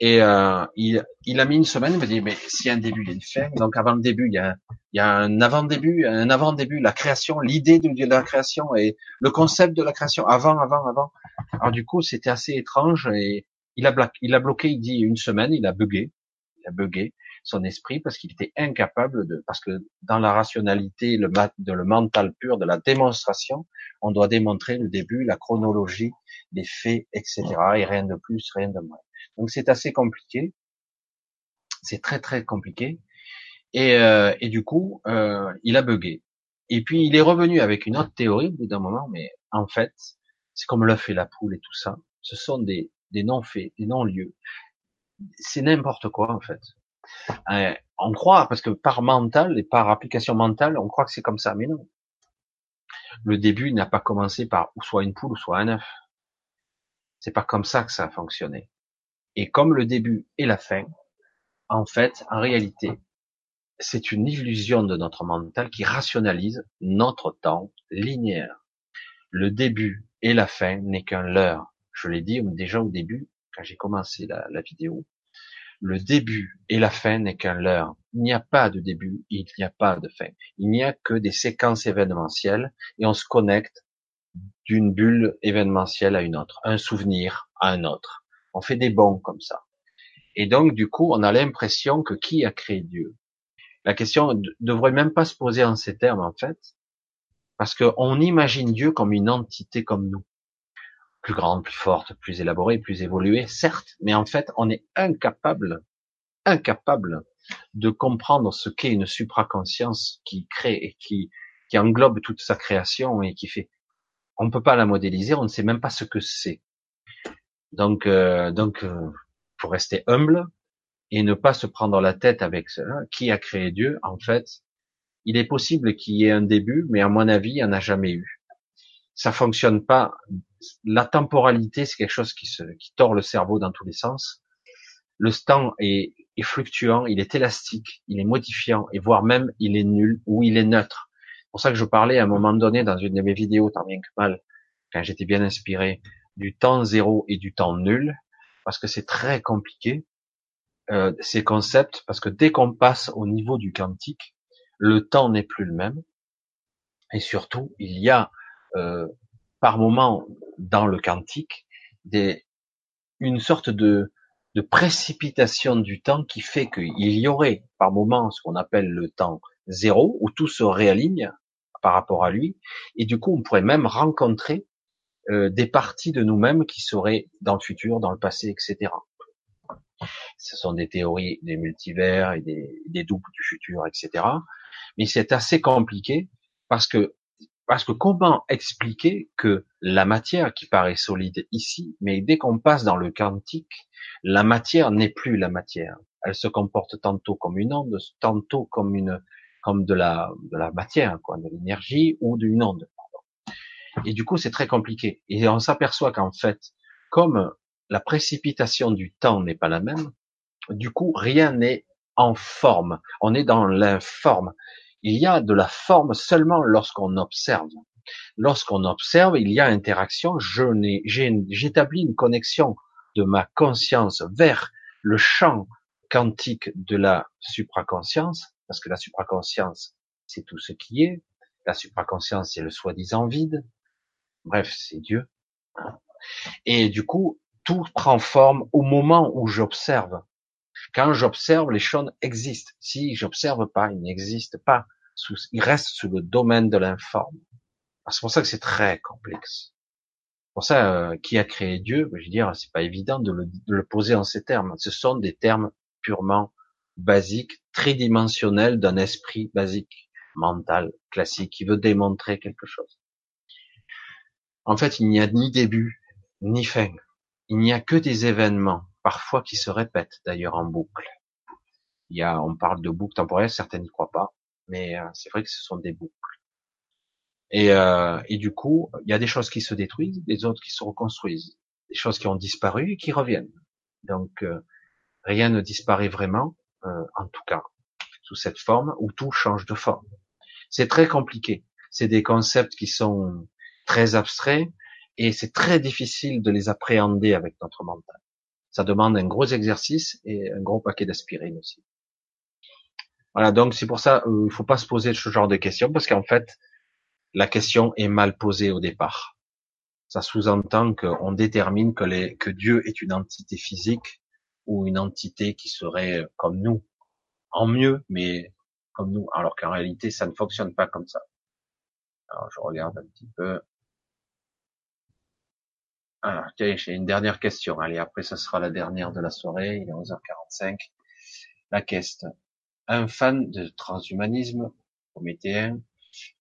Et euh, il, il, a mis une semaine, il m'a dit, mais s'il y a un début, il y a une fin. Donc avant le début, il y a, il y a un avant-début, un avant-début, la création, l'idée de, la création et le concept de la création, avant, avant, avant. Alors du coup, c'était assez étrange et il a, il a bloqué, il dit une semaine, il a bugué, il a bugué son esprit parce qu'il était incapable de, parce que dans la rationalité, le, de le mental pur, de la démonstration, on doit démontrer le début, la chronologie, les faits, etc. Et rien de plus, rien de moins. Donc c'est assez compliqué. C'est très très compliqué. Et, euh, et du coup, euh, il a bugué. Et puis il est revenu avec une autre théorie au bout d'un moment, mais en fait, c'est comme l'œuf et la poule et tout ça. Ce sont des, des non-faits, des non-lieux. C'est n'importe quoi en fait. Euh, on croit, parce que par mental et par application mentale, on croit que c'est comme ça, mais non. Le début n'a pas commencé par ou soit une poule ou soit un œuf. C'est pas comme ça que ça a fonctionné. Et comme le début et la fin, en fait, en réalité, c'est une illusion de notre mental qui rationalise notre temps linéaire. Le début et la fin n'est qu'un leurre. Je l'ai dit déjà au début, quand j'ai commencé la vidéo. Le début et la fin n'est qu'un leurre. Il n'y a pas de début, il n'y a pas de fin. Il n'y a que des séquences événementielles et on se connecte d'une bulle événementielle à une autre, un souvenir à un autre. On fait des bons comme ça. Et donc, du coup, on a l'impression que qui a créé Dieu? La question ne devrait même pas se poser en ces termes, en fait, parce qu'on imagine Dieu comme une entité comme nous plus grande, plus forte, plus élaborée, plus évoluée, certes, mais en fait, on est incapable, incapable de comprendre ce qu'est une supraconscience qui crée et qui, qui englobe toute sa création et qui fait. On ne peut pas la modéliser, on ne sait même pas ce que c'est. Donc, euh, donc, euh, pour rester humble et ne pas se prendre la tête avec cela, qui a créé Dieu En fait, il est possible qu'il y ait un début, mais à mon avis, il n'y en a jamais eu. Ça fonctionne pas la temporalité, c'est quelque chose qui, se, qui tord le cerveau dans tous les sens. Le temps est, est, fluctuant, il est élastique, il est modifiant, et voire même il est nul ou il est neutre. C'est pour ça que je parlais à un moment donné dans une de mes vidéos, tant bien que mal, quand j'étais bien inspiré, du temps zéro et du temps nul, parce que c'est très compliqué, euh, ces concepts, parce que dès qu'on passe au niveau du quantique, le temps n'est plus le même. Et surtout, il y a euh, par moment dans le quantique des, une sorte de, de précipitation du temps qui fait qu'il y aurait par moment ce qu'on appelle le temps zéro, où tout se réaligne par rapport à lui, et du coup on pourrait même rencontrer euh, des parties de nous-mêmes qui seraient dans le futur, dans le passé, etc. Ce sont des théories des multivers et des, des doubles du futur, etc. Mais c'est assez compliqué parce que parce que comment expliquer que la matière qui paraît solide ici, mais dès qu'on passe dans le quantique, la matière n'est plus la matière. Elle se comporte tantôt comme une onde, tantôt comme une, comme de la, de la matière, quoi, de l'énergie ou d'une onde. Et du coup, c'est très compliqué. Et on s'aperçoit qu'en fait, comme la précipitation du temps n'est pas la même, du coup, rien n'est en forme. On est dans l'informe. Il y a de la forme seulement lorsqu'on observe. Lorsqu'on observe, il y a interaction. Je j'établis une connexion de ma conscience vers le champ quantique de la supraconscience, parce que la supraconscience, c'est tout ce qui est. La supraconscience, c'est le soi-disant vide. Bref, c'est Dieu. Et du coup, tout prend forme au moment où j'observe. Quand j'observe, les choses existent. Si j'observe pas, ils n'existent pas. Ils restent sous le domaine de l'informe. C'est pour ça que c'est très complexe. Pour ça, euh, qui a créé Dieu Je veux dire, c'est pas évident de le, de le, poser en ces termes. Ce sont des termes purement basiques, tridimensionnels d'un esprit basique, mental, classique, qui veut démontrer quelque chose. En fait, il n'y a ni début, ni fin. Il n'y a que des événements parfois qui se répètent d'ailleurs en boucle. Il y a, on parle de boucles temporelles, certains n'y croient pas, mais euh, c'est vrai que ce sont des boucles. Et, euh, et du coup, il y a des choses qui se détruisent, des autres qui se reconstruisent, des choses qui ont disparu et qui reviennent. Donc euh, rien ne disparaît vraiment, euh, en tout cas sous cette forme, où tout change de forme. C'est très compliqué. C'est des concepts qui sont très abstraits et c'est très difficile de les appréhender avec notre mental. Ça demande un gros exercice et un gros paquet d'aspirine aussi. Voilà, donc c'est pour ça, euh, il faut pas se poser ce genre de questions parce qu'en fait, la question est mal posée au départ. Ça sous-entend qu'on détermine que, les, que Dieu est une entité physique ou une entité qui serait comme nous, en mieux, mais comme nous, alors qu'en réalité, ça ne fonctionne pas comme ça. Alors, je regarde un petit peu. Alors, tiens, j'ai une dernière question. Allez, après, ça sera la dernière de la soirée. Il est 11h45. La question. Un fan de transhumanisme, prométhéen,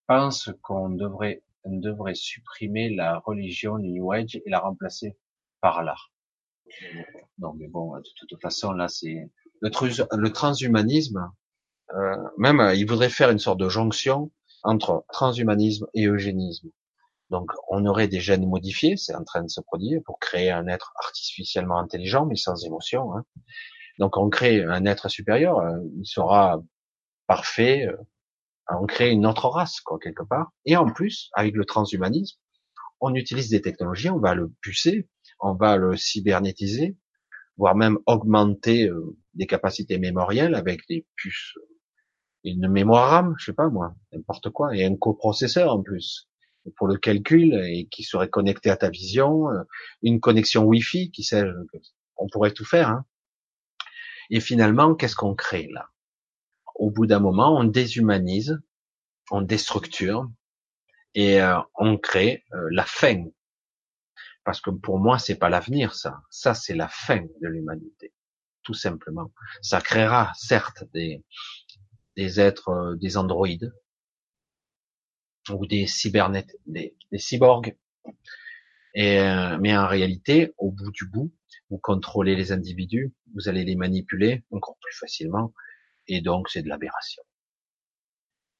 pense qu'on devrait, on devrait supprimer la religion New Age et la remplacer par l'art. Non, bon, de toute façon, là, c'est le, le transhumanisme. Euh, même, il voudrait faire une sorte de jonction entre transhumanisme et eugénisme. Donc, on aurait des gènes modifiés, c'est en train de se produire, pour créer un être artificiellement intelligent, mais sans émotion. Hein. Donc, on crée un être supérieur, euh, il sera parfait, euh, on crée une autre race, quoi, quelque part. Et en plus, avec le transhumanisme, on utilise des technologies, on va le pucer, on va le cybernétiser, voire même augmenter euh, des capacités mémorielles avec des puces, une mémoire RAM, je sais pas moi, n'importe quoi, et un coprocesseur en plus pour le calcul et qui serait connecté à ta vision, euh, une connexion Wi-Fi, qui sait, on pourrait tout faire. Hein. Et finalement, qu'est-ce qu'on crée là? Au bout d'un moment, on déshumanise, on déstructure et euh, on crée euh, la fin. Parce que pour moi, c'est pas l'avenir, ça. Ça, c'est la fin de l'humanité, tout simplement. Ça créera certes des des êtres, des androïdes, ou des cybernet, des, cyborgs. Et, euh, mais en réalité, au bout du bout, vous contrôlez les individus, vous allez les manipuler encore plus facilement, et donc c'est de l'aberration.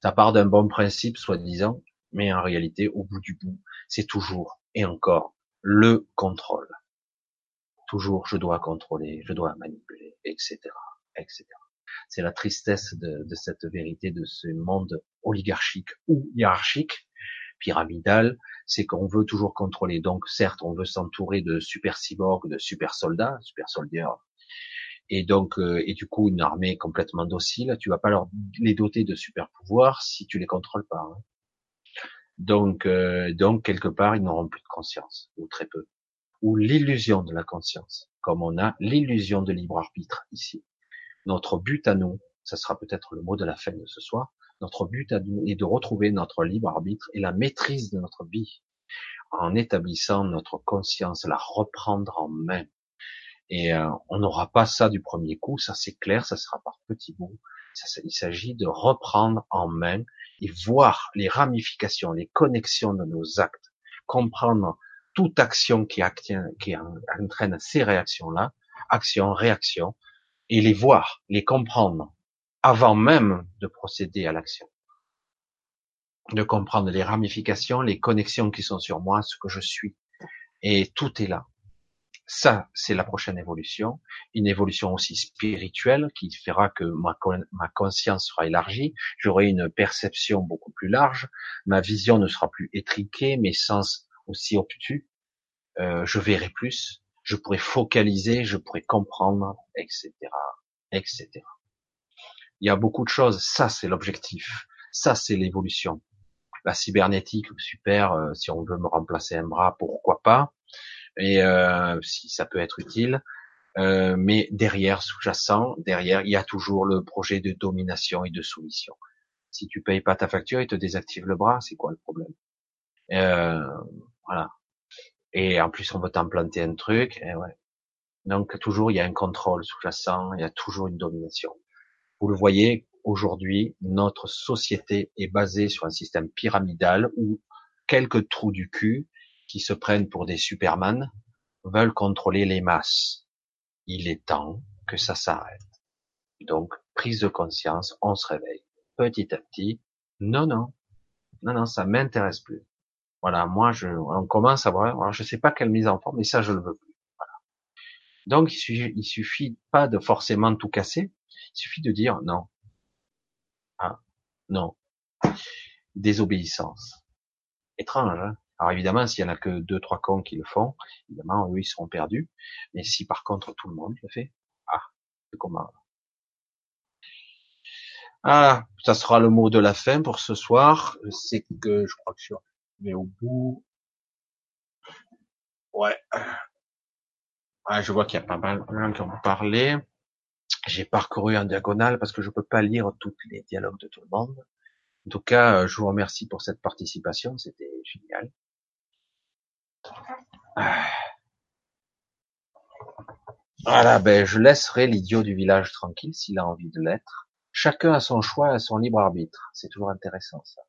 Ça part d'un bon principe, soi-disant, mais en réalité, au bout du bout, c'est toujours et encore le contrôle. Toujours, je dois contrôler, je dois manipuler, etc., etc. C'est la tristesse de, de, cette vérité, de ce monde oligarchique ou hiérarchique, pyramidal, c'est qu'on veut toujours contrôler. Donc certes, on veut s'entourer de super cyborgs, de super soldats, super soldats, et donc euh, et du coup une armée complètement docile. Tu vas pas leur les doter de super pouvoirs si tu les contrôles pas. Hein. Donc, euh, donc quelque part, ils n'auront plus de conscience, ou très peu, ou l'illusion de la conscience, comme on a l'illusion de libre arbitre ici. Notre but à nous, ça sera peut-être le mot de la fin de ce soir, notre but à nous est de retrouver notre libre arbitre et la maîtrise de notre vie en établissant notre conscience, la reprendre en main. Et euh, on n'aura pas ça du premier coup, ça c'est clair, ça sera par petits bouts. Il s'agit de reprendre en main et voir les ramifications, les connexions de nos actes, comprendre toute action qui, qui entraîne ces réactions-là, action, réaction, et les voir, les comprendre, avant même de procéder à l'action. De comprendre les ramifications, les connexions qui sont sur moi, ce que je suis. Et tout est là. Ça, c'est la prochaine évolution. Une évolution aussi spirituelle qui fera que ma, conscience sera élargie. J'aurai une perception beaucoup plus large. Ma vision ne sera plus étriquée, mes sens aussi obtus. Euh, je verrai plus. Je pourrai focaliser, je pourrai comprendre, etc., etc. Il y a beaucoup de choses. Ça, c'est l'objectif. Ça, c'est l'évolution. La cybernétique, super. Euh, si on veut me remplacer un bras, pourquoi pas et euh, si ça peut être utile. Euh, mais derrière, sous-jacent, derrière, il y a toujours le projet de domination et de soumission. Si tu payes pas ta facture, il te désactive le bras, c'est quoi le problème? Voilà. Et en plus, on veut t'implanter un truc. Et ouais. Donc toujours, il y a un contrôle sous-jacent, il y a toujours une domination. Vous le voyez, aujourd'hui, notre société est basée sur un système pyramidal où quelques trous du cul qui se prennent pour des Superman veulent contrôler les masses. Il est temps que ça s'arrête. Donc, prise de conscience, on se réveille. Petit à petit, non, non, non, non, ça m'intéresse plus. Voilà, moi, je, on commence à voir, alors je sais pas quelle mise en forme, mais ça, je le veux plus. Donc, il suffit, suffit pas de forcément tout casser, il suffit de dire non. Ah, non. Désobéissance. Étrange, hein alors évidemment, s'il y en a que deux, trois cons qui le font, évidemment, eux, ils seront perdus. Mais si par contre tout le monde le fait, ah, c'est comment Ah, ça sera le mot de la fin pour ce soir. C'est que je crois que je suis au bout. Ouais. Ah, je vois qu'il y a pas mal de gens qui ont parlé. J'ai parcouru en diagonale parce que je peux pas lire tous les dialogues de tout le monde. En tout cas, je vous remercie pour cette participation, c'était génial. Voilà, ben je laisserai l'idiot du village tranquille s'il a envie de l'être. Chacun a son choix, a son libre arbitre. C'est toujours intéressant ça.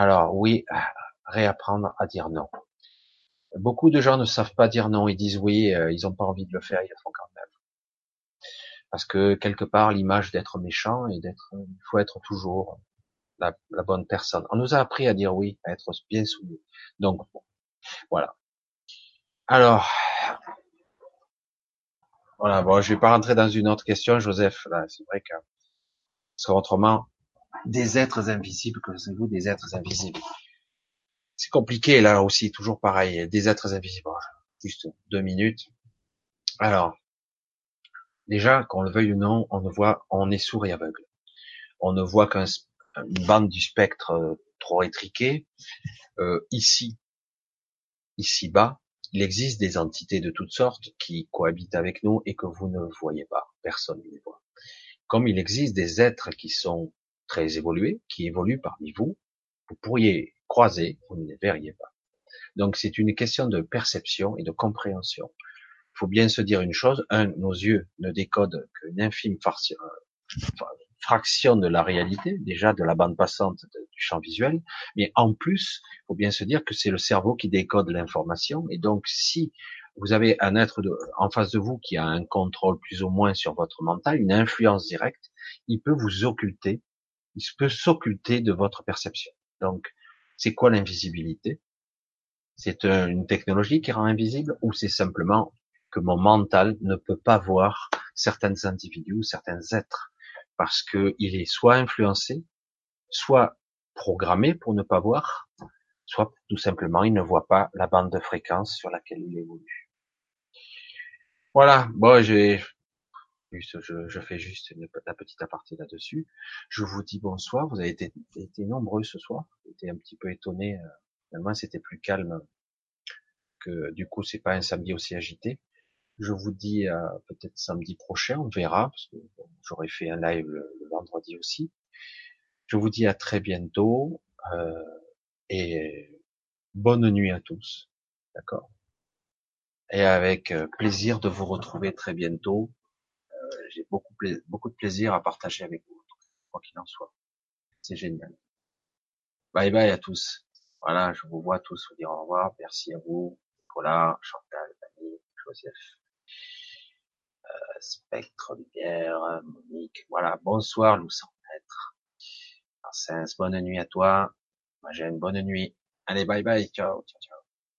Alors oui, réapprendre à dire non. Beaucoup de gens ne savent pas dire non, ils disent oui, euh, ils n'ont pas envie de le faire, ils le font quand même. Parce que quelque part, l'image d'être méchant et d'être, il faut être toujours la, bonne personne. On nous a appris à dire oui, à être bien soumis. Donc, voilà. Alors, voilà, bon, je vais pas rentrer dans une autre question, Joseph. Là, c'est vrai que, parce des êtres invisibles, que vous des êtres invisibles. C'est compliqué, là aussi, toujours pareil, des êtres invisibles. Juste deux minutes. Alors, déjà, qu'on le veuille ou non, on ne voit, on est sourd et aveugle. On ne voit qu'une bande du spectre euh, trop étriquée. Euh, ici, ici-bas, il existe des entités de toutes sortes qui cohabitent avec nous et que vous ne voyez pas. Personne ne les voit. Comme il existe des êtres qui sont très évolués, qui évoluent parmi vous, vous pourriez croiser, vous ne les verriez pas. Donc c'est une question de perception et de compréhension. Il faut bien se dire une chose, un, nos yeux ne décodent qu'une infime farce, fraction de la réalité, déjà de la bande passante du champ visuel, mais en plus, il faut bien se dire que c'est le cerveau qui décode l'information, et donc si vous avez un être en face de vous qui a un contrôle plus ou moins sur votre mental, une influence directe, il peut vous occulter, il peut s'occulter de votre perception. Donc, c'est quoi l'invisibilité? C'est une technologie qui rend invisible ou c'est simplement que mon mental ne peut pas voir certains individus ou certains êtres parce qu'il est soit influencé, soit programmé pour ne pas voir, soit tout simplement il ne voit pas la bande de fréquence sur laquelle il évolue. Voilà, bon, j'ai Je, fais juste la petite aparté là-dessus. Je vous dis bonsoir. Vous avez été, nombreux ce soir. J'étais un petit peu étonné. Euh, finalement, c'était plus calme que du coup, c'est pas un samedi aussi agité. Je vous dis euh, peut-être samedi prochain, on verra, parce que j'aurais fait un live le, vendredi aussi. Je vous dis à très bientôt euh, et bonne nuit à tous. D'accord? Et avec euh, plaisir de vous retrouver très bientôt. Euh, J'ai beaucoup, beaucoup de plaisir à partager avec vous, quoi qu'il en soit. C'est génial. Bye bye à tous. Voilà, je vous vois tous vous dire au revoir. Merci à vous, Nicolas, Chantal, Dani, Joseph. Spectre, Lumière, Monique. Voilà, bonsoir, Lou sans être. bonne nuit à toi. Une bonne nuit. Allez, bye bye, ciao, ciao, ciao.